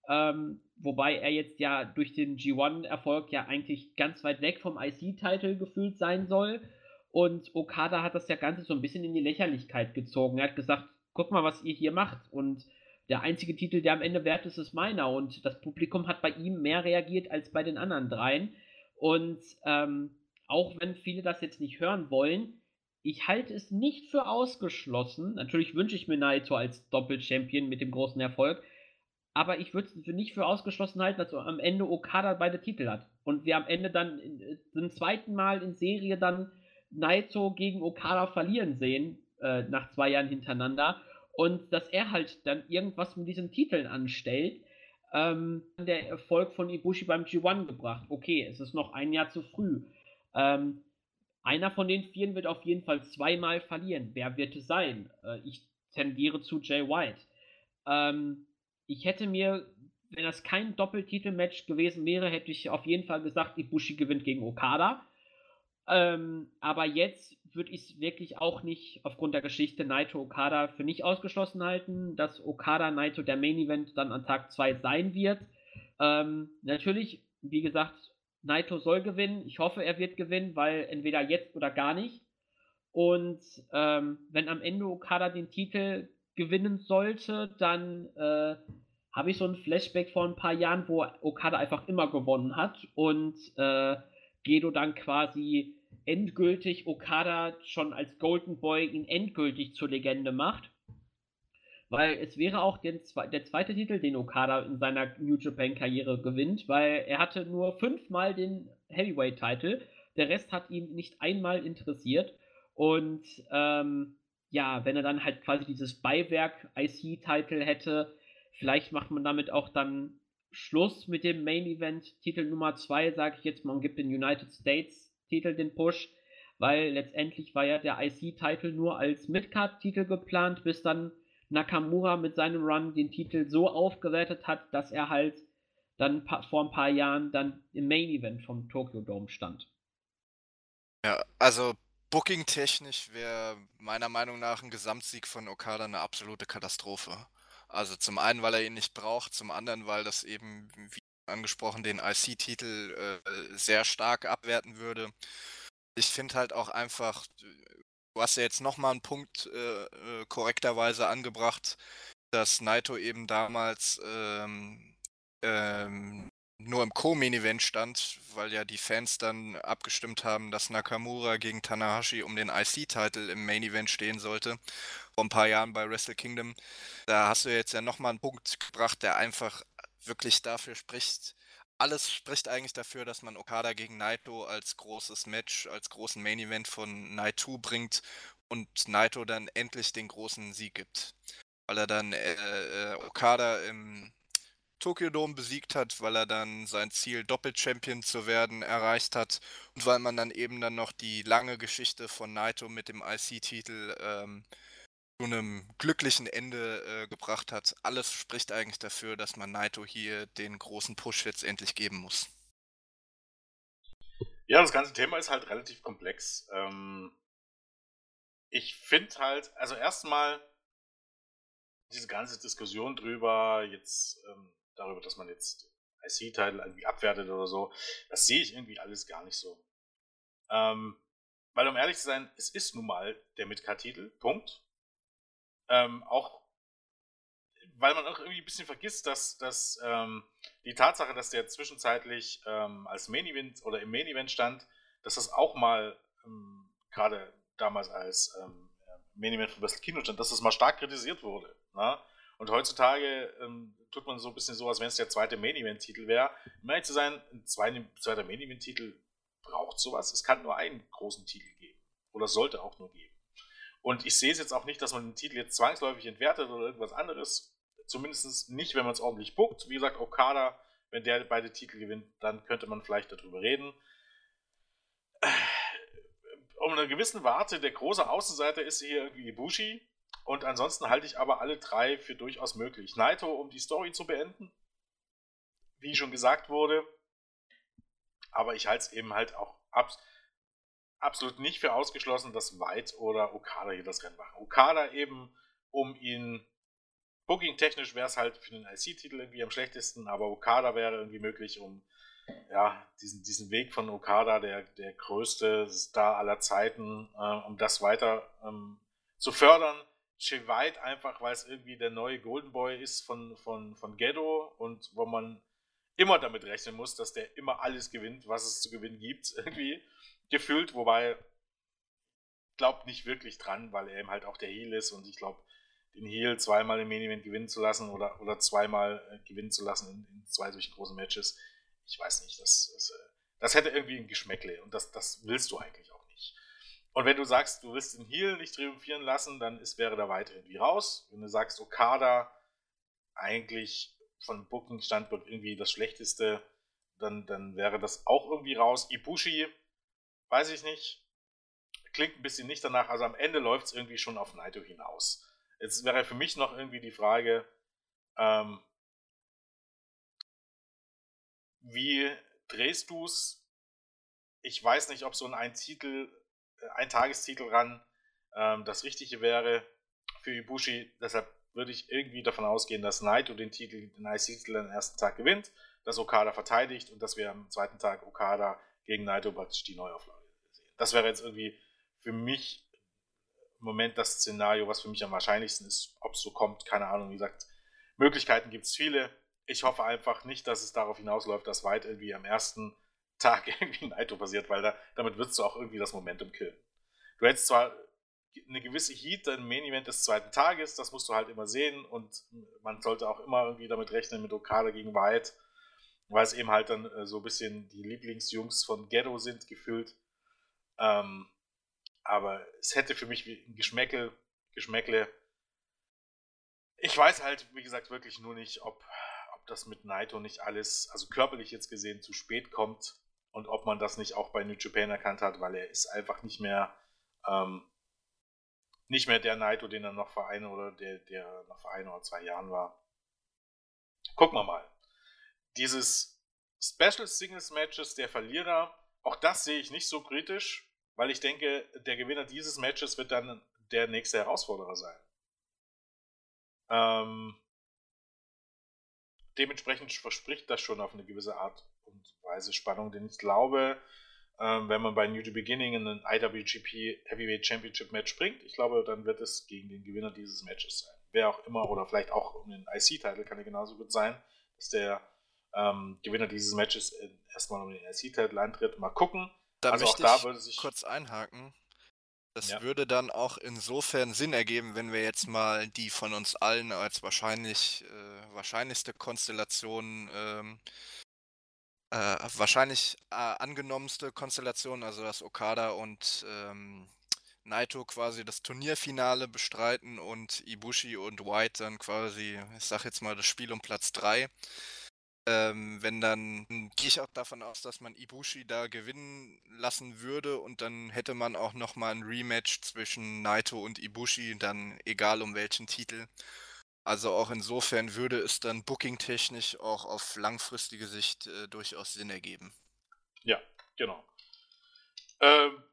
Ähm, wobei er jetzt ja durch den G1-Erfolg ja eigentlich ganz weit weg vom IC-Titel gefühlt sein soll. Und Okada hat das ja Ganze so ein bisschen in die Lächerlichkeit gezogen. Er hat gesagt, guck mal, was ihr hier macht. Und der einzige Titel, der am Ende wert ist, ist meiner. Und das Publikum hat bei ihm mehr reagiert als bei den anderen dreien. Und ähm, auch wenn viele das jetzt nicht hören wollen, ich halte es nicht für ausgeschlossen. Natürlich wünsche ich mir Naito als Doppel-Champion mit dem großen Erfolg aber ich würde es nicht für ausgeschlossen halten, dass am Ende Okada beide Titel hat. Und wir am Ende dann äh, zum zweiten Mal in Serie dann Naito gegen Okada verlieren sehen, äh, nach zwei Jahren hintereinander. Und dass er halt dann irgendwas mit diesen Titeln anstellt, ähm, der Erfolg von Ibushi beim G1 gebracht. Okay, es ist noch ein Jahr zu früh. Ähm, einer von den Vieren wird auf jeden Fall zweimal verlieren. Wer wird es sein? Äh, ich tendiere zu Jay White. Ähm, ich hätte mir, wenn das kein Doppeltitelmatch gewesen wäre, hätte ich auf jeden Fall gesagt, Ibushi gewinnt gegen Okada. Ähm, aber jetzt würde ich es wirklich auch nicht aufgrund der Geschichte Naito Okada für nicht ausgeschlossen halten, dass Okada Naito der Main Event dann an Tag 2 sein wird. Ähm, natürlich, wie gesagt, Naito soll gewinnen. Ich hoffe, er wird gewinnen, weil entweder jetzt oder gar nicht. Und ähm, wenn am Ende Okada den Titel gewinnen sollte, dann äh, habe ich so ein Flashback vor ein paar Jahren, wo Okada einfach immer gewonnen hat und äh, Gedo dann quasi endgültig Okada schon als Golden Boy ihn endgültig zur Legende macht. Weil es wäre auch den, der zweite Titel, den Okada in seiner New Japan-Karriere gewinnt, weil er hatte nur fünfmal den Heavyweight-Titel. Der Rest hat ihn nicht einmal interessiert. Und ähm, ja, wenn er dann halt quasi dieses Beiwerk IC-Titel hätte, vielleicht macht man damit auch dann Schluss mit dem Main Event Titel Nummer 2, sage ich jetzt mal, und gibt den United States Titel den Push, weil letztendlich war ja der IC-Titel nur als Midcard-Titel geplant, bis dann Nakamura mit seinem Run den Titel so aufgewertet hat, dass er halt dann vor ein paar Jahren dann im Main Event vom Tokyo Dome stand. Ja, also Booking-technisch wäre meiner Meinung nach ein Gesamtsieg von Okada eine absolute Katastrophe. Also zum einen, weil er ihn nicht braucht, zum anderen, weil das eben, wie angesprochen, den IC-Titel äh, sehr stark abwerten würde. Ich finde halt auch einfach, du hast ja jetzt nochmal einen Punkt äh, äh, korrekterweise angebracht, dass Naito eben damals ähm, ähm, nur im Co-Main-Event stand, weil ja die Fans dann abgestimmt haben, dass Nakamura gegen Tanahashi um den IC-Titel im Main-Event stehen sollte, vor ein paar Jahren bei Wrestle Kingdom. Da hast du jetzt ja nochmal einen Punkt gebracht, der einfach wirklich dafür spricht, alles spricht eigentlich dafür, dass man Okada gegen Naito als großes Match, als großen Main-Event von Night 2 bringt und Naito dann endlich den großen Sieg gibt. Weil er dann äh, äh Okada im Tokyo Dome besiegt hat, weil er dann sein Ziel Doppel-Champion zu werden erreicht hat und weil man dann eben dann noch die lange Geschichte von Naito mit dem IC-Titel ähm, zu einem glücklichen Ende äh, gebracht hat. Alles spricht eigentlich dafür, dass man Naito hier den großen Push jetzt endlich geben muss. Ja, das ganze Thema ist halt relativ komplex. Ähm, ich finde halt, also erstmal diese ganze Diskussion drüber, jetzt ähm, darüber, dass man jetzt IC-Title irgendwie abwertet oder so, das sehe ich irgendwie alles gar nicht so. Ähm, weil um ehrlich zu sein, es ist nun mal der Midcard-Titel, Punkt. Ähm, auch weil man auch irgendwie ein bisschen vergisst, dass, dass ähm, die Tatsache, dass der zwischenzeitlich ähm, als Main Event oder im Main Event stand, dass das auch mal ähm, gerade damals als ähm, Main Event für Wrestle Kino stand, dass das mal stark kritisiert wurde. Na? Und heutzutage ähm, tut man so ein bisschen so, als wenn es der zweite Main Event Titel wäre. Um ehrlich zu sein, ein zweiter Main Event Titel braucht sowas. Es kann nur einen großen Titel geben. Oder sollte auch nur geben. Und ich sehe es jetzt auch nicht, dass man den Titel jetzt zwangsläufig entwertet oder irgendwas anderes. Zumindest nicht, wenn man es ordentlich buckt. Wie gesagt, Okada, wenn der beide Titel gewinnt, dann könnte man vielleicht darüber reden. Um eine gewissen Warte, der große Außenseiter ist hier irgendwie Ibushi. Und ansonsten halte ich aber alle drei für durchaus möglich. Naito, um die Story zu beenden, wie schon gesagt wurde. Aber ich halte es eben halt auch abs absolut nicht für ausgeschlossen, dass White oder Okada hier das Rennen machen. Okada eben, um ihn Booking-technisch wäre es halt für den IC-Titel irgendwie am schlechtesten, aber Okada wäre irgendwie möglich, um ja, diesen, diesen Weg von Okada, der, der größte Star aller Zeiten, äh, um das weiter ähm, zu fördern. Che White einfach, weil es irgendwie der neue Golden Boy ist von, von, von Ghetto und wo man immer damit rechnen muss, dass der immer alles gewinnt, was es zu gewinnen gibt, irgendwie gefühlt, wobei glaubt nicht wirklich dran, weil er eben halt auch der Heel ist und ich glaube, den Heel zweimal im Main Event gewinnen zu lassen oder, oder zweimal äh, gewinnen zu lassen in, in, zwei solchen großen Matches, ich weiß nicht, das, das, äh, das hätte irgendwie ein Geschmäckle und das, das willst du eigentlich. Und wenn du sagst, du willst den Heel nicht triumphieren lassen, dann ist, wäre da weiter irgendwie raus. Wenn du sagst, Okada eigentlich von Booking-Standpunkt irgendwie das Schlechteste, dann, dann wäre das auch irgendwie raus. Ibushi, weiß ich nicht, klingt ein bisschen nicht danach. Also am Ende läuft es irgendwie schon auf Naito hinaus. Jetzt wäre für mich noch irgendwie die Frage, ähm, wie drehst du es? Ich weiß nicht, ob so ein Ein-Titel, ein Tagestitel ran ähm, das Richtige wäre für Ibushi. Deshalb würde ich irgendwie davon ausgehen, dass Naito den Titel, den IC-Titel am ersten Tag gewinnt, dass Okada verteidigt und dass wir am zweiten Tag Okada gegen Naito praktisch die Neuauflage sehen. Das wäre jetzt irgendwie für mich im Moment das Szenario, was für mich am wahrscheinlichsten ist. Ob es so kommt, keine Ahnung. Wie gesagt, Möglichkeiten gibt es viele. Ich hoffe einfach nicht, dass es darauf hinausläuft, dass weit irgendwie am ersten Tag irgendwie Naito passiert, weil da, damit wirst du auch irgendwie das Momentum killen. Du hättest zwar eine gewisse Heat im Main Event des zweiten Tages, das musst du halt immer sehen und man sollte auch immer irgendwie damit rechnen mit Okada gegen White, weil es eben halt dann äh, so ein bisschen die Lieblingsjungs von Ghetto sind, gefühlt. Ähm, aber es hätte für mich ein Geschmäckel, Geschmäckle. Ich weiß halt, wie gesagt, wirklich nur nicht, ob, ob das mit Naito nicht alles, also körperlich jetzt gesehen, zu spät kommt und ob man das nicht auch bei New Japan erkannt hat, weil er ist einfach nicht mehr ähm, nicht mehr der Naito, den er noch vor ein oder der, der noch vor ein oder zwei Jahren war. Gucken wir mal. Dieses Special Singles Matches der Verlierer, auch das sehe ich nicht so kritisch, weil ich denke, der Gewinner dieses Matches wird dann der nächste Herausforderer sein. Ähm, dementsprechend verspricht das schon auf eine gewisse Art und Weise Spannung, denn ich glaube, ähm, wenn man bei New Beginning in ein IWGP Heavyweight Championship Match bringt. Ich glaube, dann wird es gegen den Gewinner dieses Matches sein. Wer auch immer, oder vielleicht auch um den IC-Title kann ja genauso gut sein, dass der ähm, Gewinner dieses Matches erstmal um den IC-Title antritt. Mal gucken. Da also möchte auch da würde sich kurz einhaken. Das ja. würde dann auch insofern Sinn ergeben, wenn wir jetzt mal die von uns allen als wahrscheinlich äh, wahrscheinlichste Konstellation ähm, äh, wahrscheinlich äh, angenommenste Konstellation, also dass Okada und ähm, Naito quasi das Turnierfinale bestreiten und Ibushi und White dann quasi, ich sag jetzt mal, das Spiel um Platz 3. Ähm, wenn dann, gehe ich auch davon aus, dass man Ibushi da gewinnen lassen würde und dann hätte man auch nochmal ein Rematch zwischen Naito und Ibushi, dann egal um welchen Titel. Also auch insofern würde es dann booking-technisch auch auf langfristige Sicht äh, durchaus Sinn ergeben. Ja, genau. Ähm,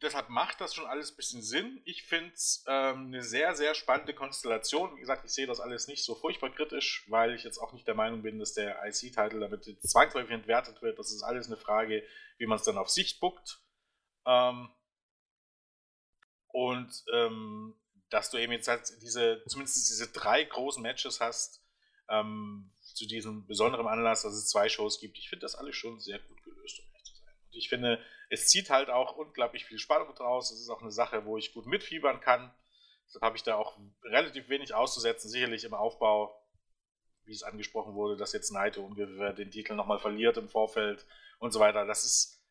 deshalb macht das schon alles ein bisschen Sinn. Ich finde es ähm, eine sehr, sehr spannende Konstellation. Wie gesagt, ich sehe das alles nicht so furchtbar kritisch, weil ich jetzt auch nicht der Meinung bin, dass der IC-Titel damit zwangsläufig entwertet wird. Das ist alles eine Frage, wie man es dann auf Sicht buckt. Ähm, und ähm, dass du eben jetzt halt diese, zumindest diese drei großen Matches hast, ähm, zu diesem besonderen Anlass, dass es zwei Shows gibt. Ich finde das alles schon sehr gut gelöst, um ehrlich zu sein. Und ich finde, es zieht halt auch unglaublich viel Spannung draus. Es ist auch eine Sache, wo ich gut mitfiebern kann. Deshalb habe ich da auch relativ wenig auszusetzen, sicherlich im Aufbau, wie es angesprochen wurde, dass jetzt Naito ungefähr den Titel nochmal verliert im Vorfeld und so weiter. Das ist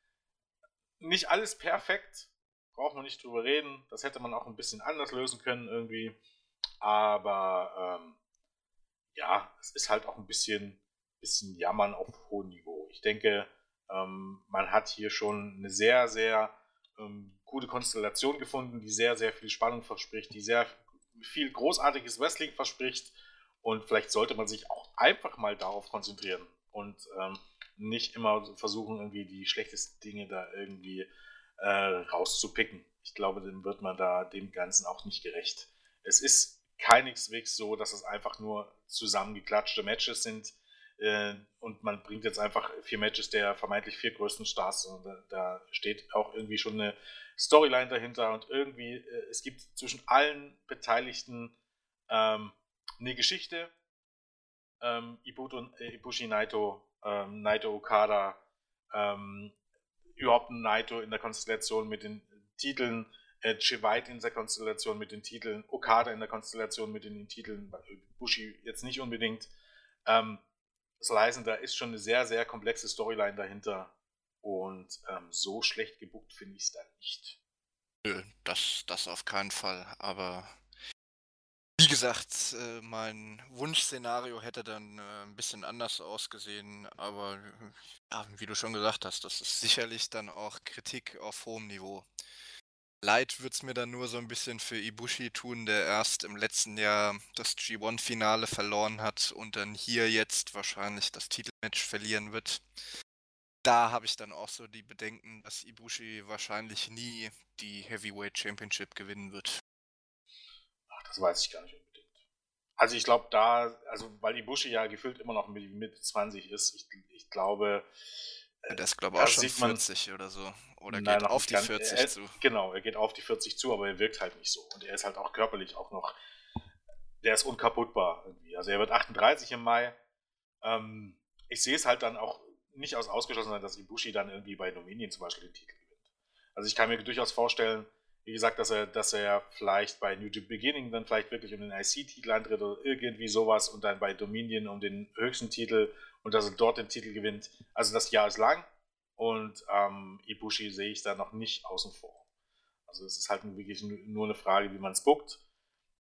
nicht alles perfekt, braucht man nicht drüber reden. Das hätte man auch ein bisschen anders lösen können irgendwie. Aber ähm, ja, es ist halt auch ein bisschen, bisschen Jammern auf hohem Niveau. Ich denke, ähm, man hat hier schon eine sehr, sehr ähm, gute Konstellation gefunden, die sehr, sehr viel Spannung verspricht, die sehr viel großartiges Wrestling verspricht. Und vielleicht sollte man sich auch einfach mal darauf konzentrieren und ähm, nicht immer versuchen, irgendwie die schlechtesten Dinge da irgendwie äh, rauszupicken. Ich glaube, dann wird man da dem Ganzen auch nicht gerecht. Es ist keineswegs so, dass es einfach nur zusammengeklatschte Matches sind, äh, und man bringt jetzt einfach vier Matches der vermeintlich vier größten Stars. Und da, da steht auch irgendwie schon eine Storyline dahinter und irgendwie, äh, es gibt zwischen allen Beteiligten ähm, eine Geschichte. Ähm, äh, Ibushi Naito, ähm, Naito Okada, ähm, überhaupt Naito in der Konstellation mit den Titeln, äh, Chivite in der Konstellation mit den Titeln, Okada in der Konstellation mit den Titeln, Bushi jetzt nicht unbedingt. Ähm, heißen, da ist schon eine sehr, sehr komplexe Storyline dahinter. Und ähm, so schlecht gebuckt finde ich es da nicht. Nö, das, das auf keinen Fall. Aber gesagt, äh, mein Wunschszenario hätte dann äh, ein bisschen anders ausgesehen. Aber ja, wie du schon gesagt hast, das ist sicherlich dann auch Kritik auf hohem Niveau. Leid wird es mir dann nur so ein bisschen für Ibushi tun, der erst im letzten Jahr das G1-Finale verloren hat und dann hier jetzt wahrscheinlich das Titelmatch verlieren wird. Da habe ich dann auch so die Bedenken, dass Ibushi wahrscheinlich nie die Heavyweight Championship gewinnen wird. Ach, das weiß ich gar nicht. Also ich glaube da, also weil Ibushi ja gefühlt immer noch mit, mit 20 ist, ich, ich glaube, der ist, glaube ich, auch schon 40 man, oder so. Oder nein, geht auf die 40 er, zu. Genau, er geht auf die 40 zu, aber er wirkt halt nicht so. Und er ist halt auch körperlich auch noch, der ist unkaputtbar irgendwie. Also er wird 38 im Mai. Ähm, ich sehe es halt dann auch nicht aus ausgeschlossen, dass Ibushi dann irgendwie bei Dominion zum Beispiel den Titel gewinnt. Also ich kann mir durchaus vorstellen, wie gesagt, dass er, dass er vielleicht bei New Beginning dann vielleicht wirklich um den IC-Titel antritt oder irgendwie sowas und dann bei Dominion um den höchsten Titel und dass er dort den Titel gewinnt. Also das Jahr ist lang und ähm, Ibushi sehe ich da noch nicht außen vor. Also es ist halt wirklich nur eine Frage, wie man es bookt.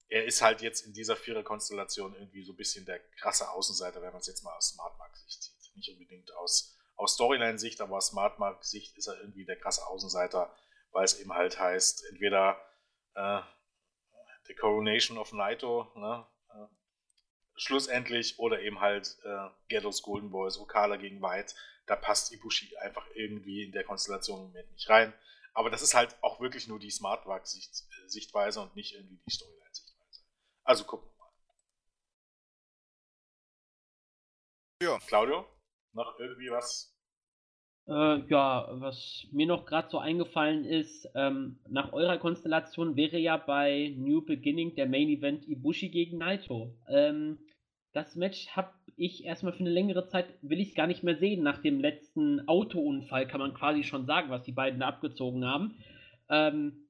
Er ist halt jetzt in dieser Vierer-Konstellation irgendwie so ein bisschen der krasse Außenseiter, wenn man es jetzt mal aus Smartmark-Sicht sieht. Nicht unbedingt aus, aus Storyline-Sicht, aber aus Smartmark-Sicht ist er irgendwie der krasse Außenseiter, weil es eben halt heißt, entweder äh, The Coronation of Naito, ne? schlussendlich oder eben halt äh, Ghettos Golden Boys, Okada gegen White, da passt Ibushi einfach irgendwie in der Konstellation im Moment nicht rein. Aber das ist halt auch wirklich nur die Smartwag-Sichtweise und nicht irgendwie die Storyline-Sichtweise. Also gucken wir mal. Ja. Claudio, noch irgendwie was? Äh, ja, was mir noch gerade so eingefallen ist, ähm, nach eurer Konstellation wäre ja bei New Beginning der Main Event Ibushi gegen Naito. Ähm, das Match habe ich erstmal für eine längere Zeit, will ich gar nicht mehr sehen. Nach dem letzten Autounfall kann man quasi schon sagen, was die beiden da abgezogen haben. Ähm,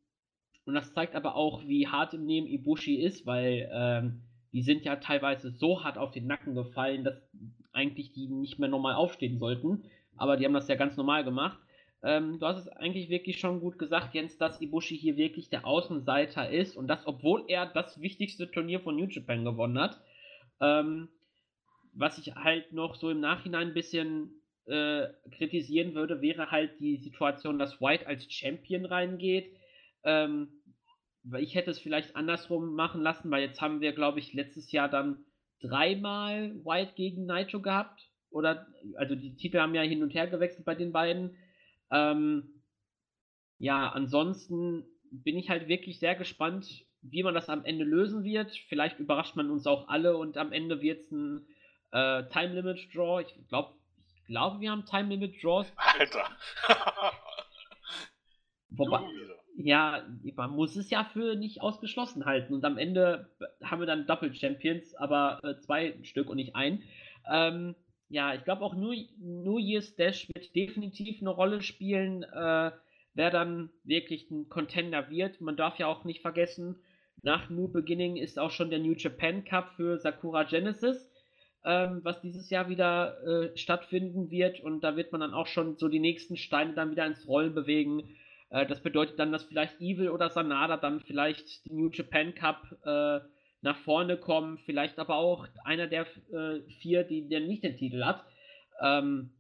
und das zeigt aber auch, wie hart im Nehmen Ibushi ist, weil ähm, die sind ja teilweise so hart auf den Nacken gefallen, dass eigentlich die nicht mehr normal aufstehen sollten. Aber die haben das ja ganz normal gemacht. Ähm, du hast es eigentlich wirklich schon gut gesagt, Jens, dass Ibushi hier wirklich der Außenseiter ist und das, obwohl er das wichtigste Turnier von New Japan gewonnen hat. Ähm, was ich halt noch so im Nachhinein ein bisschen äh, kritisieren würde, wäre halt die Situation, dass White als Champion reingeht. Ähm, ich hätte es vielleicht andersrum machen lassen, weil jetzt haben wir, glaube ich, letztes Jahr dann dreimal White gegen Nitro gehabt. Oder, also die Titel haben ja hin und her gewechselt bei den beiden. Ähm, ja, ansonsten bin ich halt wirklich sehr gespannt, wie man das am Ende lösen wird. Vielleicht überrascht man uns auch alle und am Ende wird es ein äh, Time Limit Draw. Ich glaube, ich glaube, wir haben Time Limit Draws. Alter. Wobei, ja, man muss es ja für nicht ausgeschlossen halten. Und am Ende haben wir dann Doppel Champions, aber äh, zwei Stück und nicht ein. Ähm, ja, ich glaube auch New, New Year's Dash wird definitiv eine Rolle spielen, äh, wer dann wirklich ein Contender wird. Man darf ja auch nicht vergessen, nach New Beginning ist auch schon der New Japan Cup für Sakura Genesis, ähm, was dieses Jahr wieder äh, stattfinden wird. Und da wird man dann auch schon so die nächsten Steine dann wieder ins Rollen bewegen äh, das bedeutet dann, dass vielleicht Evil oder Sanada dann vielleicht den New Japan Cup äh, nach vorne kommen, vielleicht aber auch einer der äh, vier, die der nicht den Titel hat, ähm,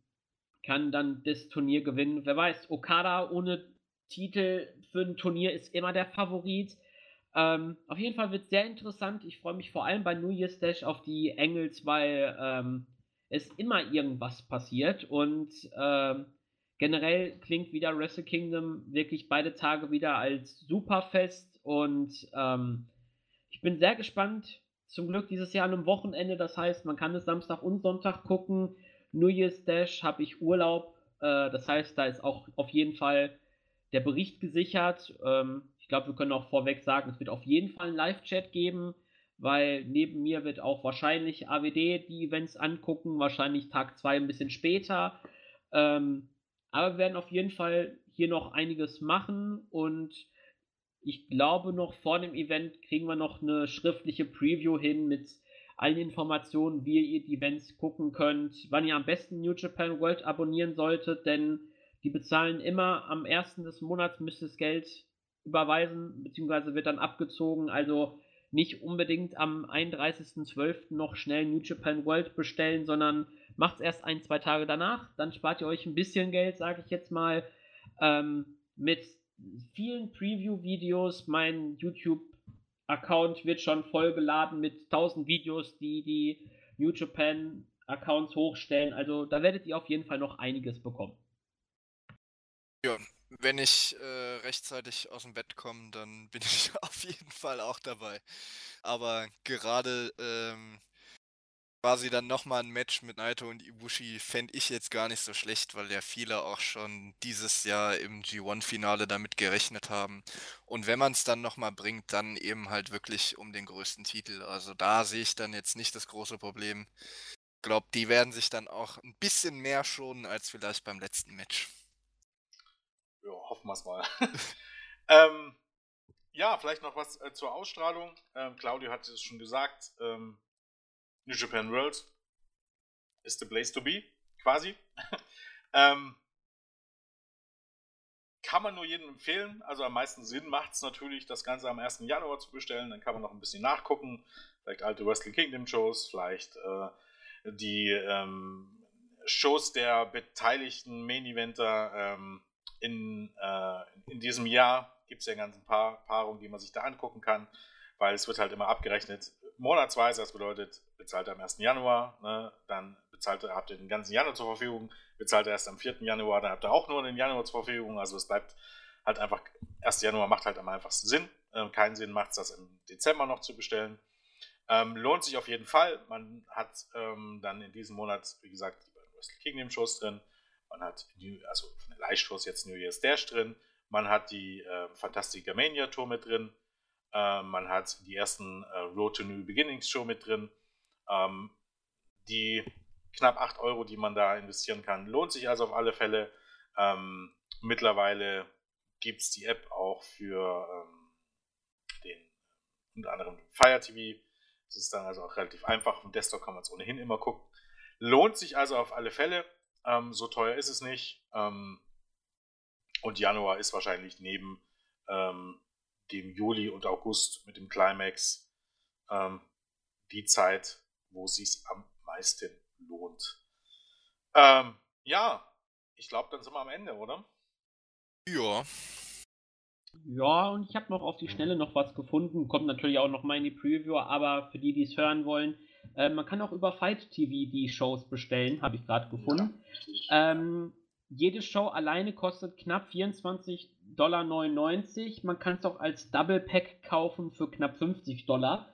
kann dann das Turnier gewinnen. Wer weiß, Okada ohne Titel für ein Turnier ist immer der Favorit. Ähm, auf jeden Fall wird es sehr interessant. Ich freue mich vor allem bei New Year's Dash auf die Engels, weil ähm, es immer irgendwas passiert und ähm, generell klingt wieder Wrestle Kingdom wirklich beide Tage wieder als Superfest und ähm, ich bin sehr gespannt. Zum Glück dieses Jahr an einem Wochenende, das heißt, man kann es Samstag und Sonntag gucken. New Year's Dash habe ich Urlaub, äh, das heißt, da ist auch auf jeden Fall der Bericht gesichert. Ähm, ich glaube, wir können auch vorweg sagen, es wird auf jeden Fall einen Live-Chat geben, weil neben mir wird auch wahrscheinlich AWD die Events angucken, wahrscheinlich Tag 2 ein bisschen später. Ähm, aber wir werden auf jeden Fall hier noch einiges machen und ich glaube noch vor dem Event kriegen wir noch eine schriftliche Preview hin mit allen Informationen, wie ihr die Events gucken könnt, wann ihr am besten New Japan World abonnieren solltet, denn die bezahlen immer am ersten des Monats müsst das Geld überweisen, beziehungsweise wird dann abgezogen, also nicht unbedingt am 31.12. noch schnell New Japan World bestellen, sondern Macht es erst ein, zwei Tage danach, dann spart ihr euch ein bisschen Geld, sage ich jetzt mal, ähm, mit vielen Preview-Videos. Mein YouTube-Account wird schon voll geladen mit 1000 Videos, die die New Japan-Accounts hochstellen. Also da werdet ihr auf jeden Fall noch einiges bekommen. Ja, wenn ich äh, rechtzeitig aus dem Bett komme, dann bin ich auf jeden Fall auch dabei. Aber gerade ähm, quasi dann nochmal ein Match mit Naito und Ibushi fände ich jetzt gar nicht so schlecht, weil ja viele auch schon dieses Jahr im G1-Finale damit gerechnet haben. Und wenn man es dann nochmal bringt, dann eben halt wirklich um den größten Titel. Also da sehe ich dann jetzt nicht das große Problem. Ich glaube, die werden sich dann auch ein bisschen mehr schonen als vielleicht beim letzten Match. Ja, hoffen wir es mal. ähm, ja, vielleicht noch was äh, zur Ausstrahlung. Ähm, Claudio hat es schon gesagt. Ähm, New Japan World ist the place to be, quasi. ähm, kann man nur jedem empfehlen. Also am meisten Sinn macht es natürlich, das Ganze am 1. Januar zu bestellen. Dann kann man noch ein bisschen nachgucken. Vielleicht alte Wrestling Kingdom Shows, vielleicht äh, die ähm, Shows der beteiligten Main Eventer ähm, in, äh, in diesem Jahr. Gibt es ja ganz ein paar Paarungen, die man sich da angucken kann, weil es wird halt immer abgerechnet, monatsweise, das bedeutet, bezahlt er am 1. Januar, ne, dann bezahlt er, habt ihr den ganzen Januar zur Verfügung, bezahlt er erst am 4. Januar, dann habt ihr auch nur den Januar zur Verfügung, also es bleibt halt einfach, 1. Januar macht halt am einfachsten Sinn, ähm, keinen Sinn macht es, das im Dezember noch zu bestellen. Ähm, lohnt sich auf jeden Fall, man hat ähm, dann in diesem Monat, wie gesagt, die Wrestle Kingdom Shows drin, man hat, die, also von den Live-Shows jetzt New Year's Dash drin, man hat die äh, Fantastica Mania Tour mit drin, äh, man hat die ersten äh, Road to New Beginnings Show mit drin. Ähm, die knapp 8 Euro, die man da investieren kann, lohnt sich also auf alle Fälle. Ähm, mittlerweile gibt es die App auch für ähm, den unter anderem Fire TV. Das ist dann also auch relativ einfach. Vom Desktop kann man es ohnehin immer gucken. Lohnt sich also auf alle Fälle. Ähm, so teuer ist es nicht. Ähm, und Januar ist wahrscheinlich neben ähm, dem Juli und August mit dem Climax ähm, die Zeit, wo es sich am meisten lohnt. Ähm, ja, ich glaube, dann sind wir am Ende, oder? Ja. Ja, und ich habe noch auf die Schnelle noch was gefunden. Kommt natürlich auch noch mal in die Preview, aber für die, die es hören wollen, äh, man kann auch über Fight TV die Shows bestellen, habe ich gerade gefunden. Ja, ähm, jede Show alleine kostet knapp 24,99 Dollar. Man kann es auch als Double Pack kaufen für knapp 50 Dollar.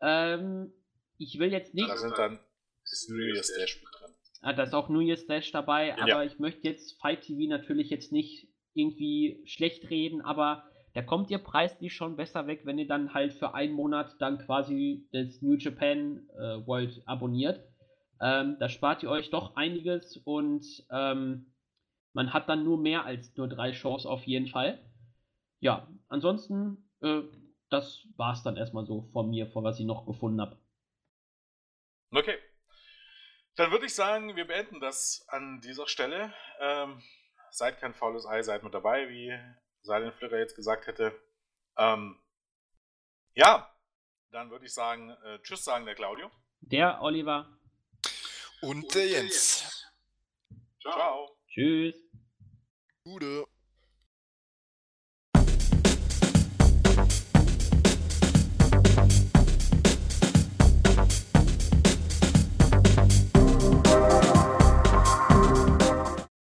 Ähm, ich will jetzt nicht. Da sind dann das New Year's Dash mit drin. Ah, da ist auch New Year's Dash dabei, ja. aber ich möchte jetzt Fight TV natürlich jetzt nicht irgendwie schlecht reden, aber da kommt ihr preislich schon besser weg, wenn ihr dann halt für einen Monat dann quasi das New Japan äh, World abonniert. Ähm, da spart ihr euch doch einiges und ähm, man hat dann nur mehr als nur drei Shows auf jeden Fall. Ja, ansonsten, äh, das war es dann erstmal so von mir, von was ich noch gefunden habe. Okay. Dann würde ich sagen, wir beenden das an dieser Stelle. Ähm, seid kein faules Ei, seid mit dabei, wie Silent Flicker jetzt gesagt hätte. Ähm, ja, dann würde ich sagen, äh, Tschüss sagen der Claudio. Der Oliver. Und der Jens. Ciao. Tschüss. Gute.